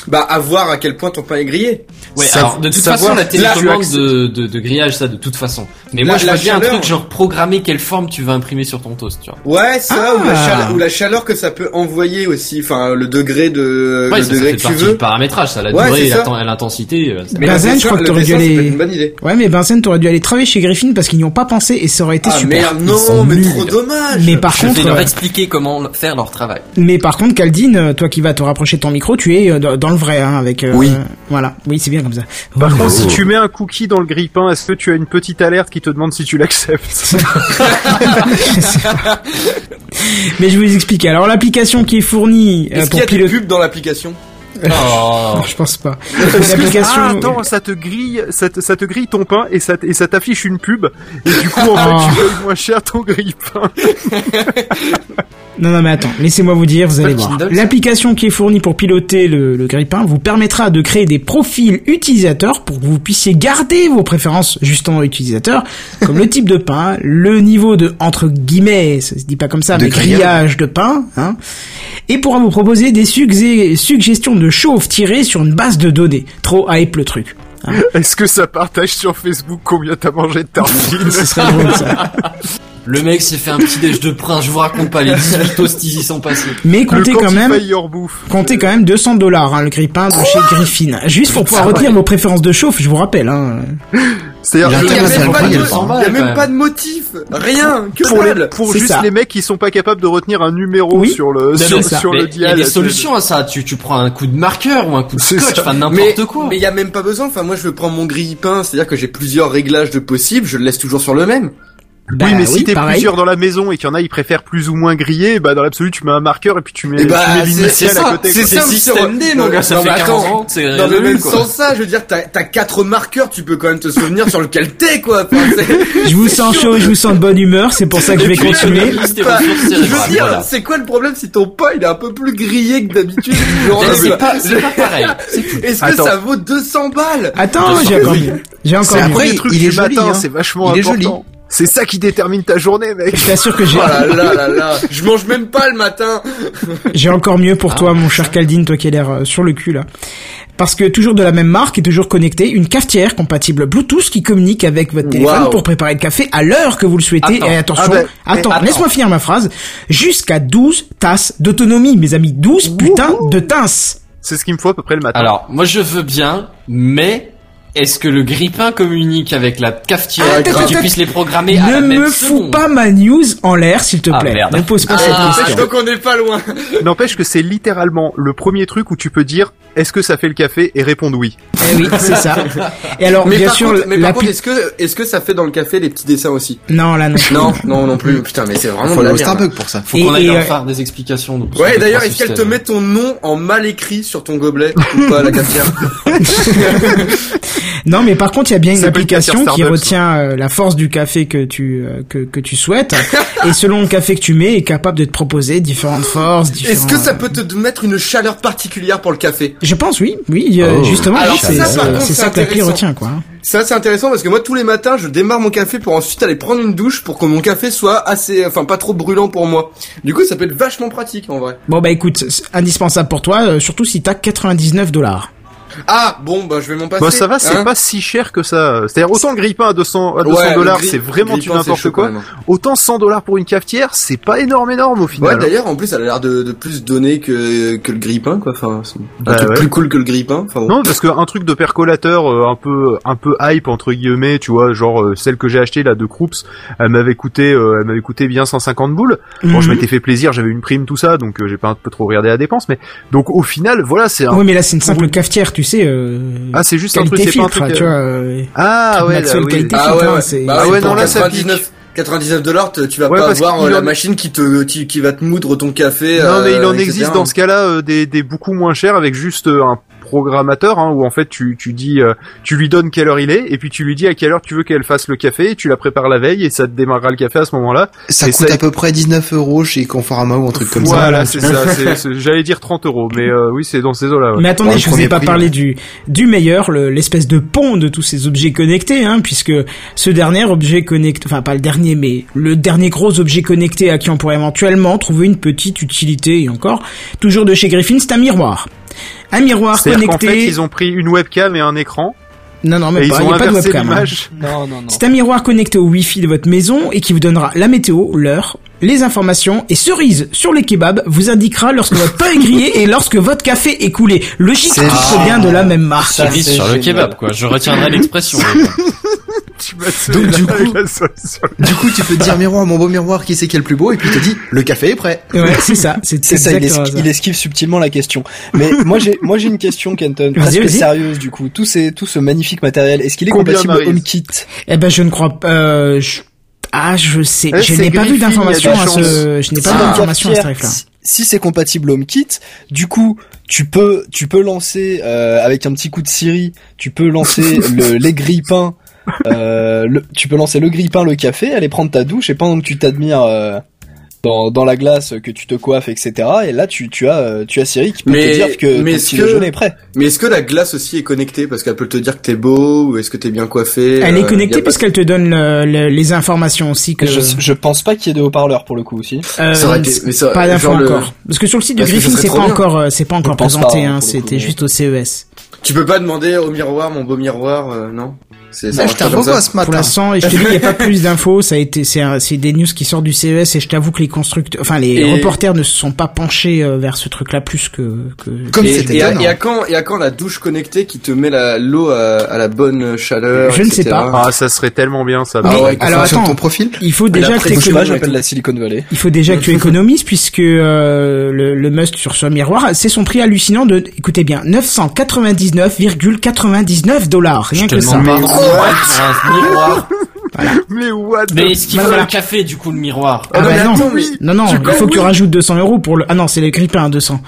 Bah, à voir à quel point ton pain est grillé. Ouais, Sa- alors de toute façon, la télécommande de, de, de grillage, ça de toute façon. Mais La- moi, je vois bien un truc genre programmer quelle forme tu vas imprimer sur ton toast, tu vois. Ouais, ça, ou, la Ah. chaleur, ou la chaleur que ça peut envoyer aussi. Enfin, le degré de, Ouais, le ça, ça degré fait que tu veux. du paramétrage, ça, la Ouais, durée ça. l'intensité. euh, Mais Benzen, je crois que t'aurais dû ça aller- peut être une bonne idée. Ouais, mais Vincent, t'aurais dû aller travailler chez Griffin parce qu'ils n'y ont pas pensé et ça aurait été Ah super. merde, non, mais nuls. trop dommage. Mais par Je contre, vais leur euh, expliquer comment faire leur travail. mais par contre, Caldine, euh, toi qui vas te rapprocher de ton micro, tu es dans dans le vrai, hein, avec. euh, Oui. Voilà. Oui, c'est bien comme ça. Par Voilà. contre, si tu mets un cookie dans le grille-pain, est-ce que tu as une petite alerte qui te demande si tu l'acceptes. Mais je vais vous expliquer. Alors l'application qui est fournie euh, Est-ce qu'il pour y a des pubs dans l'application Oh. Je pense pas. Ah, L'application. attends, ça te grille, ça te, ça te grille ton pain et ça, t- et ça t'affiche une pub. Et du coup, en Ah. fait, tu payes moins cher ton grille-pain. Non, non, mais attends, laissez-moi vous dire, vous allez le voir. L'application qui est fournie pour piloter le, le grille-pain vous permettra de créer des profils utilisateurs pour que vous puissiez garder vos préférences justement utilisateurs, comme le type de pain, le niveau de, entre guillemets, ça se dit pas comme ça, De mais grillage. grillage de pain, hein, et pourra vous proposer des suggestions de chauffe tirées sur une base de données. Trop hype le truc. hein. Est-ce que ça partage sur Facebook combien t'as mangé de tartines? Ce serait drôle ça. Le mec s'est fait un petit déj de prince, je vous raconte pas, les 18 toasties y sont passés. Mais Le comptez quand même, comptez quand même 200 dollars, hein, le grille-pain de chez Griffin. Juste pour pouvoir retenir vos préférences de chauffe, je vous rappelle, hein. C'est-à-dire Il Il y a même pas de, y a même pas de motif, rien, que pour, les, pour juste ça. les mecs qui sont pas capables de retenir un numéro Oui. sur le sur, sur mais le Il y a dial. des solutions à ça. Tu, tu prends un coup de marqueur ou un coup de scotch, enfin Mais n'importe quoi. mais il y a même pas besoin. Enfin, moi, je prends mon grille-pain, c'est-à-dire que j'ai plusieurs réglages de possibles, je le laisse toujours sur le même. Bah oui, mais si t'es plusieurs dans la maison et qu'il y en a, ils préfèrent plus ou moins griller, bah dans l'absolu, tu mets un marqueur et puis tu mets, Eh bah, tu mets c'est- l'initiale c'est à ça, côté. c'est simple, système D, mon gars, ça Non, fait mais 40 attends. ans, c'est mais résolu, même sans ça, je veux dire, t'as, t'as quatre marqueurs, tu peux quand même te souvenir sur lequel t'es, quoi. Enfin, Je vous sens chaud, je vous sens de bonne humeur, c'est pour ça que je vais continuer. Tes Bah, je veux dire, voilà. c'est quoi le problème si ton pain il est un peu plus grillé que d'habitude C'est euh, pas, c'est pas pareil. Est-ce que Attends. ça vaut 200 balles? Attends, j'ai encore. J'ai encore après, trucs il est joli, hein. c'est vachement important. C'est ça qui détermine ta journée, mec. Je t'assure que j'ai, Oh là là là là, je mange même pas le matin. j'ai encore mieux pour toi, mon cher Caldine, toi qui as l'air euh, sur le cul, là. Parce que toujours de la même marque et toujours connecté, une cafetière compatible Bluetooth qui communique avec votre téléphone pour préparer le café à l'heure que vous le souhaitez. Attends. Et attention, Ah ben, attends, attends. laisse-moi finir ma phrase. Jusqu'à 12 tasses d'autonomie, mes amis. 12 putains de tasses. C'est ce qu'il me faut à peu près le matin. Alors, moi je veux bien, mais est-ce que le grippin communique avec la cafetière Attends, pour que tu attends, puisses les programmer à la Ne même me fous pas ma news en l'air, s'il te Ah, plaît. merde. Ne pose pas Ah, cette question. donc on est pas loin. N'empêche que c'est littéralement le premier truc où tu peux dire est-ce que ça fait le café et répondre oui. Eh oui, c'est ça. Et alors, Mais bien par sûr, contre, mais par contre, est-ce que est-ce que ça fait dans le café les petits dessins aussi? Non, là non. Non, non non plus. Putain, mais c'est vraiment Faut de la merde. Starbucks pour ça. Faut qu'on aille leur euh, faire des explications. donc, Ouais, d'ailleurs, est-ce qu'elle te met ton nom en mal écrit sur ton gobelet ou pas la cafetière? Non, mais par contre, il y a bien une application qui Starbucks, retient euh, la force du café que tu euh, que, que tu souhaites et selon le café que tu mets, est capable de te proposer différentes forces, différents. Est-ce que ça peut te mettre une chaleur particulière pour le café? Je pense oui, oui, euh, Oh. justement, Alors c'est ça, c'est c'est ça que l'appli retient quoi. Ça c'est intéressant parce que moi tous les matins je démarre mon café pour ensuite aller prendre une douche pour que mon café soit assez, enfin pas trop brûlant pour moi. Du coup ça peut être vachement pratique en vrai. Bon bah écoute, c'est indispensable pour toi, euh, surtout si t'as 99 dollars. Ah bon bah je vais m'en passer. Bah ça va, c'est hein. pas si cher que ça. C'est-à-dire autant le grille-pain à 200 à 200 Ouais, le dollars, c'est vraiment du n'importe quoi. même. Autant 100 dollars pour une cafetière, c'est pas énorme énorme au Ouais final. d'ailleurs en plus elle a l'air de, de plus donner que que le grille-pain quoi. Enfin c'est un Bah, truc ouais. plus cool que le grille-pain. Enfin bon. Non, parce qu'un truc de percolateur euh, un peu un peu hype entre guillemets, tu vois, genre euh, celle que j'ai achetée là de Krups, elle m'avait coûté euh, elle m'avait coûté bien 150 boules. Bon, je Mhm. m'étais fait plaisir, j'avais une prime tout ça, donc euh, j'ai pas un peu trop regardé la dépense, mais donc au final, voilà, c'est un Oui, mais là c'est une simple cafetière, tu sais. Euh, ah c'est juste un truc, qualité c'est pas un truc. tu euh, vois. euh, Ah ouais, là, oui. qualité Ah ouais, hein, ouais. Bah Ah ouais, non, là, ça 99 99 dollars, tu vas Ouais, pas avoir euh, la en- machine qui te qui, qui va te moudre ton café. Non, mais il euh, en etc. existe dans ce cas-là euh, des, des beaucoup moins chers avec juste euh, un programmateur hein, où en fait tu, tu dis euh, tu lui donnes quelle heure il est et puis tu lui dis à quelle heure tu veux qu'elle fasse le café et tu la prépares la veille et ça te démarrera le café à ce moment-là. Ça Et coûte ça- à peu près 19 euros chez Conforama ou un truc comme ça. voilà, c'est ça. c'est- c'est- J'allais dire 30 euros, mais euh, oui, c'est dans ces eaux-là. ouais. Mais attendez, je vous ai pas prix, parlé ouais. du du meilleur, le- l'espèce de pont de tous ces objets connectés, hein, puisque ce dernier objet connecté, enfin pas le dernier, mais le dernier gros objet connecté à qui on pourrait éventuellement trouver une petite utilité et encore, toujours de chez Griffin, c'est un miroir. Un miroir connecté. fait, ils ont pris une webcam et un écran Non, non, mais ils pas, il ont y a pas de inversé webcam. hein. l'image. Non, non, non. C'est un miroir connecté au Wi-Fi de votre maison et qui vous donnera la météo, l'heure, les informations et cerise sur les kebabs vous indiquera lorsque votre pain est grillé et lorsque votre café est coulé. Logique, C'est tout bien de la même marque. Cerise sur le kebab, quoi. Je retiendrai l'expression. Tu m'as Donc, du coup- Du coup, tu peux te dire miroir, mon beau miroir, qui c'est qui est le plus beau, et puis il te dit, le café est prêt. Ouais, c'est ça. C'est C'est ça, il ça. il esquive subtilement la question. Mais moi j'ai moi j'ai une question Kenton, presque vas-y. sérieuse du coup. Tout ces tout ce magnifique matériel, est-ce qu'il est Combien, compatible HomeKit? Eh ben, je ne crois pas. Euh, je... Ah, je sais. Eh, je n'ai pas vu Griffin, d'informations à ce. Je n'ai pas d'informations à ce tarif-là. si- Si c'est compatible HomeKit, du coup, tu peux tu peux lancer euh, avec un petit coup de Siri, tu peux lancer le, les grille-pains, euh, le, tu peux lancer le grille-pain, le café, aller prendre ta douche et pendant que tu t'admires euh, dans, dans la glace, que tu te coiffes, etc. Et là, tu, tu as, euh, tu as Siri qui peut Mais- te dire que mais ton est-ce petit que- déjeuner est prêt. Mais est-ce que la glace aussi est connectée? Parce qu'elle peut te dire que t'es beau ou est-ce que t'es bien coiffé Elle euh, est connectée a pas- puisqu'elle te donne le- le- les informations aussi que. Je, je pense pas qu'il y ait de haut-parleur pour le coup aussi. Euh, aurait été- mais ça- pas d'infos encore. Parce que sur le site de Parce que Griffin, c'est pas bien. encore, euh, c'est pas encore présenté. pas, hein, coup, C'était juste au CES. Tu peux pas demander au miroir, mon beau miroir, euh, non? C'est ça Ah, marche je revois ça ce Pour matin. l'instant, et je te dis, il n'y a pas plus d'infos. Ça a été, c'est, un- c'est des news qui sortent du CES et je t'avoue que les constructeurs, enfin les Et- reporters ne se sont pas penchés euh, vers ce truc-là plus que. que... Comme et, c'était et, à, et à quand et à quand la douche connectée qui te met la l'eau à, à la bonne chaleur Je ne sais pas. Ah, ça serait tellement bien ça. Ah Mais- ouais, alors attends, ton profil il faut déjà la que j'appelle la Silicon Valley. Il faut déjà que tu économises puisque euh, le, le must sur ce miroir, c'est son prix hallucinant de, écoutez bien, 999,99 dollars, rien que ça. Un miroir. Mais what Mais est-ce qu'il Bah, faut le café du coup le miroir? Ah Ah, bah non, attends, non, non, il faut que tu rajoutes 200 euros pour le. Ah non, c'est le grippin à 200.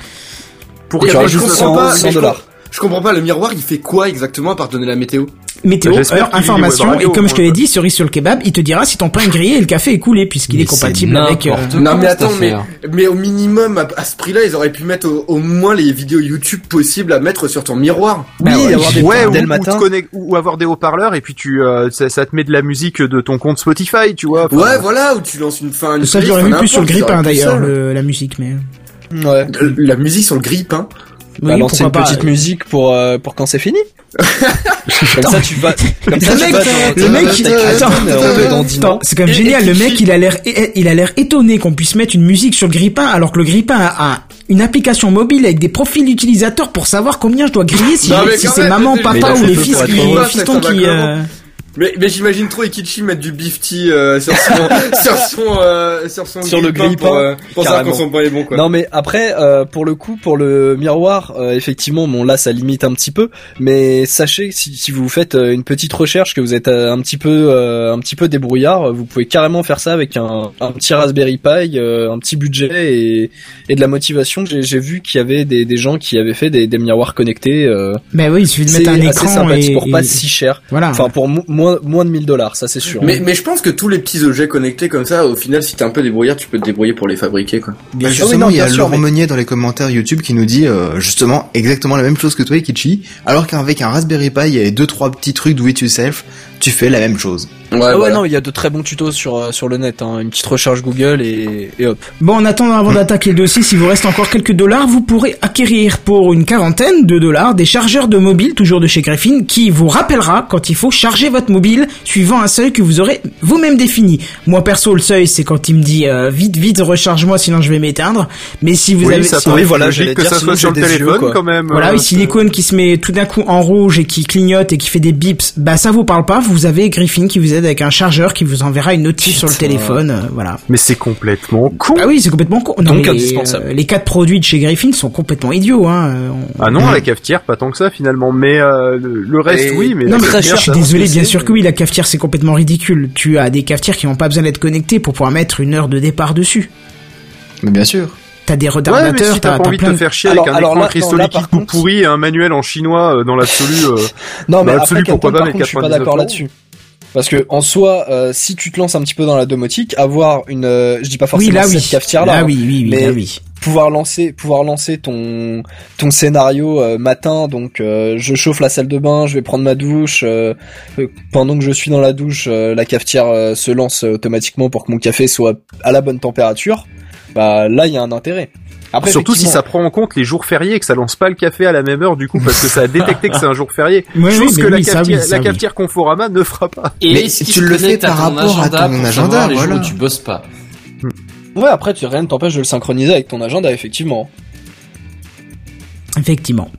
Pour Et Tu rajoutes je 100 comprends pas, 100 mais je dollars. Je comprends pas, le miroir il fait quoi exactement à part donner la météo? Météo, heure, les information, et comme je te l'ai dit, cerise sur le kebab, il te dira si ton pain est grillé et le café est coulé puisqu'il est compatible avec. euh, Non mais attends, mais, mais au minimum à, à ce prix-là, ils auraient pu mettre au, au moins les vidéos YouTube possibles à mettre sur ton miroir. Oui, ouais, avoir des ouais, dès ou, le ou matin. ou avoir des haut-parleurs et puis tu euh, ça, ça te met de la musique de ton compte Spotify, tu vois. Ouais, voilà, où tu lances une fin. Une Ça, l'aurais vu plus sur le grippin pu d'ailleurs, la musique, mais. Ouais. Euh, La musique sur le grippin. Oui, Bah, lancer une pas. petite musique pour euh, pour quand c'est fini. comme ça tu vas comme ça Le tu mec, vas dans- le mec, il- attends, c'est quand même génial. et Le mec, il a l'air, il a l'air étonné qu'on puisse mettre une musique sur le grippin alors que le grippin a un- une application mobile avec des profils d'utilisateurs pour savoir combien je dois griller si, c'est maman, papa ou les fils heureux. fistons qui, euh, Mais, mais j'imagine trop Ikichi mettre du beef tea euh, sur son sur son euh, sur son Sur le grippin, pour, euh, pour savoir quand son pain est bon quoi. Non mais après euh, pour le coup pour le miroir euh, effectivement bon là ça limite un petit peu mais sachez si, si vous faites une petite recherche que vous êtes un petit peu euh, un petit peu débrouillard vous pouvez carrément faire ça avec un, un petit Raspberry Pi euh, un petit budget et, et de la motivation j'ai j'ai vu qu'il y avait des, des gens qui avaient fait des, des miroirs connectés euh, Ben oui, il suffit de mettre un assez écran sympathique et, pour pas et- si cher voilà. enfin pour mo- moins moins de 1000 dollars ça c'est sûr Mais, mais je pense que tous les petits objets connectés comme ça, au final, si t'es un peu débrouillard, tu peux te débrouiller pour les fabriquer, quoi. Bah, justement, oui, non, il y a sûr, Laurent mais- Meunier dans les commentaires YouTube qui nous dit euh, justement exactement la même chose que toi, Ikichi, alors qu'avec un Raspberry Pi et deux trois petits trucs do it yourself, tu fais la même chose. Ouais, Ah ouais voilà. non il y a de très bons tutos sur euh, sur le net hein. une petite recherche Google et, et hop Bon, en attendant, avant d'attaquer le dossier, s'il vous reste encore quelques dollars, vous pourrez acquérir pour une quarantaine de dollars des chargeurs de mobile, toujours de chez Griffin, qui vous rappellera quand il faut charger votre mobile, suivant un seuil que vous aurez vous-même défini. Moi, perso, le seuil, c'est quand il me dit euh, vite, vite, recharge-moi, sinon je vais m'éteindre. Mais si vous oui, avez... ça si- oui, voilà, logique que dire, ça soit sur le yeux, quand même. Voilà, euh, ici l'icône qui se met tout d'un coup en rouge et qui clignote et qui fait des bips, bah ça vous parle pas, vous avez Griffin qui vous avec un chargeur qui vous enverra une notice sur le téléphone, euh, voilà. Mais c'est complètement con. Ah oui, c'est complètement con. Non, Donc mais, indispensable. euh, les quatre produits de chez Griffin sont complètement idiots, hein. euh, on- Ah non, la cafetière, pas tant que ça finalement. Mais euh, le, reste, Et- oui. Mais Non mais cafetière, je suis désolé, bien sûr que oui, la cafetière c'est complètement ridicule. Tu as des cafetières qui n'ont pas besoin d'être connectées pour pouvoir mettre une heure de départ dessus. Mais bien sûr. T'as des Ouais, mais retardateurs, si t'as pas envie de plein te de... faire chier Alors- avec un alors écran là- tout contre- pourri et un manuel en chinois euh, dans l'absolu. euh, Non, mais Dans après, pourquoi pas contre, je suis pas 99 d'accord là-dessus. Parce que en soi, euh, si tu te lances un petit peu dans la domotique, avoir une, euh, je dis pas Oui, forcément là cette oui. cafetière là, Là oui, oui, oui, mais- là oui. pouvoir lancer, pouvoir lancer ton ton scénario euh, matin. Donc, euh, je chauffe la salle de bain, je vais prendre ma douche. euh, euh, pendant que je suis dans la douche, euh, la cafetière euh, se lance automatiquement pour que mon café soit à la bonne température. Bah là, il y a un intérêt. Après, Surtout si ça prend en compte les jours fériés et que ça lance pas le café à la même heure du coup parce que ça a détecté que c'est un jour férié. Oui, Chose oui, que la oui, ça, cafetière, oui, ça, la oui. cafetière Conforama ne fera pas. Et Mais qu'il tu le fais par rapport à ton agenda, savoir les jours voilà. où tu bosses pas ouais, après, tu rien ne t'empêche de le synchroniser avec ton agenda, effectivement. Effectivement.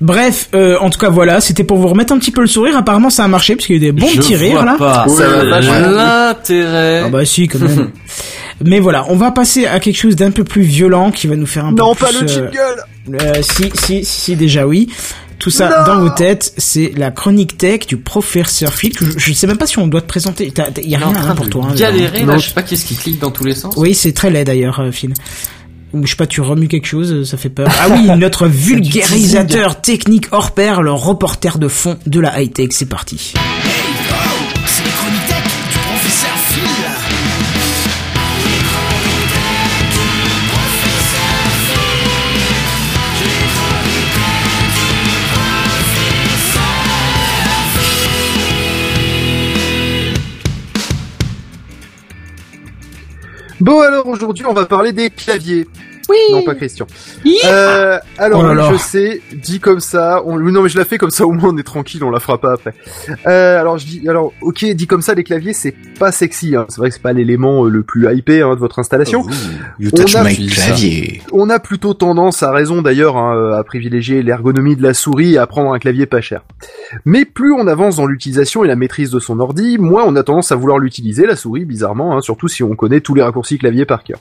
Bref, euh, en tout cas voilà, c'était pour vous remettre un petit peu le sourire. Apparemment ça a marché parce qu'il y a eu des bons Je petits rires vois là. pas Ça va Euh, vachement. l'intérêt. Ah bah si quand même. Mais voilà, on va passer à quelque chose d'un peu plus violent qui va nous faire un Non, peu pas plus, le euh, jingle. Euh, si, si, si, déjà oui. Tout ça dans vos têtes, c'est la chronique tech du professeur Phil. Je, je sais même pas si on doit te présenter. T'as- t'as- Y a Il rien train hein, pour toi. hein, galérer là, je sais pas qu'est-ce qui clique dans tous les sens. Oui, c'est très laid d'ailleurs, euh, Phil. Ou je sais pas, tu remues quelque chose, ça fait peur. Ah oui, notre vulgarisateur technique hors pair, le reporter de fond de la high tech. C'est parti. Bon alors aujourd'hui on va parler des claviers. Oui. Non pas Christian. Euh, alors Oh là oui, là. je sais, dit comme ça. On... Non mais je la fais comme ça au moins on est tranquille, on la fera pas après. Euh, alors je dis, alors ok, dit comme ça les claviers c'est pas sexy. Hein. C'est vrai que c'est pas l'élément euh, le plus hypé hein, de votre installation. You On touch a- my clavier. On a plutôt tendance, à raison d'ailleurs, hein, à privilégier l'ergonomie de la souris et à prendre un clavier pas cher. Mais plus on avance dans l'utilisation et la maîtrise de son ordi, moins on a tendance à vouloir l'utiliser, la souris, bizarrement, hein, surtout si on connaît tous les raccourcis clavier par cœur.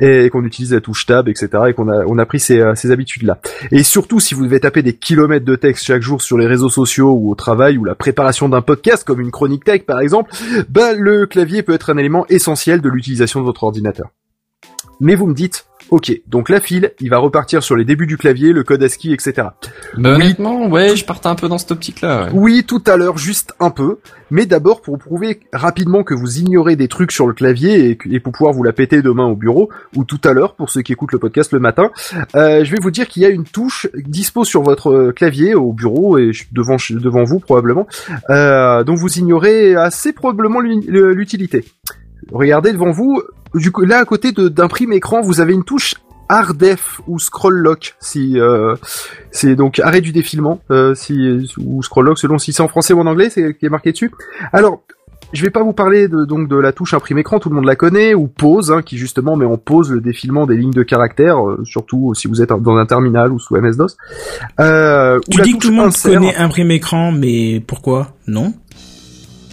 Et qu'on utilise la touche tab, etc. et qu'on a, on a pris ces, euh, ces habitudes-là. Et surtout si vous devez taper des kilomètres de texte chaque jour sur les réseaux sociaux ou au travail ou la préparation d'un podcast comme une chronique tech par exemple, bah, le clavier peut être un élément essentiel de l'utilisation de votre ordinateur. Mais vous me dites, ok, donc la file, il va repartir sur les débuts du clavier, le code ASCII, etc. Bah, honnêtement, ouais, je partais un peu dans cette optique-là. ouais. Oui, tout à l'heure, juste un peu, mais d'abord pour prouver rapidement que vous ignorez des trucs sur le clavier et, et pour pouvoir vous la péter demain au bureau, ou tout à l'heure, pour ceux qui écoutent le podcast le matin, euh, je vais vous dire qu'il y a une touche dispo sur votre euh, clavier au bureau et devant, devant vous probablement, euh, dont vous ignorez assez probablement l'utilité. Regardez devant vous, du coup, là à côté de- d'un prime écran, vous avez une touche RDEF ou Scroll Lock, si euh, c'est donc arrêt du défilement, euh, si ou Scroll Lock selon si c'est en français ou en anglais, c'est qui est marqué dessus. Alors, je vais pas vous parler de, donc de la touche imprime écran, tout le monde la connaît, ou pause, hein, qui justement met en pause le défilement des lignes de caractères, euh, surtout si vous êtes dans un terminal ou sous MS-DOS. Euh, ou Tu dis que tout le monde insert. connaît imprime écran, mais pourquoi? Non?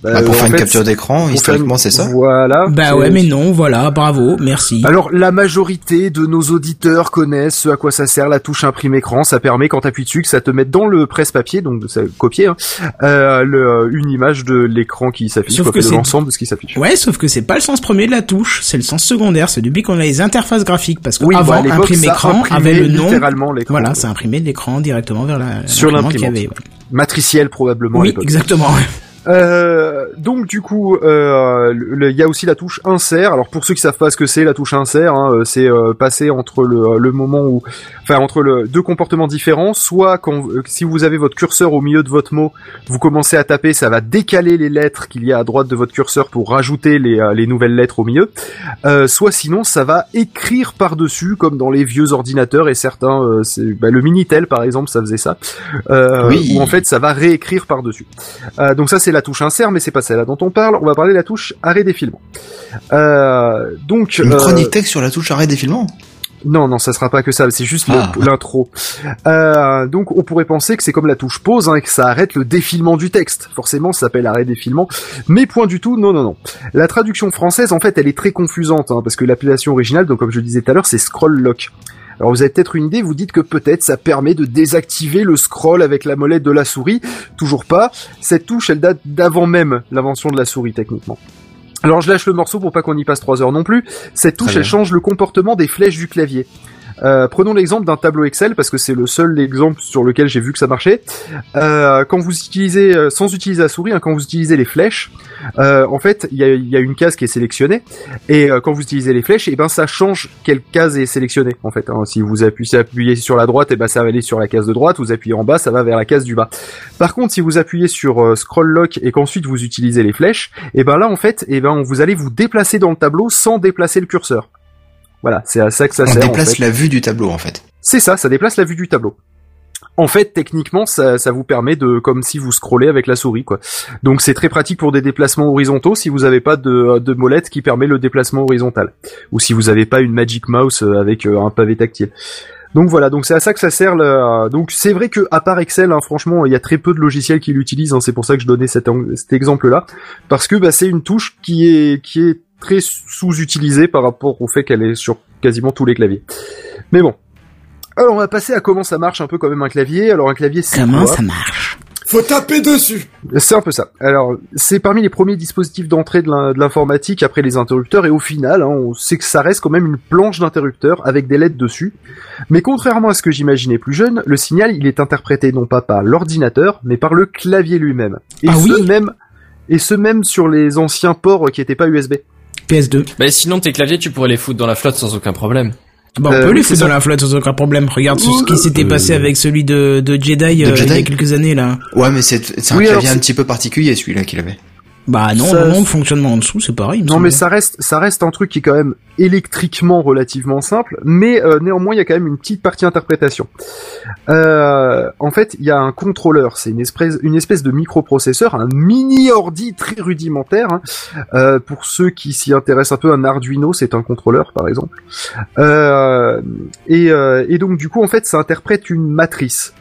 Bah, Euh, pour faire une fait, capture d'écran, historiquement, c'est ça Voilà. Bah ouais, mais non, voilà, bravo, merci. Alors la majorité de nos auditeurs connaissent ce à quoi ça sert la touche imprime écran. Ça permet quand t'appuies dessus que ça te mette dans le presse-papier, donc de ça- copier, hein, euh, le- une image de l'écran qui s'affiche, Sauf quoi, que de c'est- l'ensemble de ce qui s'affiche. Ouais, sauf que c'est pas le sens premier de la touche, c'est le sens secondaire, c'est depuis qu'on a les interfaces graphiques, parce Oui, bah, imprime écran avait le nom, littéralement l'écran. voilà, ça imprimait l'écran directement vers la, Sur l'imprimante ouais. Matriciel probablement Oui, exactement. Euh, donc du coup, euh, il y a aussi la touche insert. Alors pour ceux qui savent pas ce que c'est, la touche insert, hein, euh, c'est euh, passer entre le moment où, enfin entre le, deux comportements différents. Soit quand, euh, si vous avez votre curseur au milieu de votre mot, vous commencez à taper, ça va décaler les lettres qu'il y a à droite de votre curseur pour rajouter les, euh, les nouvelles lettres au milieu. Euh, soit sinon, ça va écrire par dessus, comme dans les vieux ordinateurs et certains, euh, c'est bah, le minitel par exemple, ça faisait ça. Euh, Oui. Où en fait, ça va réécrire par dessus. Euh, donc ça c'est la touche insert, mais c'est pas celle-là dont on parle. On va parler de la touche arrêt défilement. Euh, donc Une chronique texte sur la touche arrêt défilement? Non, non, ça sera pas que ça. C'est juste Ah. l'intro. Euh, donc on pourrait penser que c'est comme la touche pause, hein, que ça arrête le défilement du texte. Forcément, ça s'appelle arrêt défilement, mais point du tout. Non, non, non. La traduction française, en fait, elle est très confusante, hein, parce que l'appellation originale, donc comme je le disais tout à l'heure, c'est scroll lock. Alors vous avez peut-être une idée, vous dites que peut-être ça permet de désactiver le scroll avec la molette de la souris. Toujours pas. Cette touche, elle date d'avant même l'invention de la souris techniquement. Alors je lâche le morceau pour pas qu'on y passe trois heures non plus. Cette touche, elle change le comportement des flèches du clavier. Euh, prenons l'exemple d'un tableau Excel parce que c'est le seul exemple sur lequel j'ai vu que ça marchait. Euh, quand vous utilisez, euh, sans utiliser la souris, hein, quand vous utilisez les flèches, en fait, il y a, une case qui est sélectionnée et quand vous utilisez les flèches, et ben ça change quelle case est sélectionnée. En fait, hein. si vous appuyez, sur la droite, et ben ça va aller sur la case de droite. Vous appuyez en bas, ça va vers la case du bas. Par contre, si vous appuyez sur scroll lock et qu'ensuite vous utilisez les flèches, et ben là en fait, et ben vous allez vous déplacer dans le tableau sans déplacer le curseur. Voilà, c'est à ça que ça On sert. en déplace fait. la vue du tableau, en fait. C'est ça, ça déplace la vue du tableau. En fait, techniquement, ça, ça vous permet de, comme si vous scrollez avec la souris, quoi. Donc c'est très pratique pour des déplacements horizontaux si vous n'avez pas de, de molette qui permet le déplacement horizontal, ou si vous n'avez pas une Magic Mouse euh, avec euh, un pavé tactile. Donc voilà, donc c'est à ça que ça sert. le- Donc c'est vrai que à part Excel, hein, franchement, il y a très peu de logiciels qui l'utilisent. hein, c'est pour ça que je donnais cet, cet exemple-là, parce que bah, c'est une touche qui est qui est très sous-utilisée par rapport au fait qu'elle est sur quasiment tous les claviers. Mais bon. Alors on va passer à comment ça marche un peu quand même un clavier. Alors un clavier c'est Comment quoi ça marche Faut taper dessus c'est un peu ça. Alors, c'est parmi les premiers dispositifs d'entrée de l'in- de l'informatique après les interrupteurs, et au final, hein, on sait que ça reste quand même une planche d'interrupteur avec des LED dessus. Mais contrairement à ce que j'imaginais plus jeune, le signal, il est interprété non pas par l'ordinateur, mais par le clavier lui-même. Et Ah ce oui même, et ce même sur les anciens ports qui étaient pas USB. PS2. Bah sinon tes claviers tu pourrais les foutre dans la flotte sans aucun problème. Bah, on Euh, peut les foutre dans la flotte sans aucun problème. Regarde ce qui s'était passé avec celui de, de Jedi, euh, il y a quelques années là. Ouais, mais c'est un Oui, clavier un petit peu particulier, celui-là qu'il avait. Bah non, Ça- non, non, le fonctionnement en dessous, c'est pareil. Non mais ça reste ça reste un truc qui est quand même électriquement relativement simple, mais euh, néanmoins il y a quand même une petite partie interprétation. Euh, en fait, il y a un contrôleur, c'est une espèce une espèce de microprocesseur, un mini ordi très rudimentaire. hein. Euh, pour ceux qui s'y intéressent un peu, un Arduino c'est un contrôleur par exemple. Euh, et, euh, et donc du coup en fait ça interprète une matrice.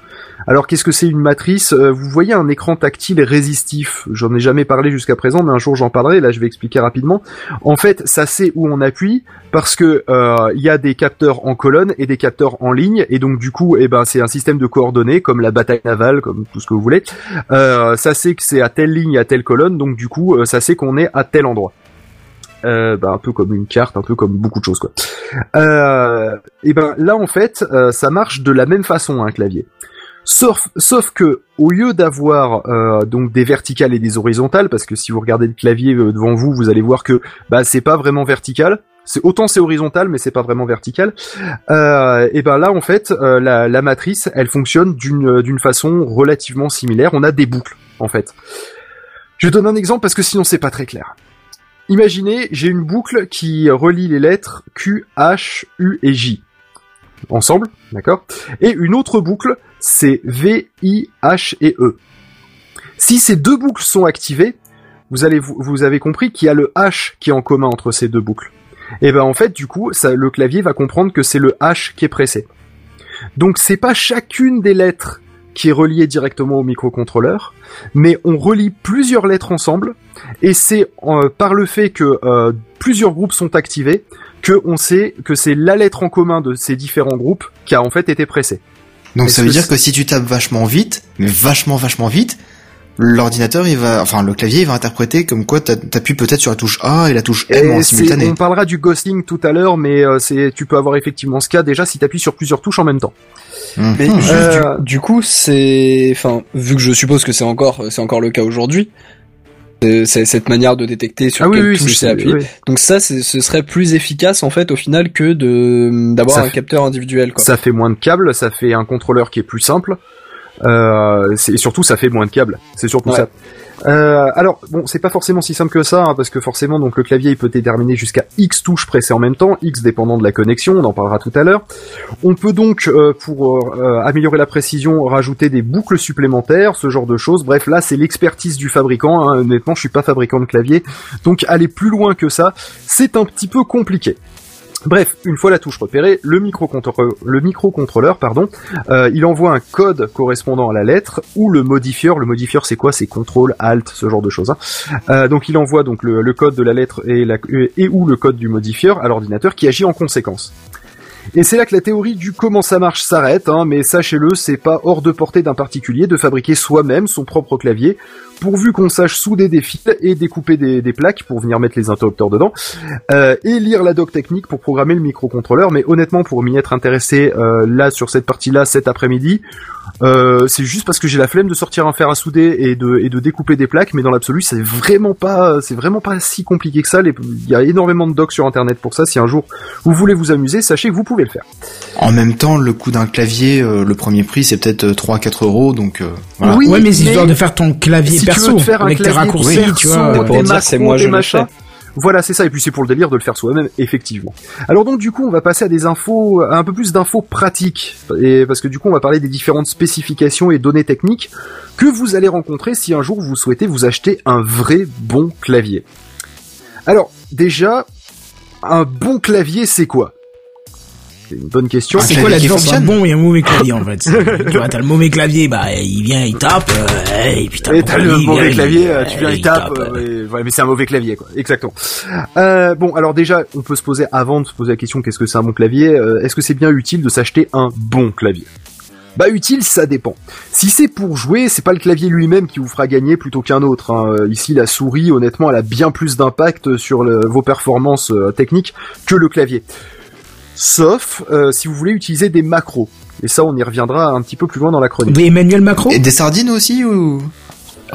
Alors qu'est-ce que c'est une matrice? Euh, Vous voyez un écran tactile résistif. J'en ai jamais parlé jusqu'à présent, mais un jour j'en parlerai. Là, je vais expliquer rapidement. En fait, ça sait où on appuie parce que euh, il y a des capteurs en colonne et des capteurs en ligne, et donc du coup, eh ben c'est un système de coordonnées comme la bataille navale, comme tout ce que vous voulez. Euh, ça sait que c'est à telle ligne, à telle colonne, donc du coup, ça sait qu'on est à tel endroit. Euh, bah, un peu comme une carte, un peu comme beaucoup de choses quoi. Euh, et ben là en fait, ça marche de la même façon un clavier. Sauf, sauf que au lieu d'avoir euh, donc des verticales et des horizontales, parce que si vous regardez le clavier euh, devant vous, vous allez voir que bah c'est pas vraiment vertical. C'est autant c'est horizontal, mais c'est pas vraiment vertical. Euh, et ben là en fait, euh, la, la matrice, elle fonctionne d'une d'une façon relativement similaire. On a des boucles en fait. Je donne un exemple parce que sinon c'est pas très clair. Imaginez, j'ai une boucle qui relie les lettres Q, H, U et J ensemble, d'accord? Et une autre boucle, c'est V, I, H et E. Si ces deux boucles sont activées, vous avez compris qu'il y a le H qui est en commun entre ces deux boucles. Et ben en fait, du coup, le clavier va comprendre que c'est le H qui est pressé. Donc c'est pas chacune des lettres qui est reliée directement au microcontrôleur, mais on relie plusieurs lettres ensemble, et c'est euh, par le fait que euh, plusieurs groupes sont activés que on sait que c'est la lettre en commun de ces différents groupes qui a en fait été pressée. Donc ça veut que dire que si tu tapes vachement vite, mais vachement vachement vite, l'ordinateur il va, enfin le clavier il va interpréter comme quoi t'as- t'appuies peut-être sur la touche A et la touche M en Et simultané. on parlera du ghosting tout à l'heure, mais euh, c'est tu peux avoir effectivement ce cas déjà si tu appuies sur plusieurs touches en même temps. Mhm. Mais Euh, du, du coup, c'est, enfin, vu que je suppose que c'est encore, c'est encore le cas aujourd'hui, cette manière de détecter sur ah quelle oui, touche c'est appuyé. oui. Donc ça, c'est- ce serait plus efficace en fait au final que de d'avoir un fait- capteur individuel. Quoi. Ça fait moins de câbles, ça fait un contrôleur qui est plus simple. Euh, et surtout, ça fait moins de câbles. C'est surtout Ouais. ça. Euh, alors bon, c'est pas forcément si simple que ça, hein, parce que forcément, donc le clavier il peut déterminer jusqu'à X touches pressées en même temps, X dépendant de la connexion, on en parlera tout à l'heure. On peut donc, euh, pour euh, améliorer la précision, rajouter des boucles supplémentaires, ce genre de choses. Bref, là, c'est l'expertise du fabricant. hein. Honnêtement, je suis pas fabricant de clavier, donc aller plus loin que ça, c'est un petit peu compliqué. Bref, une fois la touche repérée, le microcontrôleur, le microcontrôleur, pardon, euh, il envoie un code correspondant à la lettre ou le modifieur. Le modifieur, c'est quoi? C'est contrôle, alt, ce genre de choses. hein. Euh, donc, il envoie donc le, code de la lettre et, et ou le code du modifieur à l'ordinateur qui agit en conséquence. Et c'est là que la théorie du comment ça marche s'arrête, hein, mais sachez-le, c'est pas hors de portée d'un particulier de fabriquer soi-même son propre clavier, pourvu qu'on sache souder des fils et découper des, plaques pour venir mettre les interrupteurs dedans, euh, et lire la doc technique pour programmer le microcontrôleur. Mais honnêtement, pour m'y être intéressé euh, là sur cette partie-là cet après-midi, euh, c'est juste parce que j'ai la flemme de sortir un fer à souder et de, et de découper des plaques, mais dans l'absolu, c'est vraiment pas, c'est vraiment pas si compliqué que ça. Il y a énormément de docs sur internet pour ça. Si un jour vous voulez vous amuser, sachez que vous pouvez le faire. En même temps, le coût d'un clavier, euh, le premier prix c'est peut-être 3-4 euros, donc euh, voilà. Oui, ouais, mais mais histoire de faire ton clavier si tu perso veux te faire un avec tes clavier raccourcis, perso, tu vois. des pour dire, c'est moi, des je le machins. Voilà, c'est ça. Et puis c'est pour le délire de le faire soi-même, effectivement. Alors donc du coup, on va passer à des infos, un peu plus d'infos pratiques, et parce que du coup, on va parler des différentes spécifications et données techniques que vous allez rencontrer si un jour vous souhaitez vous acheter un vrai bon clavier. Alors déjà, un bon clavier, c'est quoi? C'est une bonne question. Un C'est quoi la différence entre un bon et un mauvais clavier en fait Tu vois, t'as le mauvais clavier, bah il vient, il tape, euh, et puis t'as le il mauvais vient, clavier, il- tu viens, il il tape, tape, euh, et voilà, mais c'est un mauvais clavier, quoi. Exactement. Euh, bon, alors déjà, on peut se poser, avant de se poser la question, qu'est-ce que c'est un bon clavier, euh, est-ce que c'est bien utile de s'acheter un bon clavier? Bah utile, ça dépend. Si c'est pour jouer, c'est pas le clavier lui-même qui vous fera gagner plutôt qu'un autre. hein. Ici, la souris, honnêtement, elle a bien plus d'impact sur le- vos performances euh, techniques que le clavier. Sauf euh, si vous voulez utiliser des macros. Et ça, on y reviendra un petit peu plus loin dans la chronique. Oui, Emmanuel Macron Et des sardines aussi ou?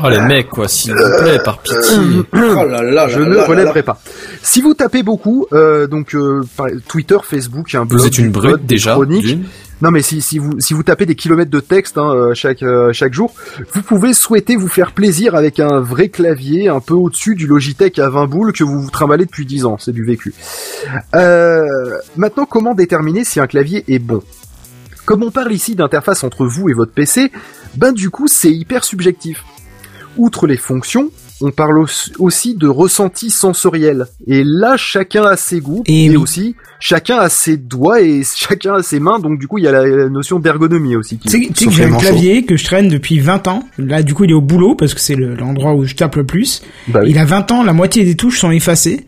Oh les mecs, quoi, s'il vous plaît, par pitié. Oh là là Je là ne relèverai pas. Si vous tapez beaucoup, euh, donc euh, Twitter, Facebook, un blog, Vous êtes une brute déjà. chroniques, d'une. Non mais si, vous si vous tapez des kilomètres de texte hein, euh, chaque euh, chaque jour, vous pouvez souhaiter vous faire plaisir avec un vrai clavier un peu au-dessus du Logitech à 20 boules que vous vous trimballez depuis 10 ans, c'est du vécu. Euh, maintenant, comment déterminer si un clavier est bon? Comme on parle ici d'interface entre vous et votre PC, ben du coup c'est hyper subjectif. Outre les fonctions, on parle au- aussi de ressenti sensoriel. Et là, chacun a ses goûts, Et et, oui. aussi chacun a ses doigts et chacun a ses mains. Donc du coup, il y a la, la notion d'ergonomie aussi. Tu sais que j'ai un clavier que je traîne depuis 20 ans. Là, du coup, il est au boulot parce que c'est le- l'endroit où je tape le plus. Bah oui. Il a 20 ans, la moitié des touches sont effacées.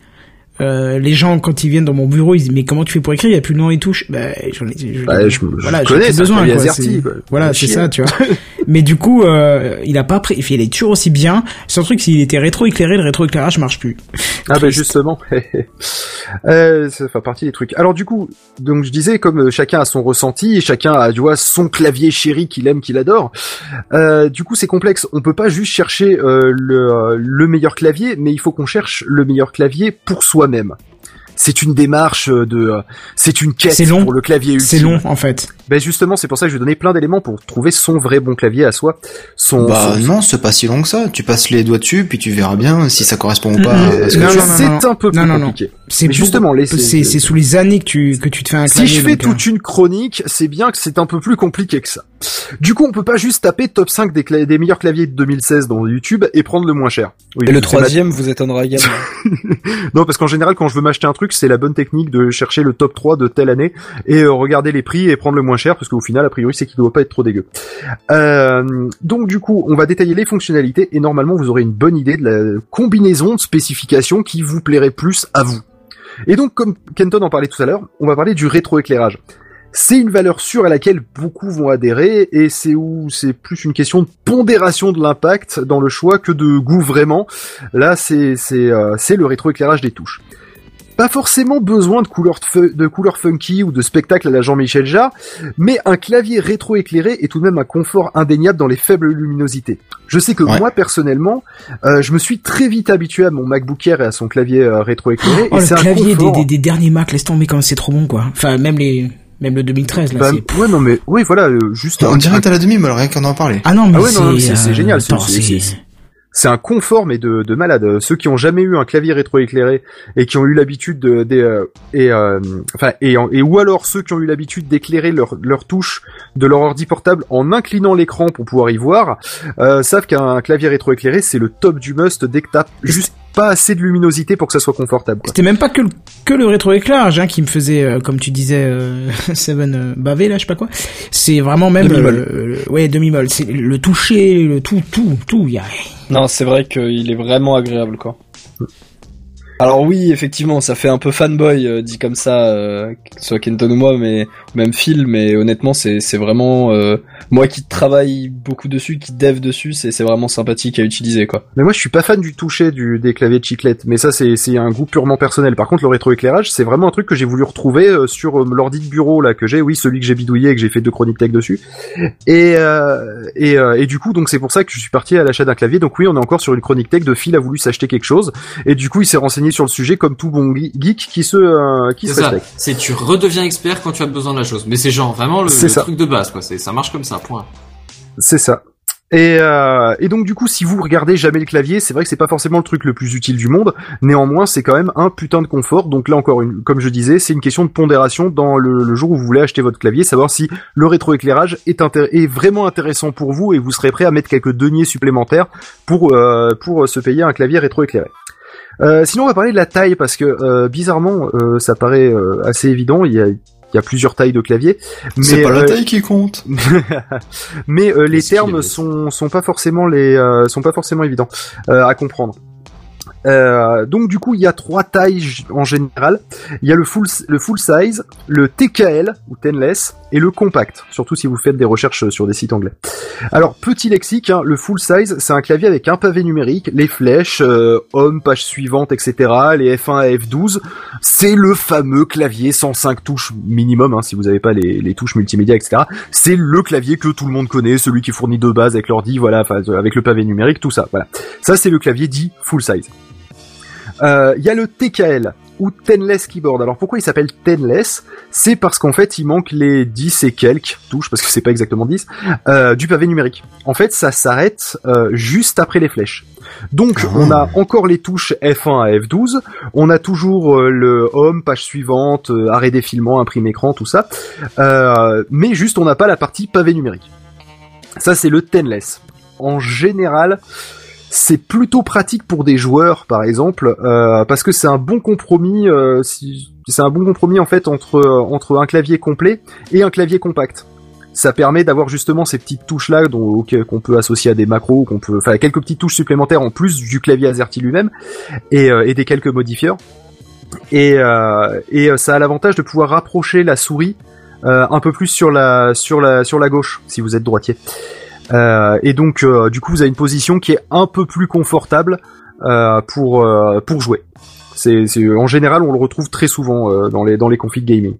Euh, les gens, quand ils viennent dans mon bureau, ils disent mais comment tu fais pour écrire? Il y a plus de nom et touches. Bah, j'en ai, je, Bah, je- je voilà, ai connais, besoin. Quoi. Voilà, c'est ça, tu vois. mais du coup, euh, il a pas pris. Il est toujours aussi bien. Son truc, s'il était rétro-éclairé, le rétro-éclairage marche plus. Ah Triste. justement, euh, ça fait partie des trucs. Alors du coup, donc je disais comme euh, chacun a son ressenti chacun a tu vois son clavier chéri qu'il aime, qu'il adore. Euh, du coup c'est complexe. On peut pas juste chercher le meilleur clavier, mais il faut qu'on cherche le meilleur clavier pour soi-même. C'est une démarche euh, de, euh, c'est une quête C'est long. pour le clavier ultime. C'est long, en fait. Ben justement, c'est pour ça que je vais donner plein d'éléments pour trouver son vrai bon clavier à soi. Son, Bah son- non, c'est pas si long que ça. Tu passes les doigts dessus, puis tu verras bien si ça correspond ou pas. à ce que Non, tu non, non, c'est non. un peu plus Non, non, non. compliqué. C'est justement, c'est- sous les années que tu que tu te fais un Si je fais donc, toute une chronique, c'est bien que c'est un peu plus compliqué que ça. Du coup, on peut pas juste taper top 5 des, cla- des meilleurs claviers de 2016 dans YouTube et prendre le moins cher. Oui, Et le troisième vous étonnera également. Non, parce qu'en général, quand je veux m'acheter un truc, c'est la bonne technique de chercher le top 3 de telle année et euh, regarder les prix et prendre le moins cher, parce qu'au final, a priori, c'est qu'il doit pas être trop dégueu. Euh, donc, du coup, on va détailler les fonctionnalités et normalement, vous aurez une bonne idée de la combinaison de spécifications qui vous plairait plus à vous. Et donc, comme Kenton en parlait tout à l'heure, on va parler du rétroéclairage. C'est une valeur sûre à laquelle beaucoup vont adhérer et c'est où c'est plus une question de pondération de l'impact dans le choix que de goût vraiment. Là, c'est c'est euh, c'est le rétroéclairage des touches. Pas forcément besoin de couleurs de couleurs funky ou de spectacle à la Jean-Michel Jarre, mais un clavier rétroéclairé est tout de même un confort indéniable dans les faibles luminosités. Je sais que Ouais. moi personnellement, euh, je me suis très vite habitué à mon MacBook Air et à son clavier euh, rétroéclairé Oh, et le c'est un clavier des, confort. des, des derniers Mac, laisse tomber quand c'est trop bon, quoi. Enfin, même les, même le 2013, là, Bah, c'est... ouais non mais oui voilà euh, juste On un- dirait que t'as la demi, mais rien qu'en en parler. Ah non, mais Ah ouais, non, non, mais c'est, c'est- c'est euh, génial, c'est- c'est- un confort mais de, de malade. Ceux qui ont jamais eu un clavier rétroéclairé et qui ont eu l'habitude de, des, euh, et euh, enfin et, et ou alors ceux qui ont eu l'habitude d'éclairer leur leur touche de leur ordi portable en inclinant l'écran pour pouvoir y voir, euh, savent qu'un clavier rétroéclairé c'est le top du must dès que t'as juste pas assez de luminosité pour que ça soit confortable. C'était même pas que le, que le rétroéclairage hein, qui me faisait, euh, comme tu disais, euh, Seven euh, bavé là, je sais pas quoi. C'est vraiment même Demi-molle. euh, le- ouais demi-molle. C'est le toucher, le tout, tout, tout. Il y a Non, c'est vrai qu'il est vraiment agréable, quoi. Alors oui, effectivement, ça fait un peu fanboy euh, dit comme ça, euh, soit Kenton ou moi, mais même Phil, mais honnêtement, c'est c'est vraiment euh, moi qui travaille beaucoup dessus, qui dev dessus, c'est c'est vraiment sympathique à utiliser, quoi. Mais moi, je suis pas fan du toucher du, des claviers de chiclette. Mais ça, c'est, c'est un goût purement personnel. Par contre, le rétroéclairage, c'est vraiment un truc que j'ai voulu retrouver euh, sur euh, l'ordi de bureau là que j'ai. Oui, celui que j'ai bidouillé et que j'ai fait deux chroniques tech dessus. Et euh, et, et du coup, donc c'est pour ça que je suis parti à l'achat d'un clavier. Donc oui, on est encore sur une chronique tech de Phil a voulu s'acheter quelque chose. Et du coup, il s'est renseigné sur le sujet comme tout bon ge- geek qui se euh, qui C'est se ça. respecte. C'est tu redeviens expert quand tu as besoin de la chose. Mais c'est genre vraiment le, truc de base, quoi. C'est, ça marche comme ça, point. C'est ça. Et, euh, et donc du coup, si vous regardez jamais le clavier, c'est vrai que c'est pas forcément le truc le plus utile du monde. Néanmoins, c'est quand même un putain de confort. Donc là encore, une, comme je disais, c'est une question de pondération dans le, le jour où vous voulez acheter votre clavier, savoir si le rétroéclairage est vraiment intéressant pour vous et vous serez prêt à mettre quelques deniers supplémentaires pour euh, pour se payer un clavier rétroéclairé. Euh, sinon, on va parler de la taille parce que euh, bizarrement, euh, ça paraît euh, assez évident. Il y a il y a plusieurs tailles de clavier. C'est mais, pas la taille qui compte. mais euh, les termes sont sont pas forcément les euh, sont pas forcément évidents euh, à comprendre. Euh, donc du coup, il y a trois tailles en général. Il y a le full le full size, le TKL ou tenless et le compact. Surtout si vous faites des recherches sur des sites anglais. Alors petit lexique, hein, le full size, c'est un clavier avec un pavé numérique, les flèches, euh, home, page suivante, etc. Les F1 à F12. C'est le fameux clavier 105 touches minimum, hein, si vous n'avez pas les, les touches multimédia, etc. C'est le clavier que tout le monde connaît, celui qui est fourni de base avec l'ordi, voilà, avec le pavé numérique, tout ça. Voilà. Ça, c'est le clavier dit full size. Euh, Il y a le TKL ou tenless keyboard. Alors pourquoi il s'appelle tenless? C'est parce qu'en fait il manque les 10 et quelques touches, parce que c'est pas exactement 10, euh, du pavé numérique. En fait ça s'arrête euh, juste après les flèches. Donc on a encore les touches F1 à F12, on a toujours euh, le home, page suivante, euh, arrêt défilement, imprime écran, tout ça, Euh, mais juste on n'a pas la partie pavé numérique. Ça c'est le tenless. En général, c'est plutôt pratique pour des joueurs, par exemple, euh, parce que c'est un bon compromis. euh, c'est un bon compromis en fait entre entre un clavier complet et un clavier compact. Ça permet d'avoir justement ces petites touches là qu'on peut associer à des macros, qu'on peut, enfin quelques petites touches supplémentaires en plus du clavier AZERTY lui-même et, euh, des quelques modifieurs. Et, euh, et euh, ça a l'avantage de pouvoir rapprocher la souris euh, un peu plus sur la sur la sur la gauche si vous êtes droitier. Euh, et donc euh, du coup vous avez une position qui est un peu plus confortable euh, pour pour jouer. C'est, en général on le retrouve très souvent euh, dans les dans les configs gaming.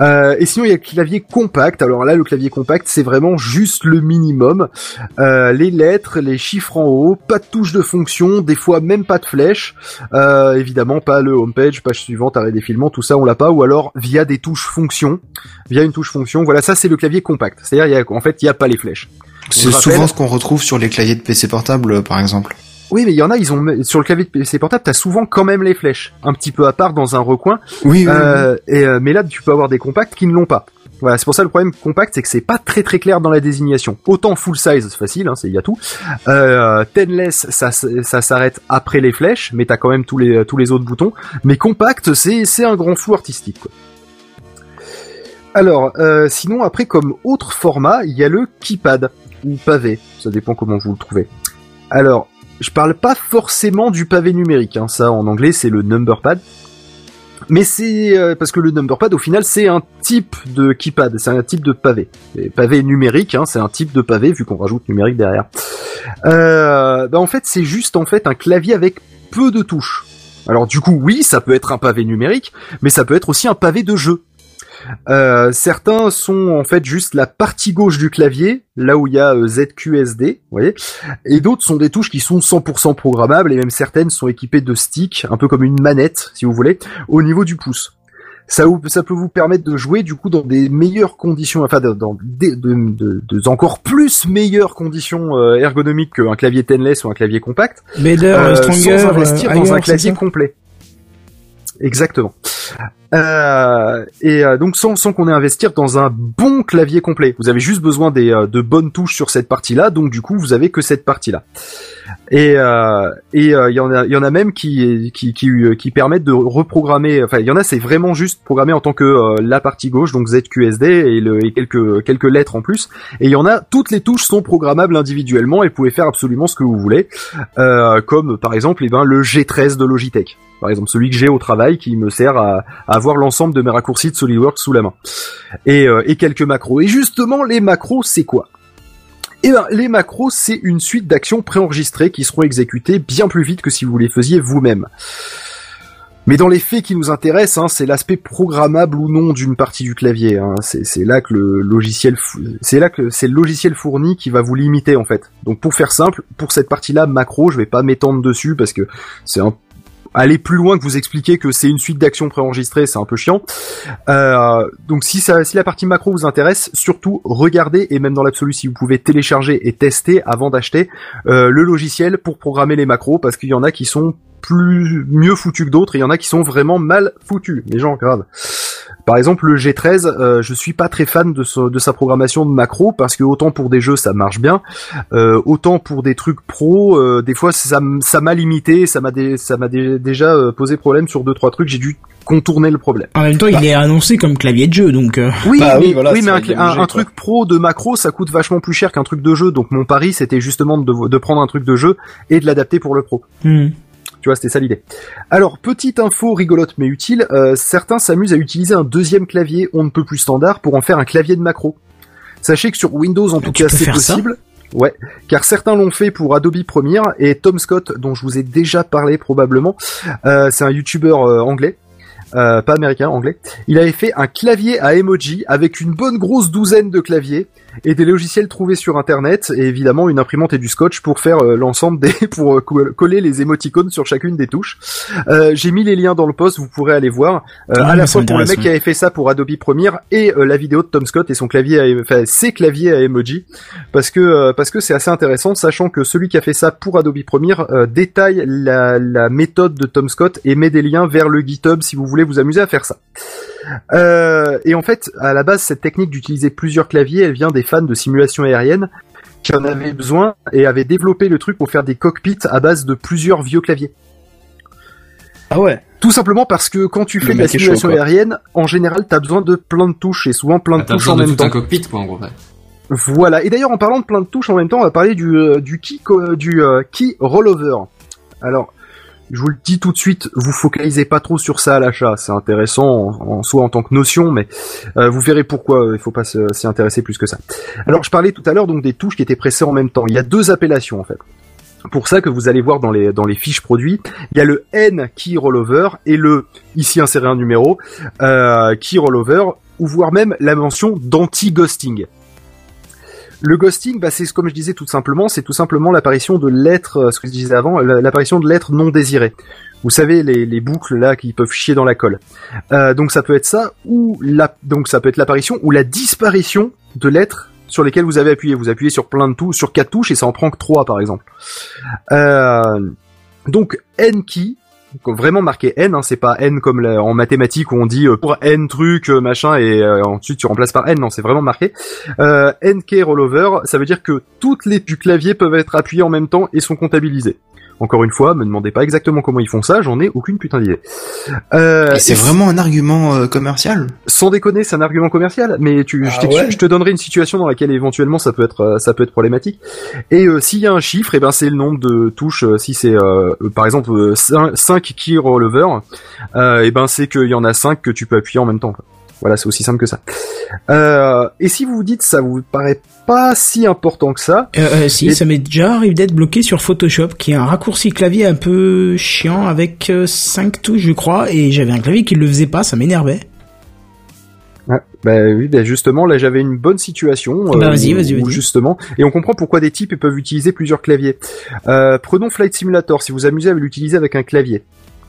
Euh, et sinon il y a le clavier compact. Alors là le clavier compact c'est vraiment juste le minimum. Euh, les lettres, les chiffres en haut, pas de touche de fonction, des fois même pas de flèche. Évidemment pas le homepage, page suivante, arrêt défilement, tout ça on l'a pas. Ou alors via des touches fonction, via une touche fonction. Voilà ça c'est le clavier compact. C'est-à-dire il en fait il y a pas les flèches. C'est souvent ce qu'on retrouve sur les claviers de PC portable, euh, par exemple. Oui, mais il y en a, ils ont sur le clavier de PC portable, t'as souvent quand même les flèches, un petit peu à part dans un recoin. Oui, oui, Euh, et, euh, mais là, tu peux avoir des compacts qui ne l'ont pas. Voilà, c'est pour ça le problème compact, c'est que c'est pas très très clair dans la désignation. Autant full size, c'est facile, hein, c'est il y a tout. Euh, tenless, ça ça s'arrête après les flèches, mais t'as quand même tous les tous les autres boutons. Mais compact, c'est c'est un grand flou artistique. Quoi. Alors, euh, sinon après comme autre format, il y a le keypad ou pavé, ça dépend comment vous le trouvez. Alors, je parle pas forcément du pavé numérique, hein, ça en anglais c'est le number pad. Mais c'est euh, parce que le number pad au final c'est un type de keypad, c'est un type de pavé. Pavé numérique, hein, c'est un type de pavé vu qu'on rajoute numérique derrière. Euh, bah, en fait c'est juste en fait un clavier avec peu de touches. Alors du coup oui ça peut être un pavé numérique, mais ça peut être aussi un pavé de jeu. Euh, certains sont en fait juste la partie gauche du clavier, là où il y a euh, ZQSD, vous voyez, et d'autres sont des touches qui sont 100% programmables, et même certaines sont équipées de sticks, un peu comme une manette, si vous voulez, au niveau du pouce. Ça, vous- ça peut vous permettre de jouer du coup dans des meilleures conditions, enfin dans des de, de- de encore plus meilleures conditions euh, ergonomiques qu'un clavier tenless ou un clavier compact, euh, Stronger, sans investir dans un clavier complet. Exactement. Euh, et euh, donc sans, sans qu'on ait à investir dans un bon clavier complet. Vous avez juste besoin des, euh, de bonnes touches sur cette partie-là, donc du coup vous avez que cette partie-là. Et euh, et euh, il y en a il y en a même qui qui qui, euh, qui permettent de reprogrammer. Enfin il y en a c'est vraiment juste programmé en tant que la partie gauche donc ZQSD et, le, et quelques quelques lettres en plus. Et il y en a toutes les touches sont programmables individuellement et vous pouvez faire absolument ce que vous voulez. Comme par exemple eh ben, le G13 de Logitech. Par exemple celui que j'ai au travail qui me sert à, à l'ensemble de mes raccourcis de SolidWorks sous la main. Et, euh, quelques macros. Et justement les macros c'est quoi? Eh ben, les macros, c'est une suite d'actions préenregistrées qui seront exécutées bien plus vite que si vous les faisiez vous-même. Mais dans les faits qui nous intéressent, hein, c'est l'aspect programmable ou non d'une partie du clavier. hein. C'est là que le logiciel, c'est là que c'est le logiciel fourni qui va vous limiter en fait. Donc pour faire simple, pour cette partie-là macro, je vais pas m'étendre dessus parce que c'est un aller plus loin que vous expliquer que c'est une suite d'actions préenregistrées, c'est un peu chiant. Euh, donc si, la partie macro vous intéresse, surtout regardez et même dans l'absolu si vous pouvez télécharger et tester avant d'acheter euh, le logiciel pour programmer les macros parce qu'il y en a qui sont plus mieux foutus que d'autres et il y en a qui sont vraiment mal foutus, les gens grave. Par exemple, le G13, euh, je suis pas très fan de, ce- de sa programmation de macro parce que autant pour des jeux ça marche bien, euh, autant pour des trucs pro, euh, des fois ça m'a limité, ça m'a dé- ça m'a dé- déjà euh, posé problème sur deux trois trucs, j'ai dû contourner le problème. En même temps, il est annoncé comme clavier de jeu, donc. euh, Oui, Bah mais, oui, voilà, oui, mais un, truc pro de macro, ça coûte vachement plus cher qu'un truc de jeu. Donc mon pari, c'était justement de, de prendre un truc de jeu et de l'adapter pour le pro. hmm. Tu vois, c'était ça l'idée. Alors, petite info rigolote mais utile, euh, certains s'amusent à utiliser un deuxième clavier on ne peut plus standard pour en faire un clavier de macro. Sachez que sur Windows, en tout cas, c'est possible. Ouais, car certains l'ont fait pour Adobe Premiere et Tom Scott, dont je vous ai déjà parlé probablement, euh, c'est un YouTuber euh, anglais. Euh, pas américain, anglais. Il avait fait un clavier à emoji avec une bonne grosse douzaine de claviers et des logiciels trouvés sur internet et évidemment une imprimante et du scotch pour faire euh, l'ensemble des pour euh, co- coller les émoticônes sur chacune des touches. Euh, J'ai mis les liens dans le post, vous pourrez aller voir. Ah, à la fois pour le mec qui avait fait ça pour Adobe Premiere et la vidéo de Tom Scott et son clavier, à, enfin ses claviers à emoji, parce que parce que c'est assez intéressant, sachant que celui qui a fait ça pour Adobe Premiere détaille la, la méthode de Tom Scott et met des liens vers le GitHub si vous voulez vous amuser à faire ça. Et en fait, à la base, cette technique d'utiliser plusieurs claviers, elle vient des fans de simulation aérienne qui en avaient besoin et avaient développé le truc pour faire des cockpits à base de plusieurs vieux claviers. Ah ouais. Tout simplement parce que quand tu fais de la chaud, simulation aérienne, en général, t'as besoin de plein de touches et souvent plein de Ah, touches en même tout un temps. cockpit, quoi, en gros. ouais. Voilà. Et d'ailleurs, en parlant de plein de touches en même temps, on va parler du euh, du key co- du euh, key rollover. Alors, je vous le dis tout de suite, vous focalisez pas trop sur ça à l'achat. C'est intéressant en, soi en tant que notion, mais euh, vous verrez pourquoi euh, il faut pas s'y intéresser plus que ça. Alors, je parlais tout à l'heure donc des touches qui étaient pressées en même temps. Il y a deux appellations en fait. Pour ça que vous allez voir dans les fiches produits, il y a le N key rollover et le ici inséré un numéro euh, key rollover ou voire même la mention d'anti-ghosting. Le ghosting, bah, c'est comme je disais tout simplement, c'est tout simplement l'apparition de lettres, euh, ce que je disais avant, la- l'apparition de lettres non désirées. Vous savez les, les boucles là qui peuvent chier dans la colle. Euh, donc ça peut être ça ou la, donc ça peut être l'apparition ou la disparition de lettres sur lesquelles vous avez appuyé. Vous appuyez sur plein de touches, sur quatre touches et ça en prend que trois par exemple. Euh, donc N key, donc vraiment marqué N, hein, c'est pas N comme en mathématiques où on dit euh, pour N truc euh, machin et euh, ensuite tu remplaces par N, non c'est vraiment marqué. Euh, NK rollover, ça veut dire que toutes les du clavier peuvent être appuyées en même temps et sont comptabilisées. Encore une fois, me demandez pas exactement comment ils font ça, j'en ai aucune putain d'idée. Euh, c'est vraiment un argument euh, commercial sans déconner, c'est un argument commercial, mais tu, je, Ah ouais je te donnerai une situation dans laquelle éventuellement ça peut être, euh, ça peut être problématique. Et euh, s'il y a un chiffre, et ben c'est le nombre de touches. euh, si c'est par exemple 5, key rollover, euh, et ben c'est qu'il y en a 5 que tu peux appuyer en même temps. quoi. Voilà, c'est aussi simple que ça. Euh, et si vous vous dites ça vous paraît pas si important que ça, Euh, euh, si, Et- ça m'est déjà arrivé d'être bloqué sur Photoshop, qui est un raccourci clavier un peu chiant avec 5 touches, je crois, et j'avais un clavier qui le faisait pas, ça m'énervait. Ah, bah oui, bah justement, là j'avais une bonne situation. Bah, vas-y, vas-y, vas-y. justement, et on comprend pourquoi des types peuvent utiliser plusieurs claviers. Prenons Flight Simulator, si vous amusez à l'utiliser avec un clavier.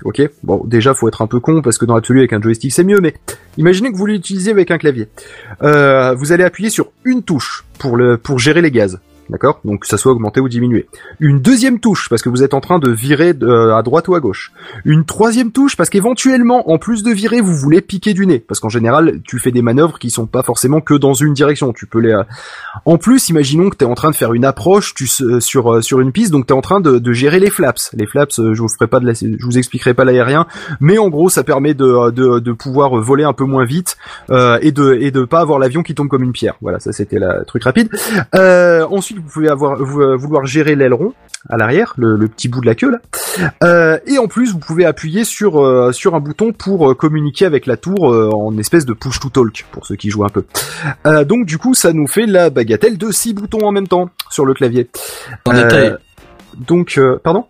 Ok, bon, déjà faut être un peu con parce que dans l'absolu avec un joystick c'est mieux, mais imaginez que vous l'utilisez avec un clavier. Euh, vous allez appuyer sur une touche pour gérer les gaz. D'accord Donc ça soit augmenté ou diminué. Une deuxième touche parce que vous êtes en train de virer de- euh, à droite ou à gauche. Une troisième touche parce qu'éventuellement, en plus de virer, vous voulez piquer du nez. Parce qu'en général, tu fais des manœuvres qui sont pas forcément que dans une direction. Tu peux les. euh, En plus, imaginons que tu es en train de faire une approche tu, euh, sur euh, sur une piste, donc tu es en train de, de gérer les flaps. Les flaps, euh, je vous ferai pas de la... je vous expliquerai pas l'aérien, mais en gros, ça permet de, euh, de, de pouvoir voler un peu moins vite et de et de pas avoir l'avion qui tombe comme une pierre. Voilà, ça c'était la truc rapide. Euh, vous pouvez avoir euh, vouloir gérer l'aileron à l'arrière, le, le petit bout de la queue là. Euh, et en plus, vous pouvez appuyer sur euh, sur un bouton pour euh, communiquer avec la tour euh, en espèce de push to talk pour ceux qui jouent un peu. Euh, donc du coup, ça nous fait la bagatelle de six boutons en même temps sur le clavier. En détail. Donc, euh, pardon?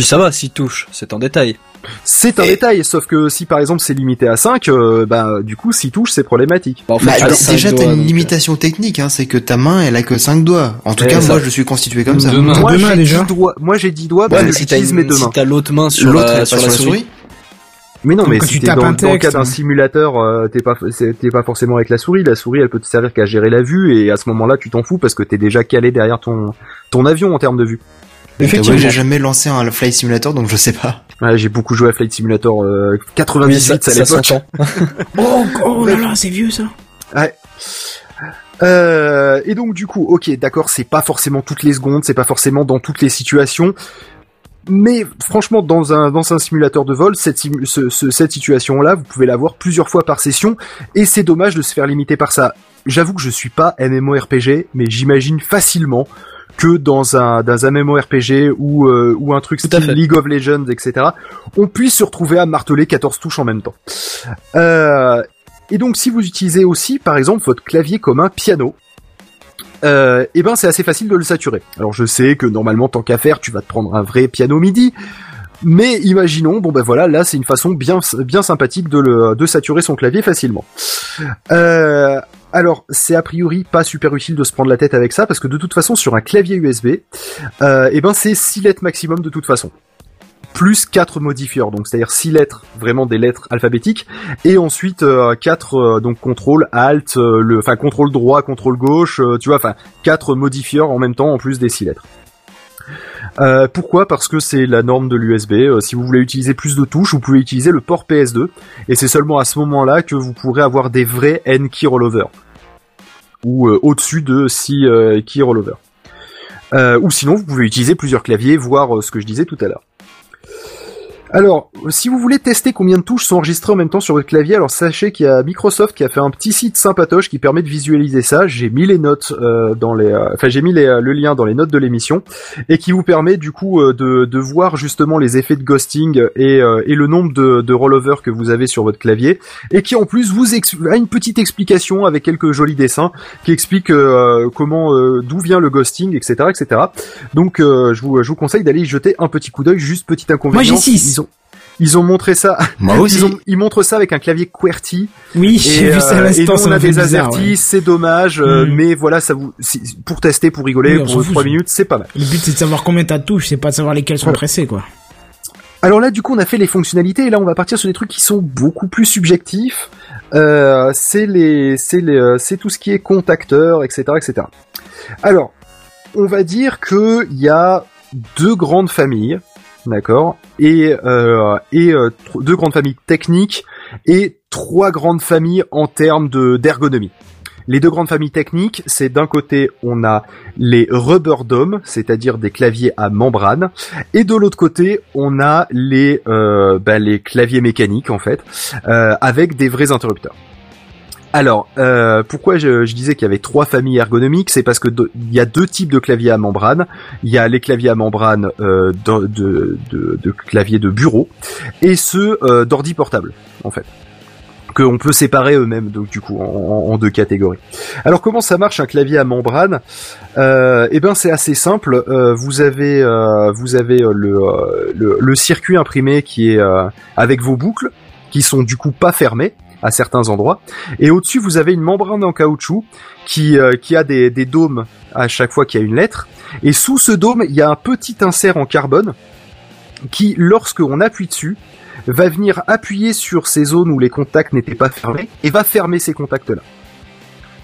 Puis ça va, si touche, c'est en détail. C'est un Et- détail, sauf que si par exemple c'est limité à 5, euh, bah du coup s'il touche c'est problématique. Bah, en fait, Bah, déjà, t'as une donc, euh, limitation technique, hein, c'est que ta main, elle a que 5 doigts. En tout cas, ça- moi, je suis constitué comme ça. Moi deux mains, j'ai déjà. 10 doigts, moi j'ai 10 doigts Ouais, que si t'as j'utilise une- mes deux si mains. t'as l'autre main sur L'autre, la, sur souris. Mais non, mais si tu t'es tapes dans, un dans le cas d'un hein. simulateur, euh, t'es pas, c'est- t'es pas forcément avec la souris. La souris, elle peut te servir qu'à gérer la vue, et à ce moment-là, tu t'en fous parce que t'es déjà calé derrière ton ton avion en termes de vue. Ouais, Effectivement. j'ai jamais lancé un Flight Simulator, donc je sais pas. Ouais, j'ai beaucoup joué à Flight Simulator euh, Oui, 98 ça, à ça l'époque. Oh, oh là là, c'est vieux ça. Ouais. Euh, et donc du coup, ok, d'accord, c'est pas forcément toutes les secondes, c'est pas forcément dans toutes les situations, mais franchement, dans un dans un simulateur de vol, cette simu- ce- ce- cette situation-là, vous pouvez l'avoir plusieurs fois par session, et c'est dommage de se faire limiter par ça. J'avoue que je suis pas MMORPG, mais j'imagine facilement que dans un dans un MMORPG ou euh, ou un truc style. League of Legends, etc. On puisse se retrouver à marteler 14 touches en même temps. Euh, et donc, si vous utilisez aussi, par exemple, votre clavier comme un piano, euh, eh ben, c'est assez facile de le saturer. Alors, je sais que normalement, tant qu'à faire, tu vas te prendre un vrai piano MIDI. Mais imaginons, bon ben voilà, là c'est une façon bien bien sympathique de le de saturer son clavier facilement. Euh, alors, c'est a priori pas super utile de se prendre la tête avec ça, parce que de toute façon, sur un clavier USB, euh, eh ben c'est 6 lettres maximum de toute façon. Plus 4 modifieurs, donc c'est-à-dire 6 lettres, vraiment des lettres alphabétiques, et ensuite 4 donc contrôle, alt, euh, le, enfin contrôle droit, contrôle gauche, euh, tu vois, enfin 4 modifieurs en même temps en plus des 6 lettres. Euh, pourquoi? Parce que c'est la norme de l'USB. Euh, si vous voulez utiliser plus de touches, vous pouvez utiliser le port PS2. Et c'est seulement à ce moment-là que vous pourrez avoir des vrais N-key rollover. Ou euh, au-dessus de 6 euh, key rollover. Ou sinon, vous pouvez utiliser plusieurs claviers, voir ce que je disais tout à l'heure. Alors, si vous voulez tester combien de touches sont enregistrées en même temps sur votre clavier, alors sachez qu'il y a Microsoft qui a fait un petit site sympatoche qui permet de visualiser ça. J'ai mis les notes euh, dans les, euh, enfin j'ai mis les, euh, le lien dans les notes de l'émission et qui vous permet du coup euh, de, de voir justement les effets de ghosting et, euh, et le nombre de, de rollovers que vous avez sur votre clavier et qui en plus vous a une petite explication avec quelques jolis dessins qui expliquent euh, comment, euh, d'où vient le ghosting, etc., etc. Donc euh, je vous, je vous conseille d'aller y jeter un petit coup d'œil. Juste petit inconvénient. Moi, j'ai six. Ils ont, montré ça. Moi aussi. Ils, ont, ils montrent ça avec un clavier QWERTY. Oui, Et, j'ai vu ça à euh, l'instant, on a des ouais. c'est dommage, euh, Mm. mais voilà, ça vous, pour tester, pour rigoler, Oui, pour fout, 3 ça. minutes, c'est pas mal. Le but c'est de savoir combien t'as de touches, c'est pas de savoir lesquelles sont Voilà. pressées, quoi. Alors là, du coup, on a fait les fonctionnalités et là, on va partir sur des trucs qui sont beaucoup plus subjectifs. Euh, c'est les, c'est les, euh, c'est tout ce qui est contacteur, etc., etc. Alors, on va dire que il y a deux grandes familles, d'accord, et euh, et euh, deux grandes familles techniques et trois grandes familles en termes de d'ergonomie. Les deux grandes familles techniques, c'est d'un côté on a les rubber dome, c'est-à-dire des claviers à membrane, et de l'autre côté, on a les euh, bah, les claviers mécaniques en fait, euh, avec des vrais interrupteurs. Alors, euh, pourquoi je, disais qu'il y avait trois familles ergonomiques C'est parce que il y a deux types de claviers à membrane. Il y a les claviers à membrane euh, de, claviers de bureau et ceux euh, d'ordi portable, en fait qu'on peut séparer eux-mêmes donc du coup en, deux catégories. Alors comment ça marche un clavier à membrane? Eh ben c'est assez simple. Vous avez euh, vous avez le, le le circuit imprimé qui est avec vos boucles qui sont du coup pas fermées à certains endroits et au-dessus vous avez une membrane en caoutchouc qui euh, qui a des des dômes à chaque fois qu'il y a une lettre et sous ce dôme il y a un petit insert en carbone qui lorsque on appuie dessus va venir appuyer sur ces zones où les contacts n'étaient pas fermés et va fermer ces contacts-là.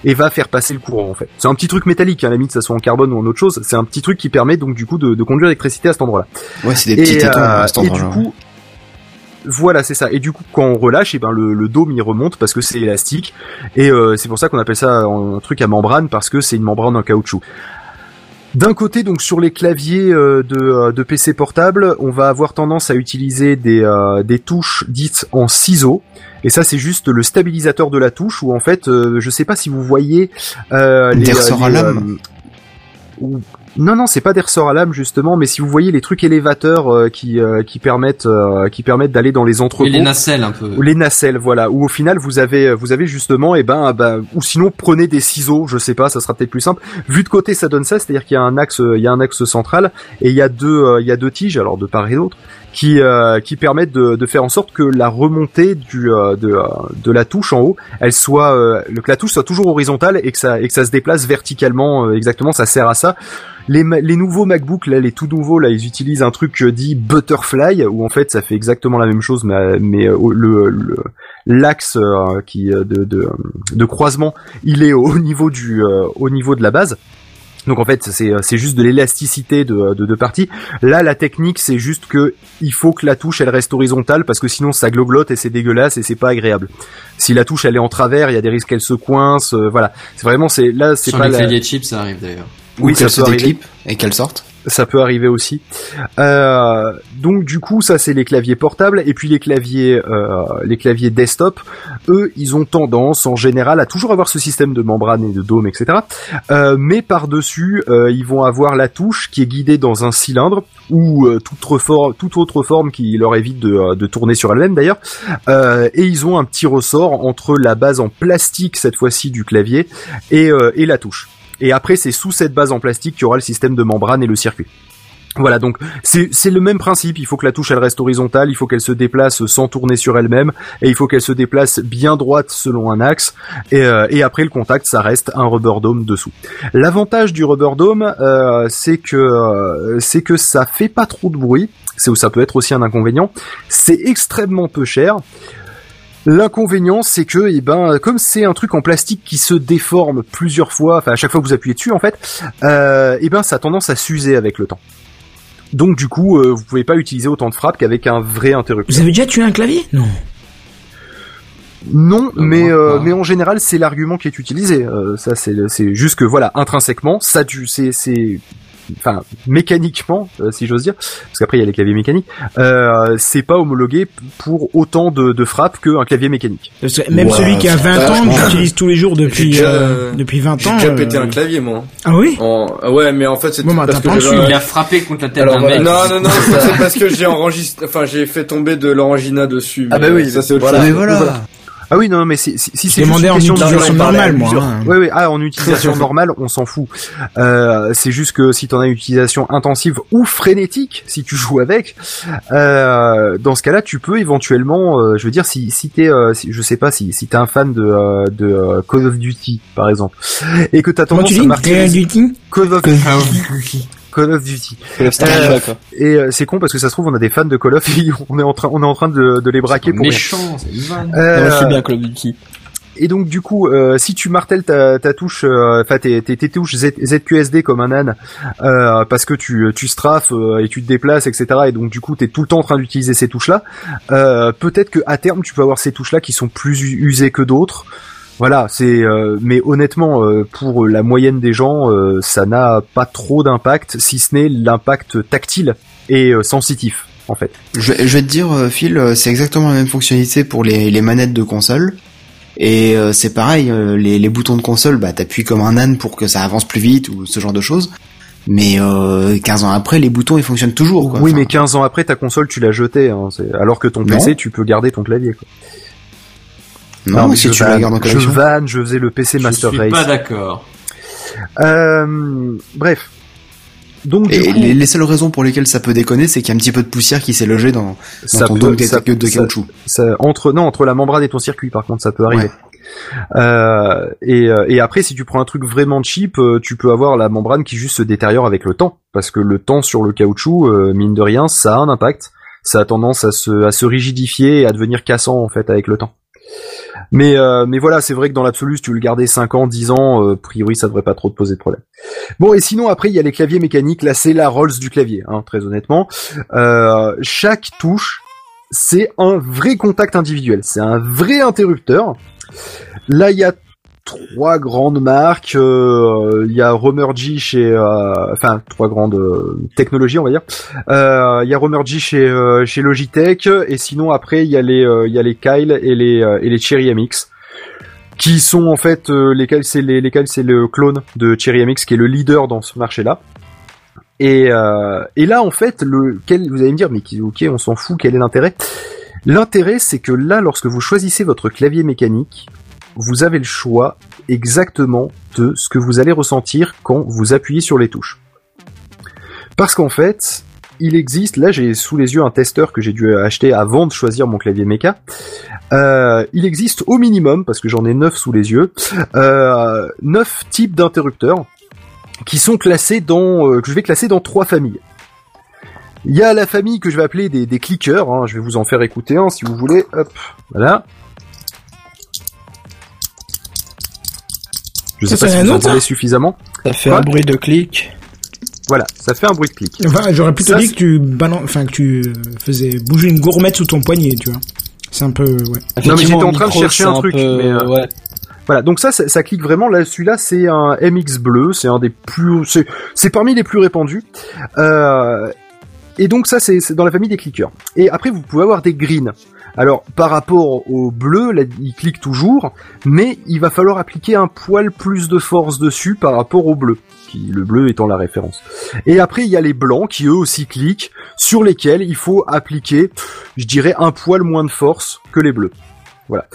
Et va faire passer le courant en fait. C'est un petit truc métallique, hein, à la limite, que ça soit en carbone ou en autre chose. C'est un petit truc qui permet donc du coup de, de conduire l'électricité à cet endroit-là. Ouais, c'est des petits Et, tétons euh, à cet et du endroit-là. coup, voilà, c'est ça. Et du coup, quand on relâche, et ben le, le dôme il remonte parce que c'est élastique. Et euh, c'est pour ça qu'on appelle ça un, truc à membrane parce que c'est une membrane en caoutchouc. D'un côté, donc sur les claviers euh, de, euh, de PC portable, on va avoir tendance à utiliser des, euh, des touches dites en ciseaux. Et ça, c'est juste le stabilisateur de la touche, où en fait, euh, je sais pas si vous voyez euh, Des les, à les, lame. euh, ou- non, non, c'est pas des ressorts à lame justement, mais si vous voyez les trucs élévateurs euh, qui euh, qui permettent euh, qui permettent d'aller dans les entrepôts, Et les nacelles un peu. ou les nacelles, voilà, où au final vous avez vous avez justement et ben bah, ou sinon prenez des ciseaux, je sais pas, ça sera peut-être plus simple. Vu de côté, ça donne ça, c'est-à-dire qu'il y a un axe il y a un axe central et il y a deux il y a deux tiges alors de part et d'autre qui euh, qui permettent de, de faire en sorte que la remontée du euh, de euh, de la touche en haut, elle soit euh, que la touche soit toujours horizontale et que ça et que ça se déplace verticalement euh, exactement, ça sert à ça. Les, les nouveaux MacBook, là, les tout nouveaux, là, ils utilisent un truc dit Butterfly, où en fait ça fait exactement la même chose, mais, mais le l'axe qui de, de de croisement, il est au niveau du au niveau de la base. Donc en fait, c'est c'est juste de l'élasticité de de deux parties. Là, la technique, c'est juste que il faut que la touche elle reste horizontale parce que sinon ça gloglote et c'est dégueulasse et c'est pas agréable. Si la touche elle est en travers, il y a des risques qu'elle se coince. euh, voilà, c'est vraiment c'est là c'est Sur pas les la... chips, ça arrive d'ailleurs. Ou Oui, ça qu'elle se peut déclipe et qu'elle sorte. Ça peut arriver aussi. Euh, donc du coup, ça c'est les claviers portables et puis les claviers, euh, les claviers desktop. Eux, ils ont tendance en général à toujours avoir ce système de membrane et de dôme, etc. Euh, mais par dessus, ils vont avoir la touche qui est guidée dans un cylindre ou euh, toute, autre forme, toute autre forme qui leur évite de, euh, de tourner sur elle-même d'ailleurs. Euh, et ils ont un petit ressort entre la base en plastique cette fois-ci du clavier et, euh, et la touche. Et après, c'est sous cette base en plastique qu'il y aura le système de membrane et le circuit. Voilà, donc c'est le même principe. Il faut que la touche elle reste horizontale, il faut qu'elle se déplace sans tourner sur elle-même, et il faut qu'elle se déplace bien droite selon un axe. Et, euh, après le contact, ça reste un rubber dome dessous. L'avantage du rubber dome, euh, c'est que euh, c'est que ça fait pas trop de bruit. C'est ça peut être aussi un inconvénient. C'est extrêmement peu cher. L'inconvénient, c'est que, eh ben, comme c'est un truc en plastique qui se déforme plusieurs fois, enfin à chaque fois que vous appuyez dessus, en fait, euh, eh ben, ça a tendance à s'user avec le temps. Donc du coup, euh, vous pouvez pas utiliser autant de frappe qu'avec un vrai interrupteur. Vous avez déjà tué un clavier? Non. Non, mais euh, pas. mais en général, c'est l'argument qui est utilisé. Euh, ça, c'est c'est juste que voilà, intrinsèquement, ça du c'est c'est enfin mécaniquement, euh, si j'ose dire, parce qu'après il y a les claviers mécaniques, euh, c'est pas homologué pour autant de, de frappes qu'un clavier mécanique. Parce que même celui qui a 20 ans, que j'utilise tous les jours depuis J'ai déjà- euh, depuis 20 J'ai ans. déjà euh, pété un clavier, moi. Ah oui En... ah Ouais, mais en fait, c'est Bon, bah, parce t'as que Il a frappé contre la tête d'un mec. non, non, non, ça, c'est parce que j'ai enregistré, enfin, j'ai fait tomber de l'orangina dessus. Ah bah oui, ça c'est autre voilà. chose. Mais voilà. Ah oui, non, mais si, si, si c'est juste une en question utilisation d'usage, normale, moi, plusieurs- hein. Ouais, ah, en utilisation normale, on s'en fout. Euh, c'est juste que si t'en as une utilisation intensive ou frénétique, si tu joues avec, euh, dans ce cas-là, tu peux éventuellement, euh, je veux dire, si, si t'es, euh, si, je sais pas, si, si t'es un fan de, euh, de euh, Call of Duty, par exemple, et que t'as tendance tu à marquer Call of Duty Call of Duty, Call of Duty. Euh, et euh, c'est con parce que ça se trouve on a des fans de Call of et on est en train on est en train de, de les braquer pour méchant, c'est. Euh, Call of Duty. et donc du coup, euh, si tu martèles ta, ta touche, euh, enfin tes, tes, tes touches Z- ZQSD comme un âne, euh, parce que tu tu strafes euh, et tu te déplaces, etc. Et donc du coup, t'es tout le temps en train d'utiliser ces touches-là. Euh, Peut-être que à terme, tu peux avoir ces touches-là qui sont plus usées que d'autres. Voilà, c'est. euh, mais honnêtement, euh, pour la moyenne des gens, euh, ça n'a pas trop d'impact, si ce n'est l'impact tactile et euh, sensitif, en fait. Je, vais- je vais te dire, euh, Phil, euh, c'est exactement la même fonctionnalité pour les, les manettes de console. Et euh, c'est pareil, les, les boutons de console, bah t'appuies comme un âne pour que ça avance plus vite ou ce genre de choses. Mais euh, 15 ans après, les boutons ils fonctionnent toujours. Quoi. Oui, Enfin, mais 15 ans après, ta console, tu l'as jetée, hein, alors que ton Non. PC, tu peux garder ton clavier. Quoi. Non, mais si je tu la vanne, gardes en Je vanne, je faisais le PC Je Master suis Race. pas d'accord. Euh, bref. Donc, Et coup, les, les seules raisons pour lesquelles ça peut déconner, c'est qu'il y a un petit peu de poussière qui s'est logée dans, dans ton dôme de, de caoutchouc. ça- entre non entre la membrane et ton circuit par contre ça peut arriver. Ouais. Euh, et, euh, et après si tu prends un truc vraiment cheap, euh, tu peux avoir la membrane qui juste se détériore avec le temps parce que le temps sur le caoutchouc euh, mine de rien ça a un impact, ça a tendance à se à se rigidifier et à devenir cassant en fait avec le temps. Mais euh, mais voilà, c'est vrai que dans l'absolu, si tu veux le garder 5 ans, 10 ans, euh, a priori ça devrait pas trop te poser de problème. Bon et sinon après il y a les claviers mécaniques, là c'est la Rolls du clavier, hein, très honnêtement. Euh, chaque touche c'est un vrai contact individuel, c'est un vrai interrupteur. Là, il y a trois grandes marques. euh, Il y a Romergy chez, euh, enfin trois grandes euh, technologies, on va dire. Euh, Il y a Romergy chez chez Logitech, et sinon après il y a les il y a les Kyle et les et les Cherry MX qui sont en fait euh, lesquels c'est les lesquels c'est le clone de Cherry MX qui est le leader dans ce marché-là. Et, euh, et là, en fait, le, quel, vous allez me dire, mais ok, on s'en fout, quel est l'intérêt? L'intérêt, c'est que là, lorsque vous choisissez votre clavier mécanique, vous avez le choix exactement de ce que vous allez ressentir quand vous appuyez sur les touches. Parce qu'en fait, il existe, là j'ai sous les yeux un testeur que j'ai dû acheter avant de choisir mon clavier méca. Euh, il existe au minimum, parce que j'en ai 9 sous les yeux, euh, 9 types d'interrupteurs qui sont classés dans, euh, que je vais classer dans trois familles. Il y a la famille que je vais appeler des, des clickers, hein, je vais vous en faire écouter un si vous voulez, hop, voilà. Je sais Ça, pas si vous entendez suffisamment. Ça fait Quoi un bruit de clic. Voilà, ça fait un bruit de clic. Enfin, j'aurais plutôt Ça, dit que tu balan... enfin que tu euh, faisais bouger une gourmette sous ton poignet, tu vois. C'est un peu ouais. Non, mais j'étais en train de chercher un truc, peu- mais, euh, ouais. Voilà, donc ça, ça, ça clique vraiment. Là, celui-là, c'est un MX bleu, c'est un des plus, c'est, parmi les plus répandus. Euh, et donc ça, c'est, c'est dans la famille des clickers. Et après, vous pouvez avoir des greens. Alors, par rapport au bleu, là, il clique toujours, mais il va falloir appliquer un poil plus de force dessus par rapport au bleu, qui le bleu étant la référence. Et après, il y a les blancs qui eux aussi cliquent, sur lesquels il faut appliquer, je dirais, un poil moins de force que les bleus. Voilà.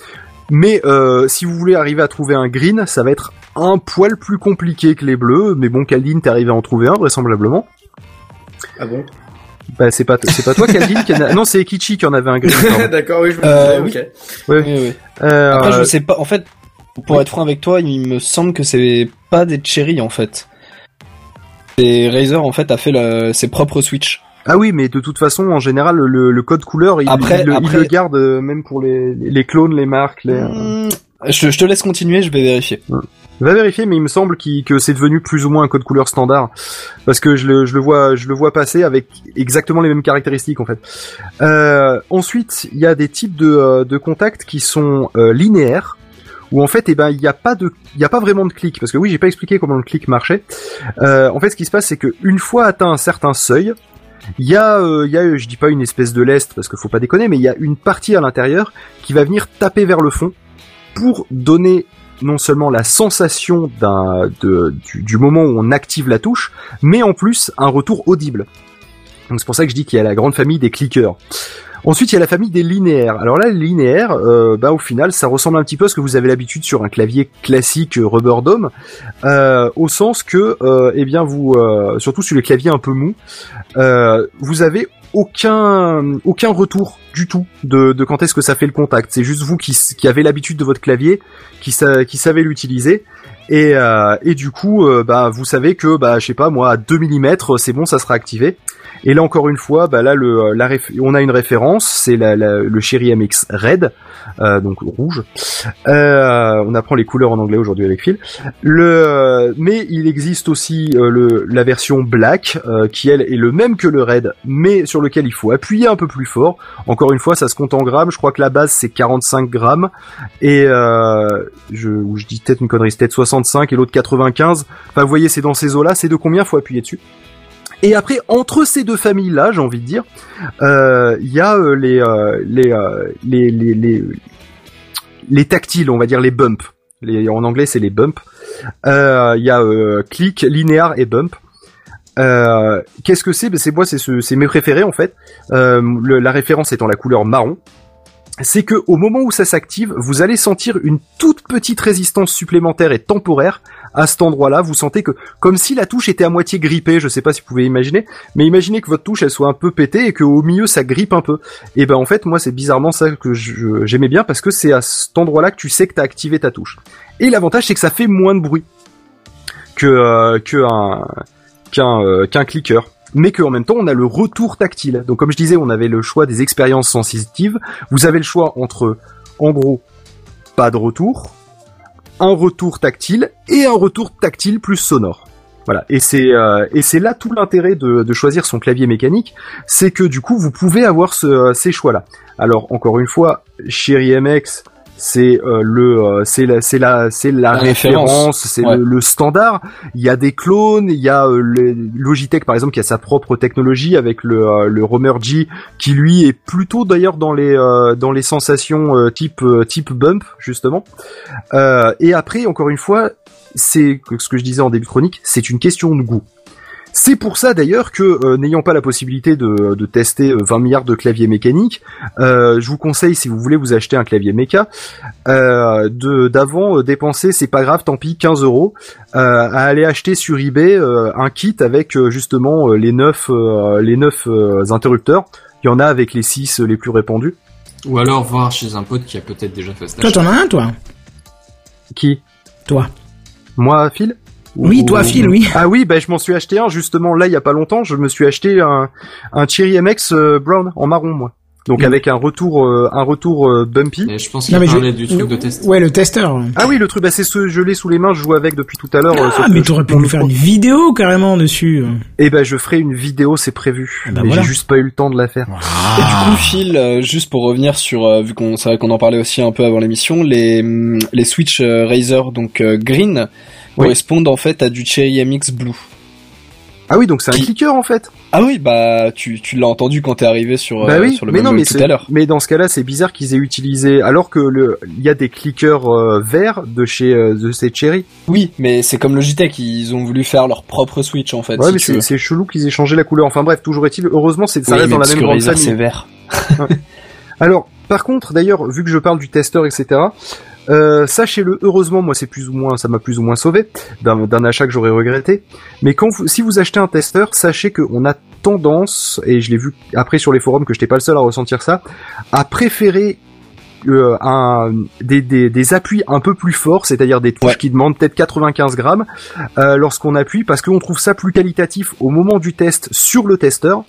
Mais euh, si vous voulez arriver à trouver un green, ça va être un poil plus compliqué que les bleus. Mais bon, Caldine, t'es arrivé à en trouver un vraisemblablement. Ah bon? Bah c'est pas c'est pas toi Calvin qui en a... non c'est Ekichi qui en avait un pardon. D'accord, oui, je me Euh, disais, oui. ok. Ouais. Oui, oui. Euh, Après, je sais pas. En fait, pour être franc avec toi, il me semble que c'est pas des cherry en fait. Et Razer en fait a fait le- ses propres Switch. Ah oui, mais de toute façon, en général, le, le code couleur, il, Après- il le- il après- le garde euh, même pour les, les clones, les marques. Les... Hmm, Je, je te laisse continuer, je vais vérifier. Va vérifier, mais il me semble que c'est devenu plus ou moins un code couleur standard, parce que je le, vois, je le vois passer avec exactement les mêmes caractéristiques en fait. Euh, ensuite, il y a des types de, euh, contacts qui sont euh, linéaires, où en fait, eh ben, il n'y a pas a pas vraiment de clic, parce que oui, j'ai pas expliqué comment le clic marchait. En fait, ce qui se passe, c'est que une fois atteint un certain seuil, il y a, euh, il y a, je dis pas une espèce de lest, parce qu'il faut pas déconner, mais il y a une partie à l'intérieur qui va venir taper vers le fond pour donner non seulement la sensation d'un de, du, du moment où on active la touche, mais en plus un retour audible. Donc c'est pour ça que je dis qu'il y a la grande famille des clickers. Ensuite, il y a la famille des linéaires. Alors là, les linéaires, euh, bah au final, ça ressemble un petit peu à ce que vous avez l'habitude sur un clavier classique euh, Rubber Dome, euh, au sens que, euh, eh bien, vous, euh, surtout sur les claviers un peu mous, euh, vous avez aucun aucun retour du tout de, de quand est-ce que ça fait le contact. C'est juste vous qui, qui avez l'habitude de votre clavier, qui, sa- qui savez l'utiliser. Et, euh, et du coup, euh, bah, vous savez que, bah, je sais pas, moi, à 2 mm, c'est bon, ça sera activé. Et là, encore une fois, bah, là, le, la réf- on a une référence, c'est la, la- le Cherry MX Red, euh, donc rouge. Euh, on apprend les couleurs en anglais aujourd'hui avec Phil. Le, mais il existe aussi euh, le, la version Black, euh, qui elle est le même que le Red, mais sur lequel il faut appuyer un peu plus fort. Encore une fois, ça se compte en grammes. Je crois que la base c'est 45 grammes et euh, je, je dis peut-être une connerie, c'est peut-être 65 et l'autre 95. Enfin, vous voyez, c'est dans ces eaux-là. C'est de combien? Faut appuyer dessus. Et après, entre ces deux familles-là, j'ai envie de dire, euh, il y a euh, les, euh, les, les, les, les, les tactiles, on va dire les bumps. En anglais, c'est les bumps. Il y a clic, linéaire et bump. Qu'est-ce que c'est? Ben, C'est moi, c'est ce- c'est mes préférés en fait. La référence étant la couleur marron. C'est que au moment où ça s'active, vous allez sentir une toute petite résistance supplémentaire et temporaire à cet endroit-là. Vous sentez que comme si la touche était à moitié grippée. Je sais pas si vous pouvez imaginer, mais imaginez que votre touche elle soit un peu pétée et qu'au milieu ça grippe un peu. Et ben en fait moi c'est bizarrement ça que j'aimais bien parce que c'est à cet endroit-là que tu sais que t'as activé ta touche. Et l'avantage c'est que ça fait moins de bruit que euh, qu'un euh, qu'un clicker. Mais qu'en même temps, on a le retour tactile. Donc, comme je disais, on avait le choix des expériences sensitives. Vous avez le choix entre, en gros, pas de retour, un retour tactile et un retour tactile plus sonore. Voilà. Et c'est euh, et c'est là tout l'intérêt de, choisir son clavier mécanique, c'est que du coup, vous pouvez avoir ce- ces choix-là. Alors, encore une fois, Cherry MX, c'est euh, le euh, c'est la c'est la c'est la, La référence, référence, c'est ouais. le, le standard. Il y a des clones, il y a euh, le- Logitech par exemple qui a sa propre technologie avec le euh, le Romer G qui lui est plutôt d'ailleurs dans les euh, dans les sensations euh, type euh, type bump justement. Euh, et après encore une fois, c'est ce que je disais en début de chronique, c'est une question de goût. C'est pour ça d'ailleurs que, euh, n'ayant pas la possibilité de, de tester euh, 20 milliards de claviers mécaniques, euh, je vous conseille, si vous voulez vous acheter un clavier méca, euh, de d'avant euh, dépenser, c'est pas grave, tant pis, 15 euros, euh, à aller acheter sur eBay euh, un kit avec euh, justement euh, les neuf euh, les neuf euh, interrupteurs. Il y en a avec les 6 les plus répandus. Ou alors voir chez un pote qui a peut-être déjà fait cet Toi, t'en as un, toi? Qui? Toi. Moi, Phil? Oui, toi, Phil, oui. Ah oui, bah je m'en suis acheté un justement là il y a pas longtemps. Je me suis acheté un un Cherry MX euh, Brown en marron moi. Donc Mm. avec un retour euh, un retour euh, bumpy. Mais je pense qu'il mais je- parlait du truc de test. Ouais, le testeur. Ah oui, le truc, bah c'est ce je l'ai sous les mains, je joue avec depuis tout à l'heure. Ah, mais t'aurais pu nous faire une vidéo carrément dessus. Eh ben je ferai une vidéo, c'est prévu. Eh ben mais voilà. j'ai juste pas eu le temps de la faire. Et du coup, Phil, euh, juste pour revenir sur, euh, vu qu'on, c'est vrai qu'on en parlait aussi un peu avant l'émission, les hum, les Switch euh, Razer donc euh, green Oui. correspondent en fait à du Cherry MX Blue. Ah oui, donc c'est un Qui- clicker en fait. Ah oui, bah tu tu l'as entendu quand t'es arrivé sur bah euh, sur le mais non, mais tout à l'heure. mais dans ce cas-là, c'est bizarre qu'ils aient utilisé alors que le il y a des clickers euh, verts de chez euh, de ces Cherry. Oui, mais c'est comme Logitech, ils ont voulu faire leur propre Switch en fait. Ouais, si mais c'est chelou qu'ils aient changé la couleur. Enfin bref, toujours est-il. Heureusement, c'est ça Oui, reste mais dans la même grande famille. c'est vert. Alors, par contre, d'ailleurs, vu que je parle du testeur, etc., euh, sachez-le, heureusement, moi, c'est plus ou moins, ça m'a plus ou moins sauvé d'un achat que j'aurais regretté. Mais quand vous, si vous achetez un testeur, sachez qu'on a tendance, et je l'ai vu après sur les forums que j'étais pas le seul à ressentir ça, à préférer euh, un, des, des, des appuis un peu plus forts, c'est-à-dire des touches qui demandent peut-être 95 grammes euh, lorsqu'on appuie, parce qu'on trouve ça plus qualitatif au moment du test sur le testeur.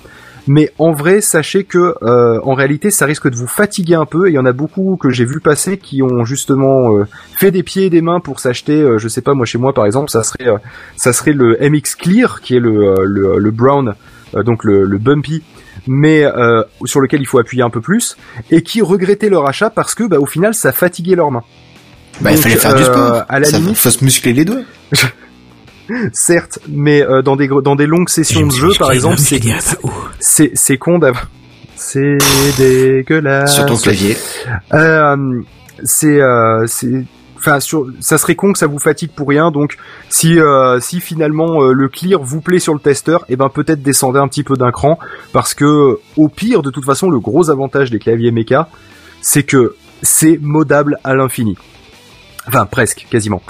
Mais en vrai, sachez que euh, en réalité, ça risque de vous fatiguer un peu. Et il y en a beaucoup que j'ai vu passer qui ont justement euh, fait des pieds et des mains pour s'acheter. euh, je sais pas, moi chez moi par exemple, ça serait euh, ça serait le MX Clear qui est le euh, le, le brown, euh, donc le, le bumpy, mais euh, sur lequel il faut appuyer un peu plus, et qui regrettaient leur achat parce que bah, au final, ça fatiguait leurs mains. Bah, il fallait faire du sport. à la Ça limite, faut se muscler les doigts. certes, mais euh, dans des dans des longues sessions de jeu, par exemple, c'est c'est c'est con d'avoir. C'est dégueulasse. Sur ton clavier. Euh, c'est euh, c'est enfin sur ça serait con que ça vous fatigue pour rien donc si euh, si finalement euh, le clear vous plaît sur le testeur et ben peut-être descendez un petit peu d'un cran parce que au pire de toute façon le gros avantage des claviers mecha c'est que c'est modable à l'infini enfin presque quasiment.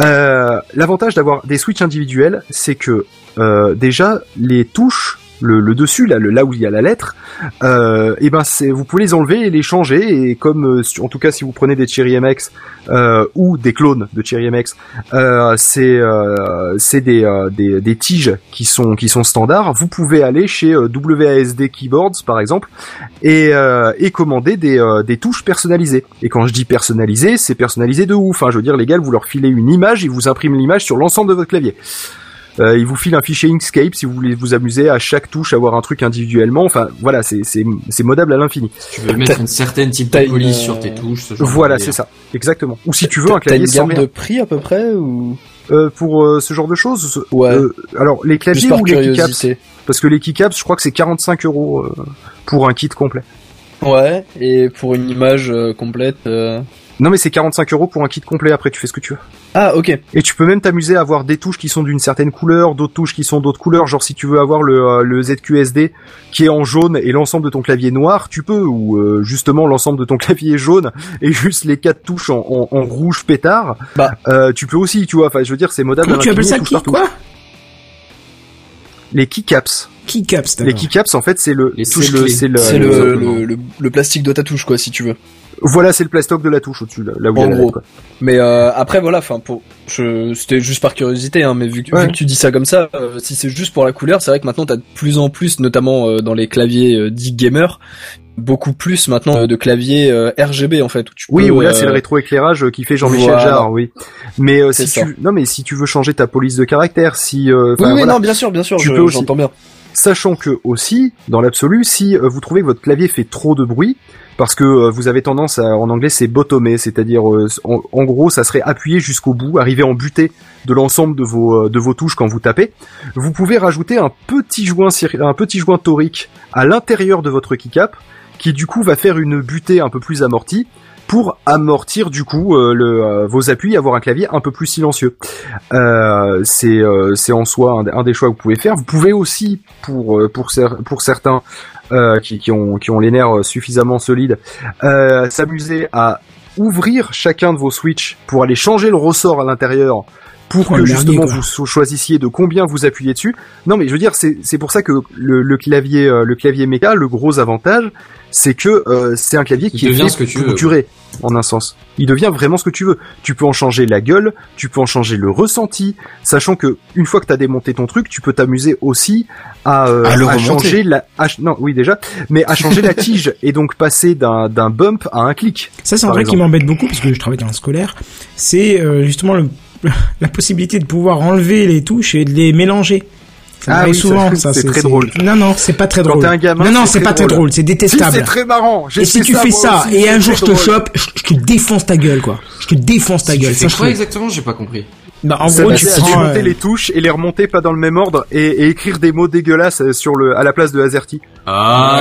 Euh, l'avantage d'avoir des switches individuels c'est que euh, déjà les touches le, le dessus là, le, là où il y a la lettre euh, et ben c'est vous pouvez les enlever et les changer. Et comme euh, en tout cas si vous prenez des Cherry MX euh, ou des clones de Cherry MX euh, c'est euh, c'est des, euh, des des tiges qui sont qui sont standards. Vous pouvez aller chez WASD Keyboards par exemple et et commander des des touches personnalisées. Et quand je dis personnalisé c'est personnalisé de ouf. Hein, je veux dire les gars vous leur filez une image ils vous impriment l'image sur l'ensemble de votre clavier euh, il vous file un fichier Inkscape si vous voulez vous amuser à chaque touche avoir un truc individuellement. Enfin voilà, c'est c'est c'est modable à l'infini. Tu veux mettre une certaine type de police une, sur tes touches, ce genre de Voilà, c'est ça, exactement. Ou si tu veux un T'as clavier une sans gamme rien. de prix à peu près ou? Euh, pour euh, ce genre de choses. Ouais. euh, alors les claviers ou les keycaps. Parce que les keycaps, je crois que c'est 45 euros pour un kit complet. Ouais, et pour une image euh, complète. Non mais c'est 45 euros pour un kit complet. Après tu fais ce que tu veux. Ah ok. Et tu peux même t'amuser à avoir des touches qui sont d'une certaine couleur, d'autres touches qui sont d'autres couleurs. Genre si tu veux avoir le, euh, le ZQSD qui est en jaune et l'ensemble de ton clavier noir, tu peux. Ou euh, justement l'ensemble de ton clavier est jaune et juste les quatre touches en, en, en rouge pétard. Bah. Euh, tu peux aussi, tu vois. Enfin, je veux dire, c'est modable. Comment tu appelles ça partout. quoi? Les keycaps. Keycaps, Les keycaps, en fait, c'est le, Les c'est touches le, clés. c'est le, C'est le- le, le, le, le plastique de ta touche quoi si tu veux. voilà, c'est le plastoc de la touche au-dessus, là, là où il y a En la gros. quoi. Mais euh, après voilà, enfin pour je c'était juste par curiosité hein, mais vu que, Ouais. vu que tu dis ça comme ça, euh, si c'est juste pour la couleur, c'est vrai que maintenant t'as de plus en plus, notamment euh, dans les claviers euh, dits gamer, beaucoup plus maintenant euh, de claviers euh, RGB en fait. Où tu Oui, peux, là euh, c'est le rétroéclairage qui fait Jean-Michel voilà. Jarre, oui. Mais euh, si ça. tu, non mais si tu veux changer ta police de caractère, si, euh, Oui, oui, voilà. non, bien sûr, bien sûr, Tu je- peux aussi. j'entends bien. Sachant que aussi, dans l'absolu, si euh, vous trouvez que votre clavier fait trop de bruit, parce que euh, vous avez tendance à, en anglais, c'est bottomer, c'est-à-dire, euh, en, gros, ça serait appuyer jusqu'au bout, arriver en butée de l'ensemble de vos de vos touches quand vous tapez. Vous pouvez rajouter un petit joint un petit joint torique à l'intérieur de votre keycap, qui du coup va faire une butée un peu plus amortie pour amortir du coup euh, le, euh, vos appuis avoir un clavier un peu plus silencieux. Euh, c'est c'est en soi un, des choix que vous pouvez faire. Vous pouvez aussi pour pour pour certains qui, ont qui ont les nerfs suffisamment solides s'amuser à ouvrir chacun de vos switches pour aller changer le ressort à l'intérieur pour Oh, que le justement vous choisissiez de combien vous appuyez dessus. Non mais je veux dire c'est pour ça que le, le clavier euh, le clavier méca le gros avantage c'est que euh, c'est un clavier qui est devient fait ce que tu pour veux, durer en un sens. Il devient vraiment ce que tu veux. Tu peux en changer la gueule, tu peux en changer le ressenti, sachant que une fois que t'as démonté ton truc, tu peux t'amuser aussi à, euh, À le à remonter. changer la, à non oui déjà, mais à changer la tige et donc passer d'un d'un bump à un clic. Ça, c'est un truc qui m'embête beaucoup parce que je travaille dans un scolaire. C'est justement le, la possibilité de pouvoir enlever les touches et de les mélanger. Ça Ah oui, souvent. ça, ça, c'est très drôle. Non, non, c'est pas très Quand drôle. t'es un gamin, non, non, c'est c'est pas très drôle. drôle. C'est Si, détestable. c'est très marrant. Et si tu fais ça aussi, et c'est un jour je te chope, je, te défonce ta gueule, quoi. Je te défonce ta gueule. Ça, quoi je- exactement J'ai pas compris. Bah, en Ça gros, tu prends, euh, les touches et les remonter pas dans le même ordre et, et écrire des mots dégueulasses euh, sur le à la place de AZERTY. Ah,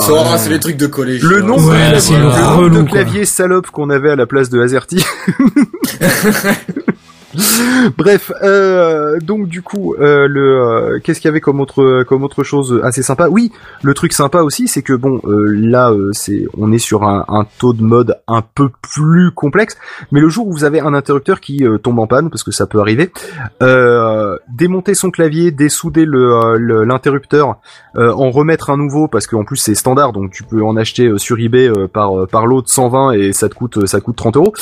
Ça, d'accord. ah, c'est les trucs de collège. Le nombre Ouais, de, c'est claviers- le de claviers salopes qu'on avait à la place de AZERTY. Bref, euh, donc du coup, euh, le euh, qu'est-ce qu'il y avait comme autre comme autre chose assez sympa? Oui, le truc sympa aussi, c'est que bon, euh, là, euh, c'est on est sur un, un taux de mode un peu plus complexe, mais le jour où vous avez un interrupteur qui euh, tombe en panne, parce que ça peut arriver, démonter son clavier, dessouder le l'interrupteur, en remettre un nouveau, parce qu'en plus c'est standard, donc tu peux en acheter sur eBay par par lot de 120 et ça te coûte ça coûte 30 euros.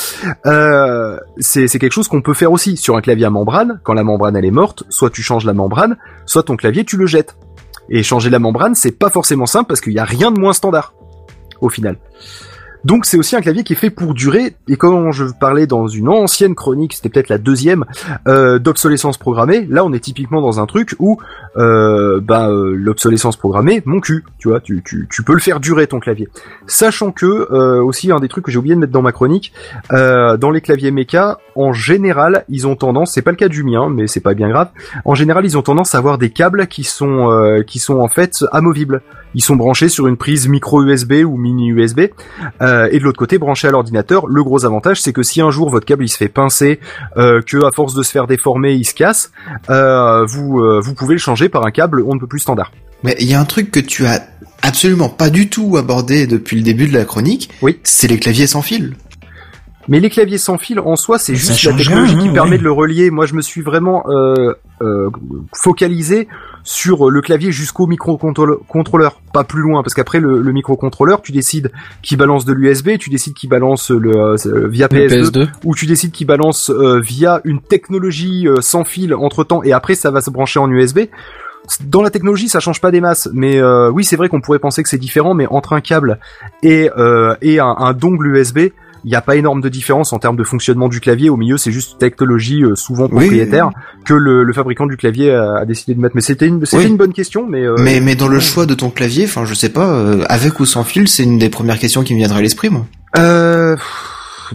C'est c'est quelque chose qu'on peut faire aussi sur un clavier à membrane. Quand la membrane elle est morte, soit tu changes la membrane, soit ton clavier tu le jettes. Et changer la membrane, c'est pas forcément simple parce qu'il y a rien de moins standard au final. Donc c'est aussi un clavier qui est fait pour durer. Et quand je parlais dans une ancienne chronique, c'était peut-être la deuxième euh, d'obsolescence programmée. Là, on est typiquement dans un truc où euh, bah, euh, l'obsolescence programmée, mon cul, tu vois, tu, tu, tu peux le faire durer ton clavier. Sachant que euh, aussi un des trucs que j'ai oublié de mettre dans ma chronique, euh, dans les claviers méca, en général, ils ont tendance, c'est pas le cas du mien, mais c'est pas bien grave. En général, ils ont tendance à avoir des câbles qui sont euh, qui sont en fait amovibles. Ils sont branchés sur une prise micro USB ou mini USB, euh, et de l'autre côté branchés à l'ordinateur. Le gros avantage, c'est que si un jour votre câble il se fait pincer, euh, que à force de se faire déformer, il se casse, euh, vous euh, vous pouvez le changer par un câble on ne peut plus standard. Mais il y a un truc que tu as absolument pas du tout abordé depuis le début de la chronique. Oui. C'est les claviers sans fil. Mais les claviers sans fil en soi, c'est juste la technologie rien, qui hein, permet ouais. de le relier. Moi, je me suis vraiment euh, euh, focalisé sur le clavier jusqu'au microcontrôleur, pas plus loin, parce qu'après le, le microcontrôleur, tu décides qui balance de l'USB, tu décides qui balance le euh, via Le PS2, PS2. ou tu décides qui balance euh, via une technologie euh, sans fil entre temps, et après ça va se brancher en USB. Dans la technologie, ça change pas des masses, mais euh, oui, c'est vrai qu'on pourrait penser que c'est différent, mais entre un câble et euh, et un, un dongle USB, il n'y a pas énorme de différence en termes de fonctionnement du clavier. Au milieu, c'est juste une technologie euh, souvent Oui, propriétaire que le, le fabricant du clavier a, a décidé de mettre. Mais c'était une, c'était Oui. une bonne question, mais, euh, mais, mais dans le choix de ton clavier, enfin, je sais pas, euh, avec ou sans fil, c'est une des premières questions qui me viendrait à l'esprit, moi. Euh,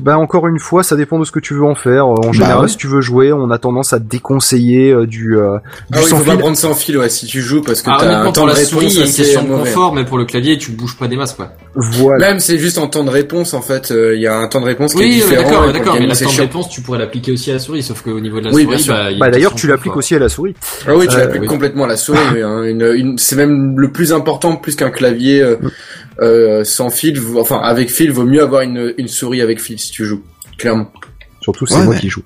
bah encore une fois, ça dépend de ce que tu veux en faire. En Bah général, ouais. si tu veux jouer, on a tendance à déconseiller euh, du, euh, du Ah oui, sans faut pas fil. prendre sans fil, ouais, si tu joues, parce que Ah, t'as un temps pour de la souris, réponse il y a une assez question de confort, mais pour le clavier, tu bouges pas des masses, quoi. Voilà. Même c'est juste en temps de réponse, en fait, euh, il y a un temps de réponse qui est Oui, ouais, différent. d'accord, pour d'accord, le mais c'est temps de réponse, tu pourrais l'appliquer aussi à la souris, sauf qu'au niveau de la Oui, souris, bah, Bah d'ailleurs, tu l'appliques aussi à la souris. Ah oui, tu Euh, l'appliques oui. complètement à la souris. oui, hein. C'est même le plus important, plus qu'un clavier euh, sans fil. Enfin, avec fil, vaut mieux avoir une, une souris avec fil si tu joues. Clairement. Surtout, c'est Ouais, moi mais- qui joue.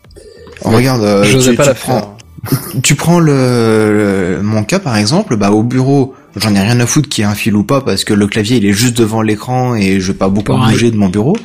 Regarde, euh, J'osais tu, pas tu la prends, tu prends le, le- mon cas par exemple, bah au bureau, j'en ai rien à foutre qu'il y ait un fil ou pas parce que le clavier il est juste devant l'écran et je vais pas beaucoup bouger de mon bureau.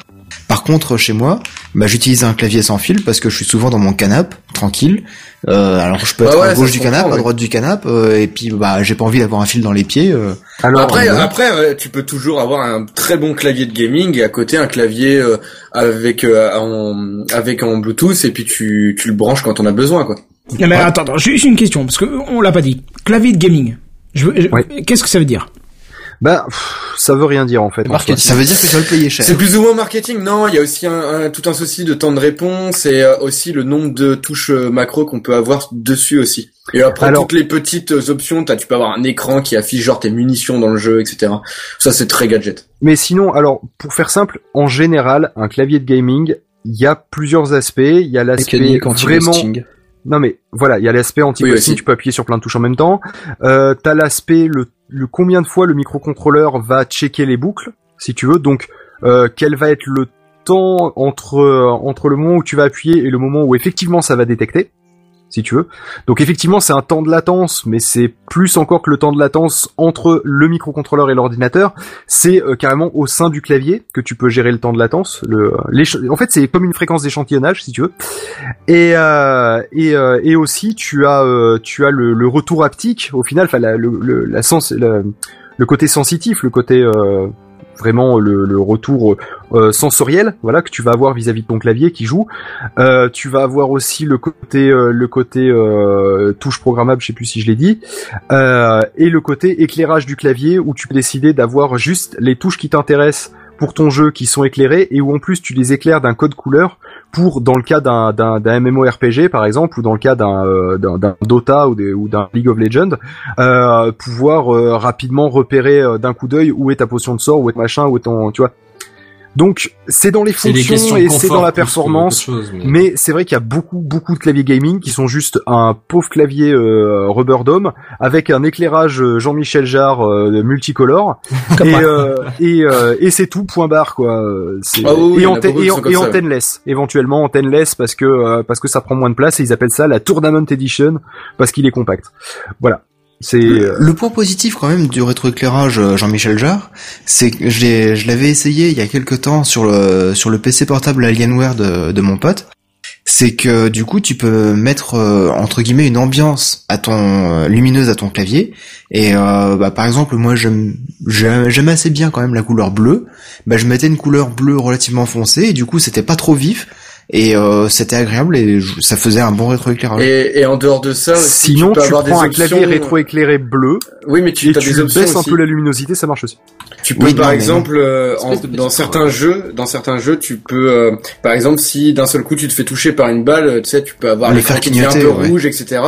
Par contre, chez moi, bah j'utilise un clavier sans fil parce que je suis souvent dans mon canapé, tranquille. Euh, alors je peux Bah être ouais, à gauche du canapé, à ouais. droite du canapé, euh, et puis bah j'ai pas envie d'avoir un fil dans les pieds. euh. Alors, après, ouais. après, euh, tu peux toujours avoir un très bon clavier de gaming et à côté un clavier euh, avec euh, en avec en Bluetooth et puis tu tu le branches quand on a besoin quoi. Non mais attends, attends, juste une question parce que on l'a pas dit. Clavier de gaming. Je, veux- je- Ouais. Qu'est-ce que ça veut dire? Bah, pff, ça veut rien dire en fait. en Marketing. Ça veut dire que tu vas le payer cher. C'est plus ou moins marketing, non Il y a aussi un, un- tout un souci de temps de réponse et euh, aussi le nombre de touches euh, macro qu'on peut avoir dessus aussi. Et après Alors- toutes les petites euh, options, t'as, tu peux avoir un écran qui affiche genre tes munitions dans le jeu, etc. Ça c'est très gadget. Mais sinon, alors, pour faire simple, en général, un clavier de gaming, il y a plusieurs aspects. Il y a l'aspect vraiment... Non mais voilà, il y a l'aspect Oui, anti-ghosting, aussi. tu peux appuyer sur plein de touches en même temps. Euh, T'as l'aspect le, le combien de fois le microcontrôleur va checker les boucles, si tu veux. Donc euh, quel va être le temps entre euh, entre le moment où tu vas appuyer et le moment où effectivement ça va détecter, si tu veux. Donc effectivement c'est un temps de latence, mais c'est plus encore que le temps de latence entre le microcontrôleur et l'ordinateur. C'est euh, carrément au sein du clavier que tu peux gérer le temps de latence. Le, l'éche- en fait c'est comme une fréquence d'échantillonnage, si tu veux. Et euh, et, euh, et aussi tu as euh, tu as le, le retour haptique au final, enfin la, le, la sens, le côté sensitif, le côté euh, vraiment le, le retour euh, sensoriel, voilà que tu vas avoir vis-à-vis de ton clavier qui joue. Euh, tu vas avoir aussi le côté euh, le côté euh, touche programmable, je sais plus si je l'ai dit, euh, et le côté éclairage du clavier où tu peux décider d'avoir juste les touches qui t'intéressent pour ton jeu qui sont éclairées et où en plus tu les éclaires d'un code couleur pour dans le cas d'un d'un MMORPG par exemple ou dans le cas d'un euh, d'un Dota ou, ou d'un League of Legends euh, pouvoir euh, rapidement repérer d'un coup d'œil où est ta potion de sort où est machin où est ton tu vois Donc c'est dans les fonctions et c'est dans la performance. chose, mais- Mais c'est vrai qu'il y a beaucoup beaucoup de claviers gaming qui sont juste un pauvre clavier euh, Rubber Dome avec un éclairage euh, Jean-Michel Jarre euh, multicolore et euh, et, euh, et c'est tout point barre quoi. Ah oui, et, y en a ante- beaucoup qui et, et antenneless éventuellement antenneless parce que euh, parce que ça prend moins de place et ils appellent ça la Tournament Edition parce qu'il est compact. Voilà. C'est euh, Le point positif quand même du rétroéclairage euh, Jean-Michel Jarre, c'est que je l'ai- je l'avais essayé il y a quelques temps sur le sur le PC portable Alienware de, de mon pote. C'est que du coup tu peux mettre euh, entre guillemets une ambiance à ton euh, lumineuse à ton clavier et euh, bah, par exemple moi j'aime j'aime j'aime assez bien quand même la couleur bleue. Bah je mettais une couleur bleue relativement foncée et du coup c'était pas trop vif et euh, c'était agréable et je- ça faisait un bon rétroéclairage. Et, et en dehors de ça, aussi, sinon tu, peux tu avoir prends des un clavier options- rétroéclairé bleu Oui, mais tu et as tu des options baisses un peu la luminosité, ça marche aussi. Tu peux Oui, par non, exemple euh, en- dans certains ouais. jeux, dans certains jeux, tu peux euh, par exemple si d'un seul coup tu te fais toucher par une balle, euh, tu sais, tu peux avoir Le l'écran faire qui devient un peu ouais. rouge, etc.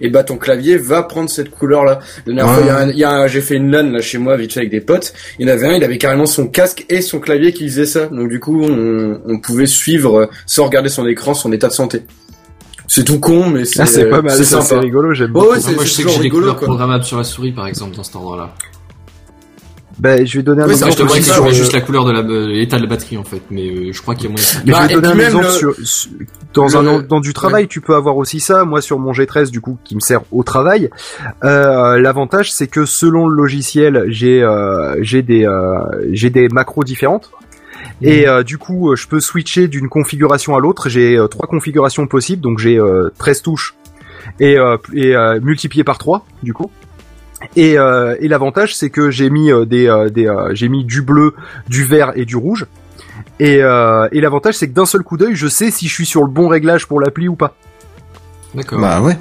Et bah ton clavier va prendre cette couleur là. La dernière Ouais. fois, il y a un- il y a, un- j'ai fait une LAN là chez moi vite fait avec des potes. Il y en avait un, il avait carrément son casque et son clavier qui faisait ça. Donc du coup, on, on pouvait suivre euh, sans regarder son écran son état de santé. C'est tout con, mais c'est Ah, c'est pas mal, c'est rigolo, j'aime Ouais, beaucoup. ouais, c'est- Moi, je c'est sais que j'ai des rigolo, couleurs quoi. programmables sur la souris, par exemple, dans cet endroit-là. Ben, je vais donner un Oui, exemple je sur juste le- la couleur de l'état de la batterie, en fait. Mais euh, je crois qu'il y a moyen de Mais Bah, je vais et donner un exemple le- sur, sur- dans le- un dans du travail, tu peux avoir aussi ça. Moi, sur mon G13, du coup, qui me sert au travail, euh, l'avantage c'est que selon le logiciel, j'ai euh, j'ai des euh, j'ai des macros différentes. Et euh, du coup, euh, je peux switcher d'une configuration à l'autre. J'ai euh, trois configurations possibles, donc j'ai euh, 13 touches et, euh, et euh, multiplié par 3 du coup. Et, euh, et l'avantage c'est que j'ai mis euh, des, euh, des euh, j'ai mis du bleu, du vert et du rouge. Et, euh, et l'avantage c'est que d'un seul coup d'œil, je sais si je suis sur le bon réglage pour l'appli ou pas. D'accord. Bah ouais.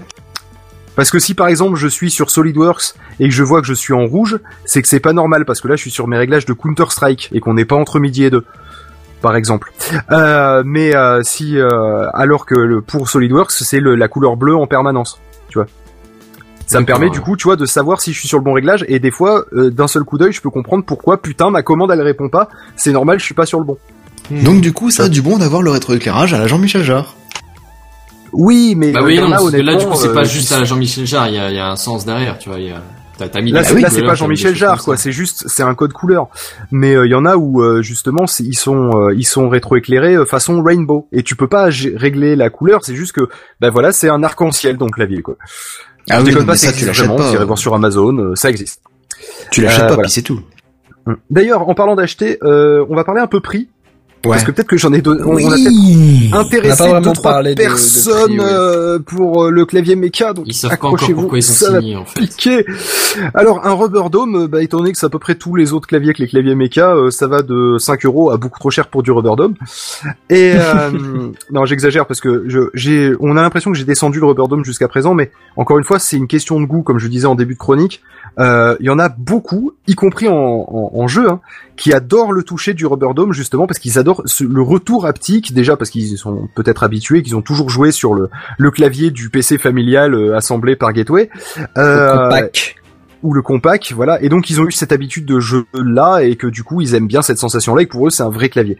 Parce que si par exemple je suis sur SolidWorks et que je vois que je suis en rouge, c'est que c'est pas normal parce que là je suis sur mes réglages de Counter Strike et qu'on n'est pas entre midi et deux, par exemple. Euh, mais euh, si euh, alors que le, pour SolidWorks c'est la couleur bleue en permanence, tu vois. Ça me permet du coup, tu vois, de savoir si je suis sur le bon réglage et des fois euh, d'un seul coup d'œil je peux comprendre pourquoi putain ma commande elle répond pas. C'est normal, je suis pas sur le bon. Donc du coup ça a du bon d'avoir le rétroéclairage à la Jean-Michel Jarre. Oui, mais Bah euh, oui, non, parce que là, du coup, c'est pas euh, juste à la Jean-Michel Jarre, il y a, il y a un sens derrière, tu vois. Y a... T'as, t'as mis Là, c'est- là, pas Jean-Michel Jarre, quoi. C'est juste, c'est un code couleur. Mais il y en a où euh, justement, ils sont, euh, ils sont rétroéclairés euh, façon rainbow. Et tu peux pas régler la couleur. C'est juste que, ben voilà, c'est un arc-en-ciel ton clavier, quoi. Ah Je oui, déconne pas, ça tu l'achètes pas. Vous irez voir sur Amazon, euh, ça existe. Tu l'achètes Euh, pas voilà. puis c'est tout. D'ailleurs, en parlant d'acheter, euh, on va parler un peu prix. Ouais. Parce que peut-être que j'en ai donné, on, on a peut-être Oui. Intéressé de- de personnes prix, ouais. euh, pour euh, le clavier méca, donc Ils savent pas encore accrochez-vous, pourquoi ils ont ça va signé, en fait. piquer. Alors un Rubber Dome, bah, étant donné que c'est à peu près tous les autres claviers que les claviers méca, euh, ça va de 5 euros à beaucoup trop cher pour du Rubber Dome. Et euh, non, j'exagère parce que je, j'ai, on a l'impression que j'ai descendu le Rubber Dome jusqu'à présent, mais encore une fois, c'est une question de goût, comme je disais en début de chronique. Euh, Il y en a beaucoup, y compris en, en, en jeu, hein, qui adorent le toucher du Rubber Dome justement parce qu'ils adorent ce- le retour haptique déjà parce qu'ils sont peut-être habitués, qu'ils ont toujours joué sur le, le clavier du PC familial euh, assemblé par Gateway. Euh, Compact. ou le compact, voilà. Et donc ils ont eu cette habitude de jeu là et que du coup ils aiment bien cette sensation-là et que pour eux c'est un vrai clavier.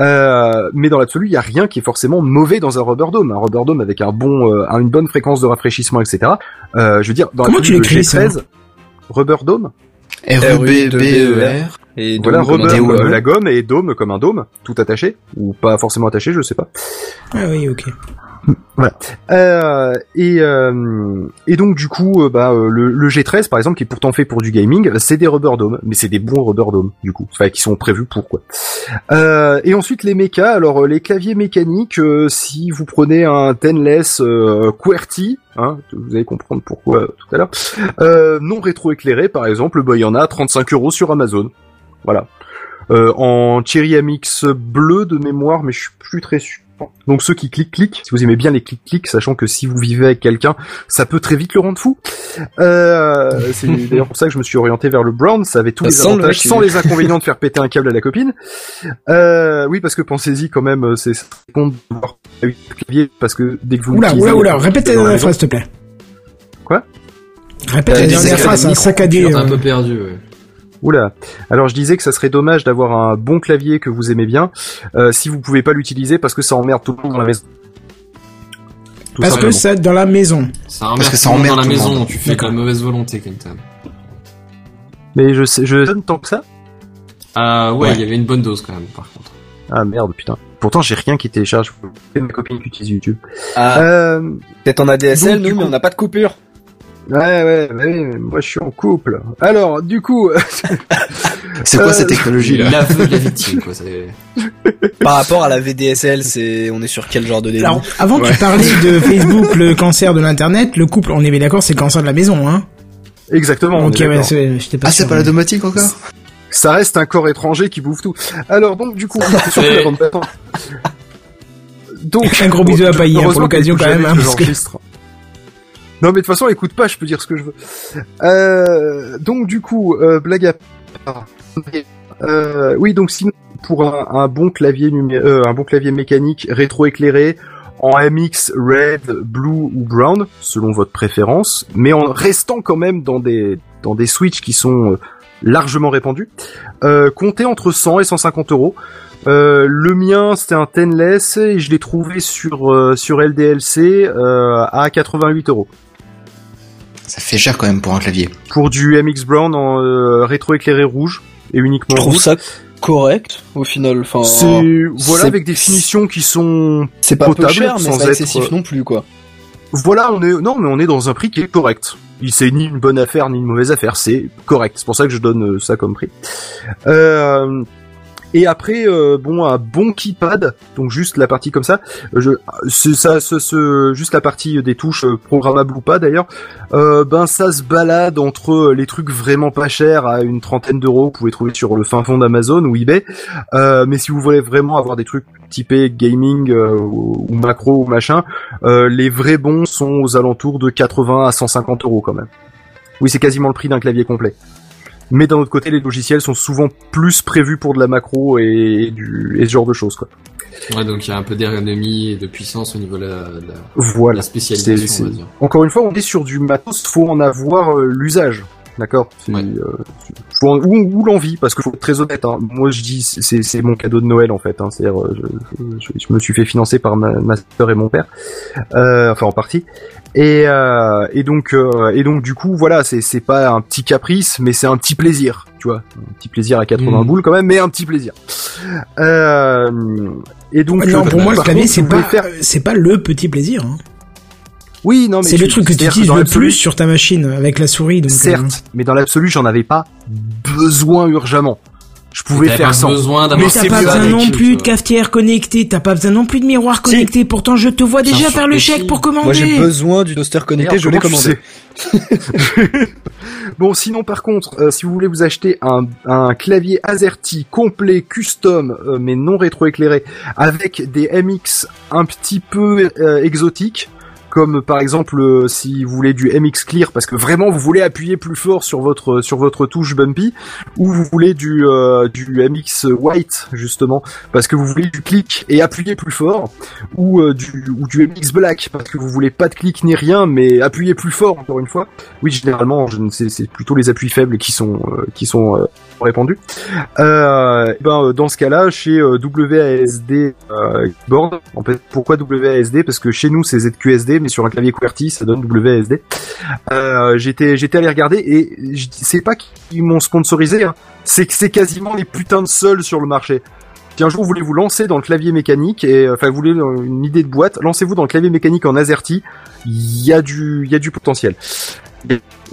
Euh, mais dans l'absolu, il y a rien qui est forcément mauvais dans un Rubber Dome. Un Rubber Dome avec un bon, euh, une bonne fréquence de rafraîchissement, etc. Euh, je veux dire, dans Comment tu l'écris, ça G13, Rubber Dome. R-U-B-B-E-R. Et Voilà, donc, comme un Rubber, dôme. euh, la gomme et dôme comme un dôme, tout attaché ou pas forcément attaché, je sais pas. Ah oui, ok. Euh, et, euh, et donc du coup, euh, bah, euh, le, le G13 par exemple, qui est pourtant fait pour du gaming, c'est des rubber dome, mais c'est des bons rubber dome du coup, enfin qui sont prévus pour quoi. Euh, et ensuite les mécas, alors euh, les claviers mécaniques, si vous prenez un Tenless QWERTY, hein, vous allez comprendre pourquoi tout à l'heure, non rétroéclairé par exemple, bah il y en a à 35 euros sur Amazon, voilà. En Cherry Amix bleu de mémoire, mais je suis plus très sûr. Donc ceux qui cliquent, cliquent. Si vous aimez bien les clics-clics, sachant que si vous vivez avec quelqu'un, ça peut très vite le rendre fou. Euh, c'est d'ailleurs pour ça que je me suis orienté vers le brown. Ça avait tous Ça les le avantages, sans les inconvénients de faire péter un câble à la copine. Euh, oui, parce que pensez-y quand même, euh, c'est con de voir avec le clavier, parce que dès que vous Oula, oula, oula, dans la phrase, s'il te plaît. Quoi? Répète T'as la des dernière phrase, un saccadé. Un peu perdu, ouais. Oula. Alors je disais que ça serait dommage d'avoir un bon clavier que vous aimez bien euh, si vous pouvez pas l'utiliser parce que ça emmerde tout le monde dans la maison. Tout Parce que c'est dans la maison. Ça emmerde Parce que tout ça le monde dans emmerde la maison, monde. tu fais de la mauvaise volonté, Quentin. Mais je sais, je donne tant que ça. Ah ouais, Ouais. il y avait une bonne dose quand même, par contre. Ah merde, putain. Pourtant j'ai rien qui télécharge. C'est ma copine qui utilise YouTube. Ah, Euh, peut-être en ADSL, donc, nous, mais on n'a pas de coupure. Ouais, ouais, ouais, mais moi je suis en couple. Alors, du coup, C'est quoi Euh, cette technologie là L'aveu de la victime, quoi. c'est- Par rapport à la VDSL, c'est, on est sur quel genre de délai Alors, avant tu parlais de Facebook, le cancer de l'internet, le couple, on est bien d'accord, c'est le cancer de la maison, hein. exactement. ok, ouais, j'étais pas Ah, c'est pas la domotique encore? Ça reste un corps étranger qui bouffe tout. Alors donc du coup, surtout Et- la bande passante. Donc Un gros bisou à Pailly, hein, pour l'occasion, quand même, hein, parce que-. Non mais de toute façon, écoute pas, je peux dire ce que je veux. Euh, donc du coup, euh, blague à part. Euh, oui, donc sinon pour un, un bon clavier numé- euh, un bon clavier mécanique rétro-éclairé en MX red, blue ou brown selon votre préférence, mais en restant quand même dans des dans des switches qui sont euh, largement répandus, euh, comptez entre 100 et 150 euros. Euh, le mien c'était un Tenless et je l'ai trouvé sur euh, sur LDLC euh, à 88 euros Ça fait cher quand même pour un clavier. pour du MX Brown en euh, rétro-éclairé rouge et uniquement Je trouve rouge. ça correct, au final. Enfin, C'est voilà avec des finitions qui sont c'est pas peu potable, cher, mais sans c'est pas être, excessif euh, non plus, quoi. voilà on est non mais on est dans un prix qui est correct. Il c'est ni une bonne affaire ni une mauvaise affaire, c'est correct. C'est pour ça que je donne euh, ça comme prix. Euh, et après euh, bon un bon keypad, donc juste la partie comme ça, euh, je ça ce, ce- juste la partie des touches euh, programmables ou pas d'ailleurs. Euh, ben ça se balade entre les trucs vraiment pas chers à une trentaine d'euros, vous pouvez trouver sur le fin fond d'Amazon ou eBay. Euh, mais si vous voulez vraiment avoir des trucs typés gaming euh, ou, ou macro ou machin, euh, les vrais bons sont aux alentours de 80 à 150 euros quand même. Oui, c'est quasiment le prix d'un clavier complet. Mais d'un autre côté, les logiciels sont souvent plus prévus pour de la macro et, du et ce genre de choses quoi. Ouais, donc il y a un peu d'ergonomie et de puissance au niveau de la, de la, Voilà. la spécialisation, C'est- on va c'est- dire. Encore une fois, on est sur du matos, faut en avoir euh, l'usage. D'accord? Ouais. euh, ou, ou l'envie, parce que faut être très honnête. Hein. Moi, je dis, c'est, mon cadeau de Noël en fait. Hein. C'est-à-dire, euh, je, je- je me suis fait financer par ma, ma sœur et mon père, euh, enfin en partie. Et, euh, et donc, euh, et donc, du coup, voilà, c'est, c'est pas un petit caprice, mais c'est un petit plaisir, tu vois, un petit plaisir à 80 Mhm. boules quand même, mais un petit plaisir. Euh, et donc, non, pour moi, clavier, c'est pas, faire- c'est pas le petit plaisir. hein. Oui, non, mais C'est le truc que tu utilises le plus sur ta machine avec la souris. Donc, euh, Certes, mais dans l'absolu, j'en avais pas besoin urgemment. Je pouvais faire pas sans. besoin Mais t'as pas besoin non plus de cafetière connectée, t'as pas besoin non plus de miroir connecté. Pourtant, je te vois déjà faire le chèque pour commander. Moi, j'ai besoin du toaster connecté, Merde, je l'ai commandé. bon, sinon, par contre, euh, si vous voulez vous acheter un, un clavier AZERTY complet, custom, euh, mais non rétroéclairé, avec des MX un petit peu euh, exotiques, comme par exemple euh, si vous voulez du MX Clear parce que vraiment vous voulez appuyer plus fort sur votre sur votre touche bumpy ou vous voulez du euh, du MX White justement parce que vous voulez du clic et appuyer plus fort ou euh, du ou du MX Black parce que vous voulez pas de clic ni rien mais appuyer plus fort encore une fois. Oui, généralement je ne sais c'est plutôt les appuis faibles qui sont euh, qui sont euh, répandus. Euh, et ben euh, dans ce cas-là chez euh, WASD euh, board pourquoi WASD parce que chez nous c'est ZQSD mais sur un clavier QWERTY ça donne WASD. Euh, j'étais j'étais allé regarder et c'est pas qu'ils m'ont sponsorisé hein, c'est c'est quasiment les putains de seuls sur le marché. Si un jour vous voulez vous lancer dans le clavier mécanique et enfin vous voulez euh, une idée de boîte, lancez-vous dans le clavier mécanique en AZERTY. Il y il y a du potentiel.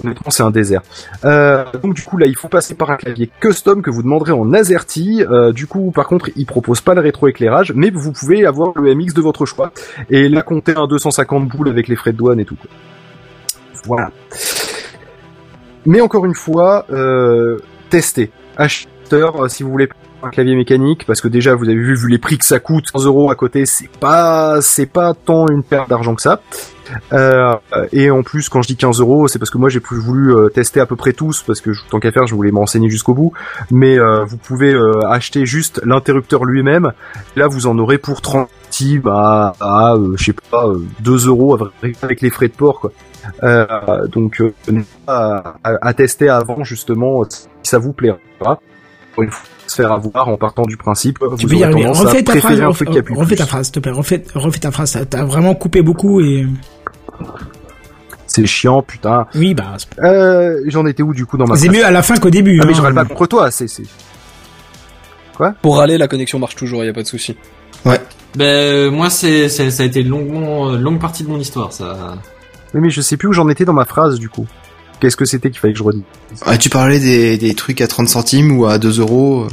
Honnêtement, c'est un désert. Euh, donc du coup là, il faut passer par un clavier custom que vous demanderez en AZERTY. Euh, du coup, par contre, il propose pas le rétroéclairage, mais vous pouvez avoir le MX de votre choix. Et là, comptez un 250 boules avec les frais de douane et tout. Voilà. Mais encore une fois, euh, testez. Acheteur, si vous voulez un clavier mécanique, parce que déjà vous avez vu, vu les prix que ça coûte, 100 euros à côté, c'est pas, c'est pas tant une perte d'argent que ça. Euh, et en plus, quand je dis 15 euros, c'est parce que moi j'ai plus voulu euh, tester à peu près tous, parce que je- tant qu'à faire, je voulais me renseigner jusqu'au bout. Mais euh, vous pouvez euh, acheter juste l'interrupteur lui-même. Là, vous en aurez pour 30 centimes à, je sais pas, euh, 2 euros avec- les frais de port, quoi. Donc, à, à- tester avant, justement, si ça vous plaira. Se faire avoir en partant du principe, Tu vous peux y arriver. Refais ta phrase, refais, ta phrase, s'il te plaît. Refais, refais ta phrase. T'as- vraiment coupé beaucoup et. C'est chiant, putain. Oui, bah. c'est- Euh, j'en étais où, du coup, dans ma C'est mieux à la fin qu'au début. Ah, mais hein. je râle pas contre toi, c'est, c'est, Pour râler, la connexion marche toujours, y a pas de souci. Ben euh, moi c'est c'est- ça a été longuement euh, longue partie de mon histoire ça. Oui, mais je sais plus où j'en étais dans ma phrase, du coup. Qu'est-ce que c'était qu'il fallait que je redise Ah, tu parlais des, des trucs à 30 centimes ou à 2 euros. euh.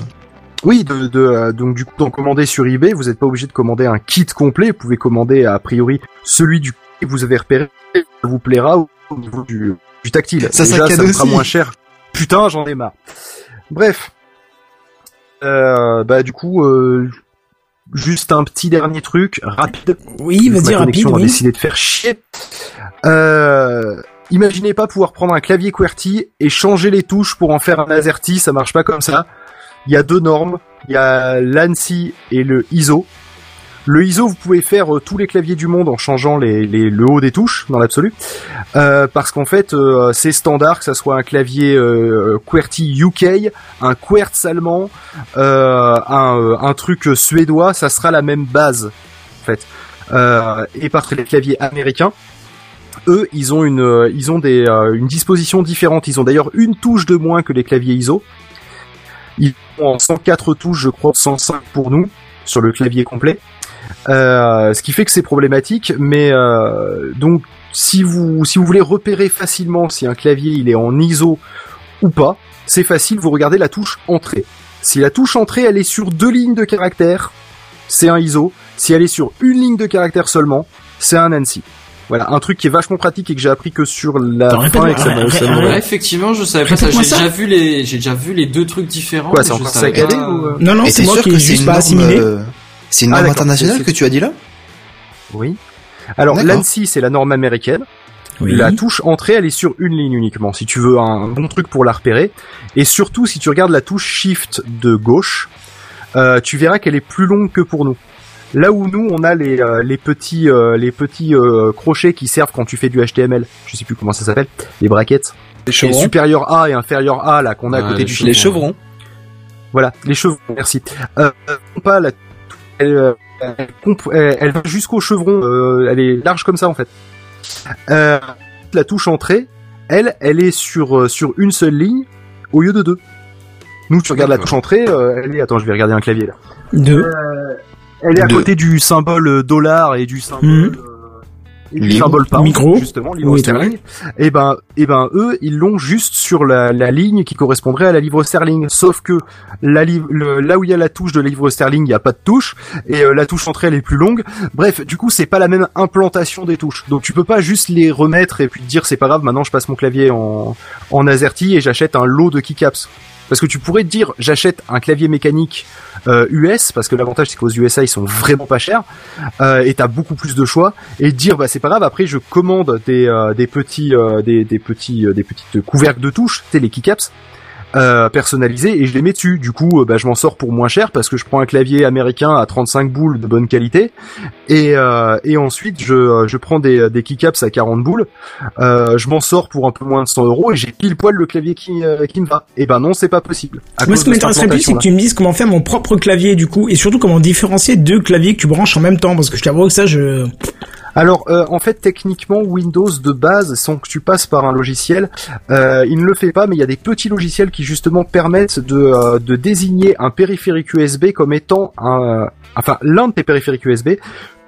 Oui, de, de, euh, donc du coup, d'en commander sur eBay, vous n'êtes pas obligé de commander un kit complet, vous pouvez commander a priori celui du que vous avez repéré, ça vous plaira au au niveau du, du tactile. Ça Déjà, ça me fera aussi. moins cher. Putain, j'en ai marre. Bref. Euh, bah du coup, euh, juste un petit dernier truc, rapide. Oui, vas-y, rapide. connexion a Oui. décidé de faire chier. Euh, imaginez pas pouvoir prendre un clavier QWERTY et changer les touches pour en faire un AZERTY, ça marche pas comme ça. Il y a deux normes, il y a l'ANSI et le ISO. Le ISO, vous pouvez faire euh, tous les claviers du monde en changeant les, les- le haut des touches, dans l'absolu, Euh, parce qu'en fait, euh, c'est standard que ça soit un clavier QWERTY UK, un QWERTZ allemand, un, un truc suédois, ça sera la même base, en fait. Et par les claviers américains, eux, ils ont une, euh, ils ont des, euh, une disposition différente. Ils ont d'ailleurs une touche de moins que les claviers ISO. Ils ont en 104 touches, je crois, 105 pour nous sur le clavier complet. Euh, ce qui fait que c'est problématique, mais euh, donc si vous si vous voulez repérer facilement si un clavier il est en ISO ou pas, c'est facile, vous regardez la touche entrée. Si la touche entrée elle est sur deux lignes de caractères, c'est un ISO. Si elle est sur une ligne de caractères seulement, c'est un ANSI. Voilà, un truc qui est vachement pratique et que j'ai appris que sur la fin et que ça m'a-. Ouais, effectivement je savais pas ça. J'ai déjà vu les j'ai déjà vu les deux trucs différents. Quoi, c'est encore pas- ou, euh Non, non, c'est moi sûr qui que ai c'est juste une pas norme, assimilé. euh, c'est une Ah, norme internationale que tu as dit là? Oui. Alors l'ANSI c'est la norme américaine. Oui. La touche entrée, elle est sur une ligne uniquement, si tu veux un bon truc pour la repérer. Et surtout, si tu regardes la touche Shift de gauche, euh, tu verras qu'elle est plus longue que pour nous. Là où nous, on a les, euh, les petits, euh, les petits euh, crochets qui servent quand tu fais du HTML, je sais plus comment ça s'appelle, les brackets. Les Et chevrons. supérieur A et inférieur A, là, qu'on a à Ouais, côté les du chevrons. Les chevrons. voilà, les cheveux, merci. Euh, pas la, elle, elle, elle- elle va jusqu'au chevron, euh, elle est large comme ça en fait. Euh, la touche entrée, elle, elle est sur sur une seule ligne au lieu de deux. Nous, tu regardes la touche entrée, euh, elle est, attends, je vais regarder un clavier là. Deux. Elle est à côté du symbole euh, dollar et du symbole et du Livre. symbole pound, Micro. justement, livre Oui, sterling. Et ben, et ben, eux, ils l'ont juste sur la, la ligne qui correspondrait à la livre sterling. Sauf que la le- là où il y a la touche de la livre sterling, il n'y a pas de touche, et euh, la touche entrée, elle est plus longue. Bref, du coup, c'est pas la même implantation des touches. Donc, tu peux pas juste les remettre et puis te dire c'est pas grave, maintenant je passe mon clavier en, en AZERTY et j'achète un lot de keycaps. Parce que tu pourrais dire, j'achète un clavier mécanique euh, US, parce que l'avantage c'est qu'aux USA ils sont vraiment pas chers, euh, et t'as beaucoup plus de choix, et dire bah c'est pas grave, après je commande des, euh, des petits euh, des, des petits euh, des petites couvercles de touches, tu sais les keycaps, euh, personnalisés, et je les mets dessus. Du coup, euh, bah, je m'en sors pour moins cher parce que je prends un clavier américain à 35 boules de bonne qualité, et euh, et ensuite je euh, je prends des des keycaps à 40 boules, euh, je m'en sors pour un peu moins de 100 euros et j'ai pile poil le clavier qui euh, qui me va. Et ben non, c'est pas possible. À Moi, cause ce qui m'intéresserait plus, c'est que tu me dises comment faire mon propre clavier, du coup, et surtout comment différencier deux claviers que tu branches en même temps, parce que je t'avoue que ça, je... Alors, euh, en fait, techniquement, Windows de base, sans que tu passes par un logiciel, euh, il ne le fait pas, mais il y a des petits logiciels qui justement permettent de, euh, de désigner un périphérique USB comme étant un, euh, enfin l'un de tes périphériques USB,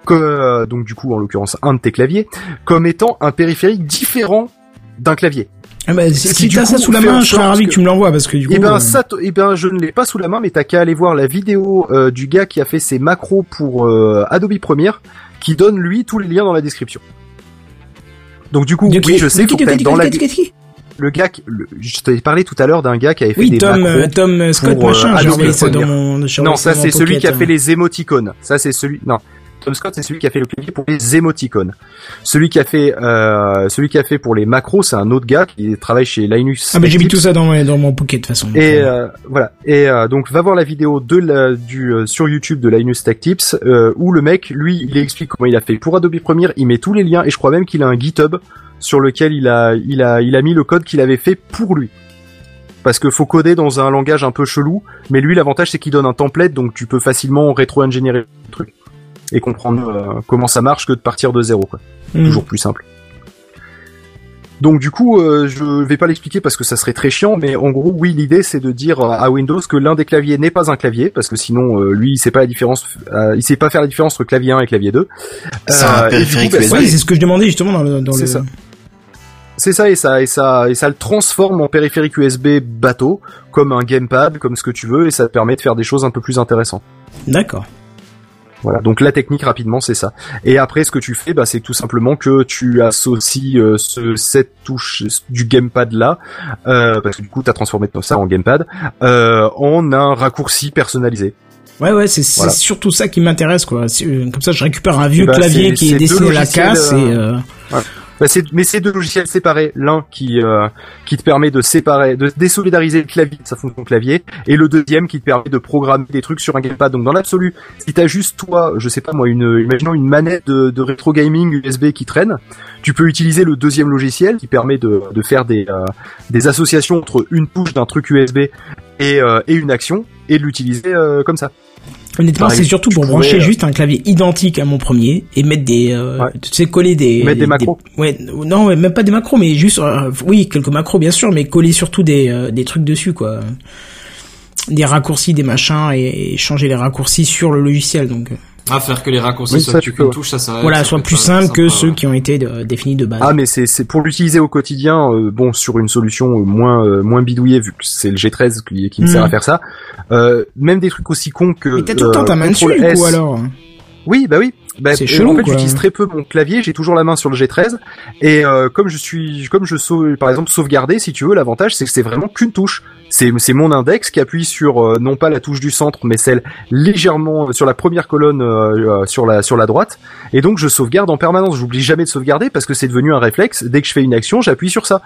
que, euh, donc du coup, en l'occurrence, un de tes claviers, comme étant un périphérique différent d'un clavier. Ah bah, si t'as ça sous la main, je serais ravi que que- tu me l'envoies, parce que du coup... Eh ben euh, ça, eh ben je ne l'ai pas sous la main, mais t'as qu'à aller voir la vidéo euh, du gars qui a fait ses macros pour euh, Adobe Premiere, qui donne lui tous les liens dans la description. Donc du coup, de oui, je sais, de faut qui, que de t'ailles qui, dans la le gars, qui- le- je t'ai parlé tout à l'heure d'un gars qui avait fait Oui, des Tom, macros. euh, Tom Scott, pour, euh, machin, envoyé ça dans mon... Non, ça c'est celui qui a fait les émoticônes. Ça c'est celui. Non, Tom Scott, c'est celui qui a fait le clavier pour les émoticônes. Celui qui a fait, euh, celui qui a fait pour les macros, c'est un autre gars qui travaille chez Linus. Ah bah j'ai mis tout ça dans, mon- dans mon pocket de toute façon. Et euh, voilà. Et euh, donc va voir la vidéo de la, du euh, sur YouTube de Linus Tech Tips euh, où le mec, lui, il explique comment il a fait pour Adobe Premiere. Il met tous les liens et je crois même qu'il a un GitHub sur lequel il a il a il a mis le code qu'il avait fait pour lui. Parce que faut coder dans un langage un peu chelou, mais lui l'avantage c'est qu'il donne un template donc tu peux facilement rétro-ingénierer le truc et comprendre euh, comment ça marche que de partir de zéro quoi Hmm. toujours plus simple. Donc du coup, euh, je vais pas l'expliquer parce que ça serait très chiant, mais en gros, oui, l'idée c'est de dire à Windows que l'un des claviers n'est pas un clavier, parce que sinon, euh, lui, il sait pas la différence, euh, il sait pas faire la différence entre clavier 1 et clavier 2. C'est un Euh, périphérique bah, c'est ce que je demandais justement dans le. Dans C'est le... ça. C'est ça et ça et ça et ça le transforme en périphérique USB bateau, comme un gamepad, comme ce que tu veux, et ça te permet de faire des choses un peu plus intéressantes. D'accord. Voilà, donc la technique rapidement c'est ça. Et après ce que tu fais, bah, c'est tout simplement que tu associes euh, ce, cette touche du gamepad là, euh, parce que du coup tu as transformé ça en gamepad, euh, en un raccourci personnalisé. Ouais, ouais, c'est Voilà. surtout ça qui m'intéresse, quoi. Euh, Comme ça, je récupère un vieux Eh ben, clavier qui est deux dessiné à la casse et. euh, Euh... Bah, mais c'est deux logiciels séparés, l'un qui euh, qui te permet de séparer, de désolidariser le clavier sa fonction clavier, et le deuxième qui te permet de programmer des trucs sur un gamepad. Donc dans l'absolu, si t'as juste toi, je sais pas moi, imaginons une manette de, rétro gaming USB qui traîne, tu peux utiliser le deuxième logiciel qui permet de, de faire des euh, des associations entre une touche d'un truc USB et euh, et une action et de l'utiliser euh, comme ça. Honnêtement, c'est surtout pour brancher euh, juste un clavier identique à mon premier et mettre des, euh, Ouais. tu sais, coller des, Mettre des macros. ouais, non, même pas des macros, mais juste, euh, oui, quelques macros bien sûr, mais coller surtout des, euh, des trucs dessus, quoi. Des raccourcis, des machins et, et changer les raccourcis sur le logiciel, donc. Euh, Ah, faire que les raccourcis Oui, soient ça, plus tu peux, qu'une ouais. touche, ça, ça voilà, ça soit plus simple que sympa, ceux ouais. qui ont été euh, définis de base. Ah mais c'est c'est pour l'utiliser au quotidien euh, bon sur une solution euh, moins euh, moins bidouillée vu que c'est le G13 qui, qui me sert à faire ça. Euh, même des trucs aussi cons que mais t'as tout le temps euh, ta main dessus, contrôle du coup, S. alors. Oui, bah oui. Bah, C'est euh, chelou, en fait, j'utilise très peu mon clavier. J'ai toujours la main sur le G13. Et euh, comme je suis, comme je sauve, par exemple, sauvegarder, si tu veux, l'avantage, c'est que c'est vraiment qu'une touche. C'est c'est mon index qui appuie sur euh, non pas la touche du centre, mais celle légèrement euh, sur la première colonne euh, sur la sur la droite. Et donc, je sauvegarde en permanence. J'oublie jamais de sauvegarder parce que c'est devenu un réflexe. Dès que je fais une action, j'appuie sur ça.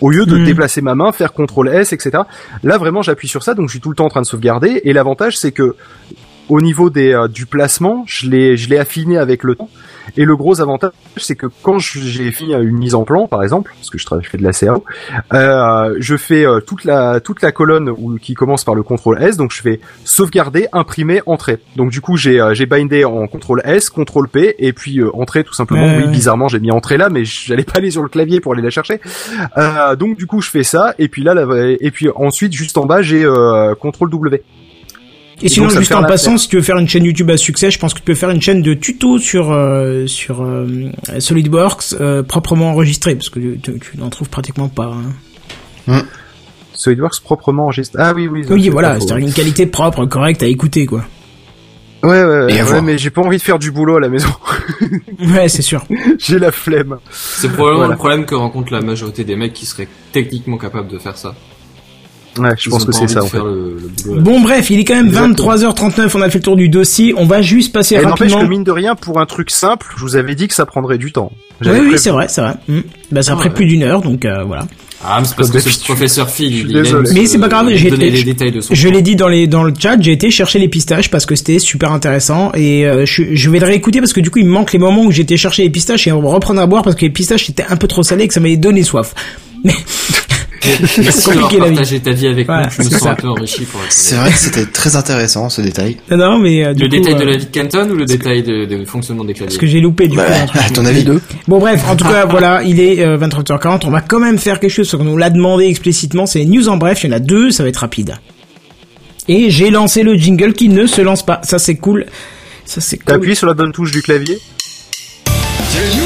Au lieu de Mhm. déplacer ma main, faire CTRL S, etc. Là, vraiment, j'appuie sur ça, donc je suis tout le temps en train de sauvegarder. Et l'avantage, c'est que au niveau des euh, du placement, je l'ai je l'ai affiné avec le temps. Et le gros avantage, c'est que quand j'ai fini une mise en plan, par exemple, parce que je, travaille, je fais de la CAO, euh, je fais euh, toute la toute la colonne où, qui commence par le CTRL S, donc je fais sauvegarder, imprimer, entrer. Donc du coup, j'ai euh, j'ai bindé en CTRL S, CTRL P, et puis euh, entrer tout simplement. Ouais, oui, ouais. bizarrement, j'ai mis entrée là, mais j'allais pas aller sur le clavier pour aller la chercher. Euh, donc du coup, je fais ça, et puis là, là et puis ensuite, juste en bas, j'ai euh, CTRL W. Et sinon, juste en passant, si tu veux faire une chaîne YouTube à succès, je pense que tu peux faire une chaîne de tutos sur euh, sur euh, SolidWorks euh, proprement enregistrée, parce que tu, tu- tu n'en trouves pratiquement pas. hein. SolidWorks proprement enregistré. Ah oui, oui. Oui, c'est voilà, pas faux. c'est une qualité propre, correcte à écouter, quoi. Ouais, ouais, ouais, Et mais j'ai pas envie de faire du boulot à la maison. Ouais, c'est sûr. j'ai la flemme. C'est probablement Voilà. le problème que rencontre la majorité des mecs qui seraient techniquement capables de faire ça. Ouais, je Ils pense que c'est ça en fait. le, le. Bon, bref, il est quand même Exactement. 23h39, on a fait le tour du dossier, on va juste passer Et n'empêche rapidement. que mine de rien, pour un truc simple, je vous avais dit que ça prendrait du temps. Oui, oui, c'est vrai, c'est vrai. Hmm. Bah, ça Ah, ferait ouais. plus d'une heure, donc euh, voilà. Ah, mais c'est parce que c'est le professeur Phil. Mais c'est pas grave, j'ai donner été- les détails de son Je l'ai dit dans les dans le chat, j'ai été chercher les pistaches parce que c'était super intéressant et euh, je, je vais le réécouter parce que du coup il me manque les moments où j'étais chercher les pistaches et on va reprendre à boire parce que les pistaches étaient un peu trop salées et que ça m'avait donné soif. Mais Merci d'avoir compliqué, la vie. partagé ta vie avec Voilà, nous. Je me c'est sens ça. un peu enrichi pour C'est vrai que c'était très intéressant ce détail. non, non, mais euh, du Le coup, détail euh, de la vie de Canton ou le détail de, de fonctionnement des claviers? parce que j'ai loupé du Bah, coup. à ton avis? deux Bon bref, en tout cas voilà, il est euh, 23h40, on va quand même faire quelque chose parce qu'on nous l'a demandé explicitement, c'est les news en bref, il y en a deux, ça va être rapide. Et j'ai lancé le jingle qui ne se lance pas, ça c'est cool. Ça c'est cool. T'appuies sur la bonne touche du clavier? C'est les news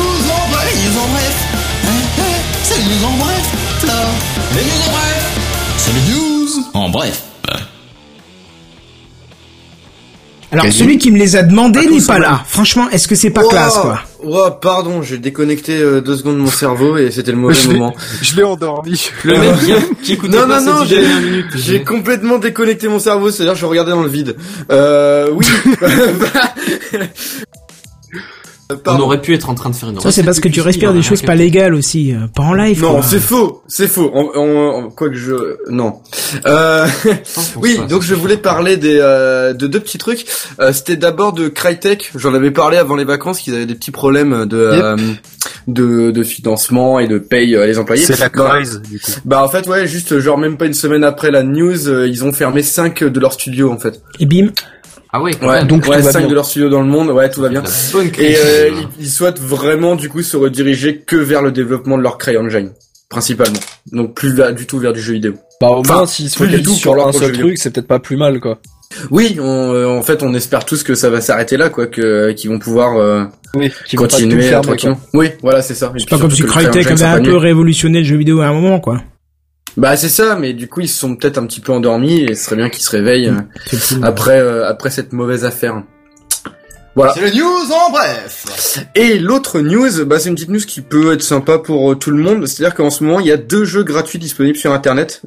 Les news en bref. C'est les news en bref. Alors celui qui me les a demandés n'est pas là. Franchement, est-ce que c'est pas classe quoi ouah, pardon, j'ai déconnecté euh, deux secondes de mon cerveau et c'était le mauvais moment. Je l'ai endormi. Le mec qui, qui écoutait Non, pas non, non. J'ai complètement déconnecté mon cerveau, c'est-à-dire je regardais dans le vide. Euh, oui. pardon. On aurait pu être en train de faire une Ça, c'est parce que tu respires des choses pas légales aussi, euh, pas en live. Non, c'est faux, c'est faux. On, on, on- quoi que je, non. Euh, oui, donc je voulais parler des euh, de deux petits trucs. Euh, C'était d'abord de Crytek. J'en avais parlé avant les vacances qu'ils avaient des petits problèmes de euh, de, de financement et de paye euh, les employés. C'est la Bah, crise, du coup. Bah en fait ouais, juste genre même pas une semaine après la news, euh, ils ont fermé 5 de leurs studios en fait. Et bim. Ah ouais, Ouais, donc ouais, tout va 5 bien. de leurs studios dans le monde, ouais, tout va bien. Et euh, ils, ils souhaitent vraiment du coup se rediriger que vers le développement de leur CryEngine principalement. Donc plus vers- du tout vers du jeu vidéo. Bah, au Enfin, moins, s'ils se focalisent tout sur leur un seul truc, c'est peut-être pas plus mal, quoi. Oui, on, euh, en fait, on espère tous que ça va s'arrêter là, quoi, que qu'ils vont pouvoir euh, Oui, qui vont pas tout continuer faire, tranquillement. Oui, voilà, c'est ça. C'est pas comme si Crytek avait un peu révolutionné le jeu vidéo à un moment, quoi. Bah c'est ça, mais du coup ils se sont peut-être un petit peu endormis et ce serait bien qu'ils se réveillent euh, C'est fou. après euh, après cette mauvaise affaire. Voilà. C'est le news en bref. Et l'autre news, bah c'est une petite news qui peut être sympa pour euh, tout le monde. C'est-à-dire qu'en ce moment il y a deux jeux gratuits disponibles sur Internet.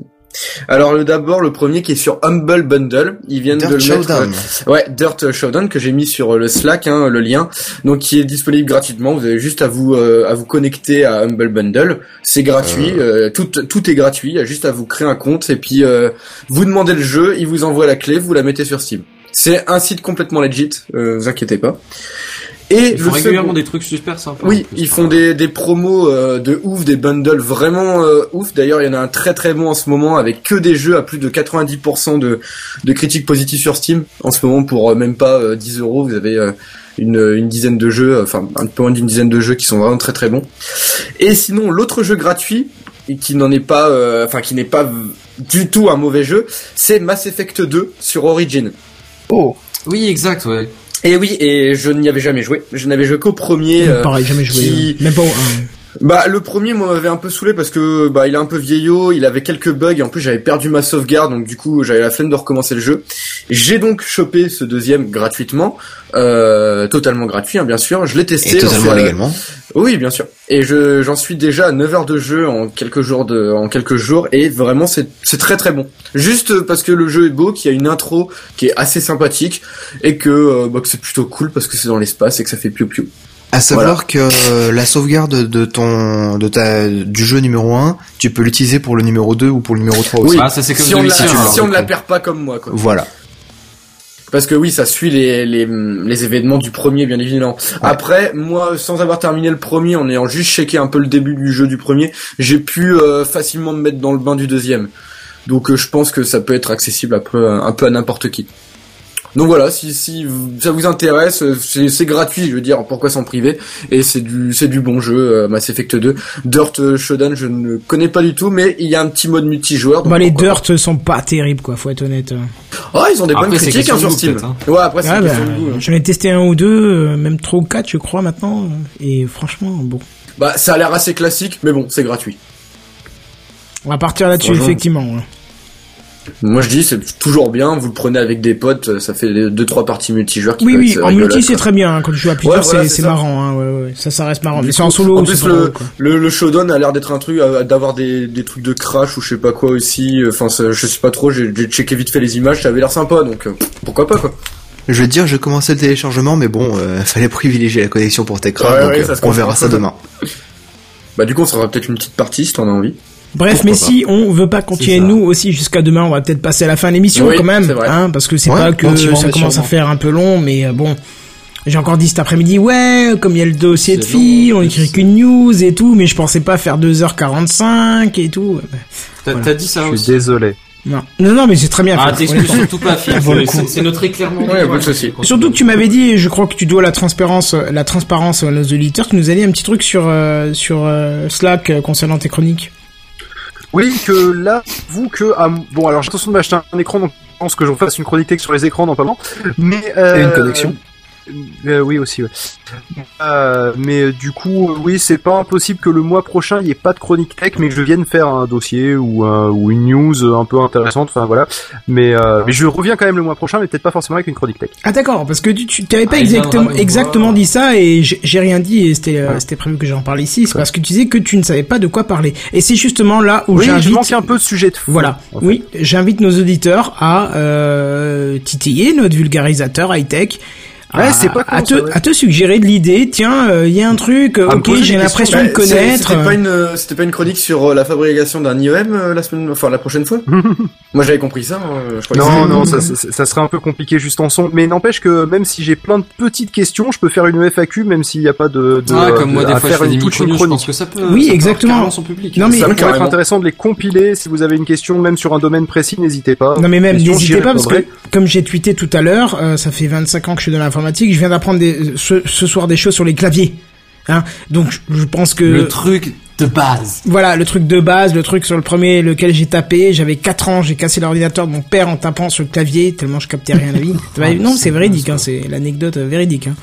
Alors le d'abord le premier qui est sur Humble Bundle, ils viennent Dirt de le mettre. Showdown. euh, ouais, Dirt Showdown que j'ai mis sur le Slack, hein, le lien, donc qui est disponible gratuitement. Vous avez juste à vous euh, à vous connecter à Humble Bundle. C'est gratuit, euh, tout tout est gratuit. Il y a juste à vous créer un compte et puis euh, vous demandez le jeu, il vous envoie la clé, vous la mettez sur Steam. C'est un site complètement legit, euh, vous inquiétez pas. Et Ils font régulièrement second- des trucs super sympas. oui, plus, ils par font des, des promos euh, de ouf, des bundles vraiment euh, ouf. D'ailleurs, il y en a un très très bon en ce moment avec que des jeux à plus de 90% de, de critiques positives sur Steam. En ce moment, pour euh, même pas euh, 10 euros, vous avez euh, une, une dizaine de jeux, enfin un peu moins d'une dizaine de jeux qui sont vraiment très très bons. Et sinon, l'autre jeu gratuit et qui n'en est pas, euh, enfin qui n'est pas du tout un mauvais jeu, c'est Mass Effect 2 sur Origin. Oh. Oui, exact, ouais. Et oui, et je n'y avais jamais joué. Je n'avais joué qu'au premier. euh, Pareil, jamais joué. qui- euh, Même pas au 1. Bah le premier moi m'avait un peu saoulé parce que bah il est un peu vieillot, il avait quelques bugs et en plus j'avais perdu ma sauvegarde donc du coup j'avais la flemme de recommencer le jeu. J'ai donc chopé ce deuxième gratuitement, euh, totalement gratuit hein, bien sûr. Je l'ai testé. Et totalement légalement. Oui bien sûr. Et je j'en suis déjà à 9 heures de jeu en quelques jours de en quelques jours et vraiment c'est c'est très très bon. Juste parce que le jeu est beau, qu'il y a une intro qui est assez sympathique et que euh, bah, que c'est plutôt cool parce que c'est dans l'espace et que ça fait piou piou. À savoir que euh, la sauvegarde de ton de ta du jeu numéro 1, tu peux l'utiliser pour le numéro 2 ou pour le numéro 3 aussi. Oui. Ah, ça c'est comme si on, la, si on ne la perd pas comme moi quoi. Voilà. Parce que oui, ça suit les, les, les événements du premier, bien évidemment. Après, moi, sans avoir terminé le premier, en ayant juste checké un peu le début du jeu du premier, j'ai pu euh, facilement me mettre dans le bain du deuxième. Donc euh, je pense que ça peut être accessible un peu, un peu à n'importe qui. Donc voilà, si, si ça vous intéresse, euh, c'est c'est gratuit, je veux dire, pourquoi s'en priver? Et c'est du c'est du bon jeu, euh, Mass Effect 2. Dirt euh, Showdown, je ne connais pas du tout, mais il y a un petit mode multijoueur. Bah, les Dirt sont pas terribles, quoi, faut être honnête. Ah, ils ont des Après, bonnes critiques hein, sur Steam. hein. Ouais, après c'est Ah, bah, hein. J'en ai testé un ou deux, même trois ou quatre, je crois, maintenant. Et franchement, bon. Bah, ça a l'air assez classique, mais bon, c'est gratuit. On va partir là-dessus, effectivement. ouais. Moi, je dis, c'est toujours bien. Vous le prenez avec des potes, ça fait deux trois parties multijoueurs. Qui Oui, oui, en multi, c'est très bien. hein, Quand tu joues à plusieurs, Ouais, voilà, c'est marrant. Hein, ouais, ouais. Ça, ça reste marrant. Du Mais c'est en solo, En plus, le, le, le showdown a l'air d'être un truc, euh, d'avoir des, des trucs de crash ou je sais pas quoi aussi. Enfin, ça- je sais pas trop. J'ai checké vite fait les images, ça avait l'air sympa, donc euh, pourquoi pas quoi. Je vais te dire, je commençais le téléchargement, mais bon, euh, fallait privilégier la connexion pour tes Ouais, donc ouais, euh, ça se on verra ça demain. Bah, du coup, on se fera peut-être une petite partie si t'en as envie. Bref, Pourquoi mais pas. si on veut pas continuer nous aussi jusqu'à demain, on va peut-être passer à la fin de l'émission Oui, quand même, hein, parce que c'est Ouais, pas que ça commence à faire un peu long, mais euh, bon. J'ai encore dit cet après-midi, ouais, comme il y a le dossier de filles, long, on écrit qu'une news et tout, mais je pensais pas faire 2h45 et tout. T'as Voilà. t'as dit ça Je suis désolé. Non, non, non mais c'est très bien Ah, t'excuses surtout pas, Phil. C'est- C'est notre éclairement. Ouais, pas de souci. Surtout que tu m'avais dit, et je crois que tu dois la transparence, la transparence à nos auditeurs, tu nous as dit un petit truc sur euh, sur euh, Slack euh, concernant tes chroniques. Oui, que là, vous que ah, bon, alors j'ai l'intention de m'acheter un écran, donc je pense que je fasse une chronique sur les écrans dans pas longtemps. Mais euh, Et une connexion. Euh, oui aussi. Ouais. Euh, mais euh, du coup, euh, oui, c'est pas impossible que le mois prochain il y ait pas de chronique tech, mais que je vienne faire un dossier ou un- ou une news euh, un peu intéressante. Enfin voilà. Mais euh, mais je reviens quand même le mois prochain, mais peut-être pas forcément avec une chronique tech. Ah d'accord, parce que tu, tu t'avais pas Ah, exactement exactement dit ça et j'ai rien dit et c'était euh, Ouais. c'était prévu que j'en parle ici. C'est parce que tu disais que tu ne savais pas de quoi parler. Et c'est justement là où Oui, je j'invite. manque un peu de sujet de fond. Voilà. en fait. Oui, j'invite nos auditeurs à euh, titiller notre vulgarisateur high tech Ouais, à, c'est pas con, à, te, ça, ouais. à te suggérer de l'idée. Tiens, euh, il y a un truc. euh, Ah, ok, j'ai l'impression de connaître. C'était pas une, euh, c'était pas une chronique sur euh, la fabrication d'un IEM euh, la semaine, enfin la prochaine fois? Moi j'avais compris ça. hein, je crois que Non, non, ça, ça, ça serait un peu compliqué juste en son. Mais n'empêche que même si j'ai plein de petites questions, je peux faire une FAQ même s'il n'y a pas de, de, Ah, comme de- moi, des à fois, je faire fais des une, toute une je chronique. pense que ça peut. Oui, ça peut exactement. carrément son public. Non, mais- ça Ouais, pourrait être carrément. intéressant de les compiler. Si vous avez une question, même sur un domaine précis, n'hésitez pas. Non mais même n'hésitez pas parce que comme j'ai tweeté tout à l'heure, euh, ça fait 25 ans que je suis dans je viens d'apprendre ce, ce soir des choses sur les claviers. Hein Donc je pense que Le truc de base. voilà le truc de base, le truc sur le premier lequel j'ai tapé, j'avais 4 ans, j'ai cassé l'ordinateur de mon père en tapant sur le clavier tellement je captais rien à la vie. Ah, non, c'est véridique, hein, c'est l'anecdote véridique. Hein.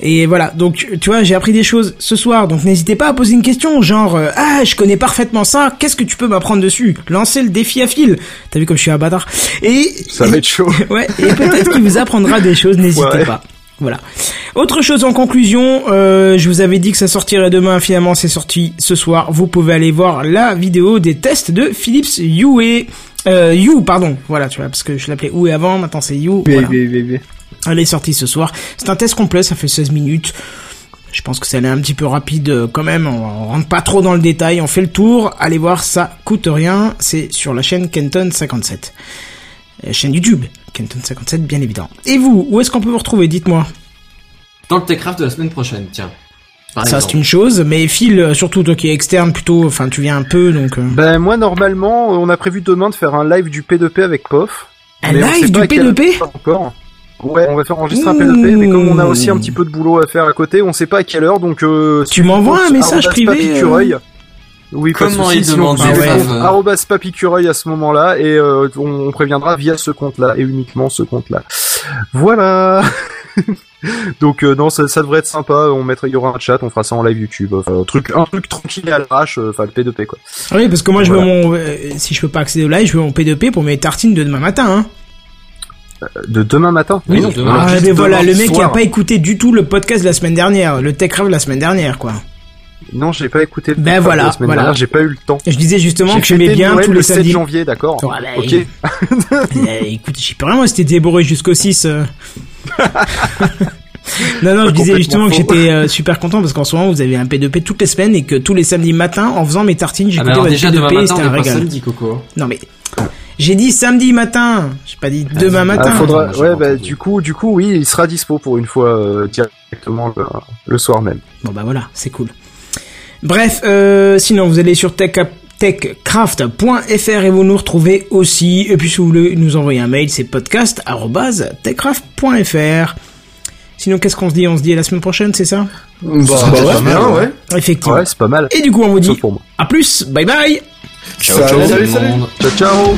Et voilà, donc tu vois, j'ai appris des choses ce soir, donc n'hésitez pas à poser une question, genre euh, ah je connais parfaitement ça, qu'est-ce que tu peux m'apprendre dessus? Lancez le défi à fil. T'as vu comme je suis un bâtard Et Ça va être chaud. ouais, et peut-être qu'il vous apprendra des choses, n'hésitez Ouais. pas. Voilà. Autre chose en conclusion, euh, je vous avais dit que ça sortirait demain, finalement c'est sorti ce soir. Vous pouvez aller voir la vidéo des tests de Philips Hue. Euh, You, pardon. Voilà, tu vois, parce que je l'appelais Hue avant, maintenant c'est You. Mais, Voilà. Elle est sortie ce soir. C'est un test complet, ça fait 16 minutes. Je pense que ça allait un petit peu rapide euh, quand même. On, rentre pas trop dans le détail. On fait le tour. Allez voir, ça coûte rien. C'est sur la chaîne Kenton 57. Euh, chaîne YouTube. Kenton 57, bien évident. Et vous, où est-ce qu'on peut vous retrouver Dites-moi? Dans le Techcraft de la semaine prochaine, tiens. Par ça, c'est une chose. Mais Phil, euh, surtout toi qui es externe plutôt, enfin, tu viens un peu, donc... euh, Ben moi normalement, on a prévu demain de faire un live du P2P avec POF. Un Mais live du pas à quelle P2P heure encore. Ouais, on va faire enregistrer un Mmh. P2P, mais comme on a aussi un petit peu de boulot à faire à côté, on sait pas à quelle heure, donc euh, Tu m'envoies un message privé. Oui, Comment souci, il sinon demande vous des avez faves, euh. arrobas papicureuil à ce moment-là et euh, on, on préviendra via ce compte-là et uniquement ce compte-là. Voilà. Donc euh, non, ça, ça devrait être sympa. On mettra, il y aura un chat, on fera ça en live YouTube. Enfin, un truc, un truc tranquille et à l'arrache. euh, Enfin, le P2P quoi. Oui, parce que moi, je veux mon... euh, si je peux pas accéder au live, je veux mon P2P pour mes tartines de demain matin, hein. De demain matin. Oui, non, de demain. Ah, mais voilà, demain le mec qui a soir. pas écouté du tout le podcast de la semaine dernière, le Tech Rave de la semaine dernière, quoi. Non, j'ai pas écouté le Ben voilà, de la semaine voilà. dernière, j'ai pas eu le temps. Je disais justement J'ai que j'aimais bien Noël tous le les 7 samedis. janvier, d'accord. Ouais, bah, ok. il- Euh, écoute, j'y peux rien, moi, c'était déboré jusqu'au 6. euh. non, non, je disais justement que j'étais euh, super content parce qu'en ce moment, vous avez un P2P toutes les semaines et que tous les samedis matins, en faisant mes tartines, Ah, j'écoutais votre déjà, demain P2P et matin, c'était un pas régal. samedi, Coco. Non, mais j'ai dit samedi matin, j'ai pas dit demain matin. Ah, faudra, Attends, j'ai ouais, pas bah, du coup, du coup, oui, il sera dispo pour une fois euh, directement le, le soir même. Bon bah voilà, c'est cool. Bref, euh, sinon vous allez sur tech techcraft.fr et vous nous retrouvez aussi. Et puis si vous voulez nous envoyer un mail, c'est podcast@techcraft.fr. Sinon qu'est-ce qu'on se dit? On se dit à la semaine prochaine, c'est ça? Bah, Ça ouais, va pas bien, mal, ouais. Effectivement. Ouais, c'est pas mal. Et du coup on vous dit Sauf pour moi. à plus, bye bye Ciao. Salut, salut. Ciao, ciao.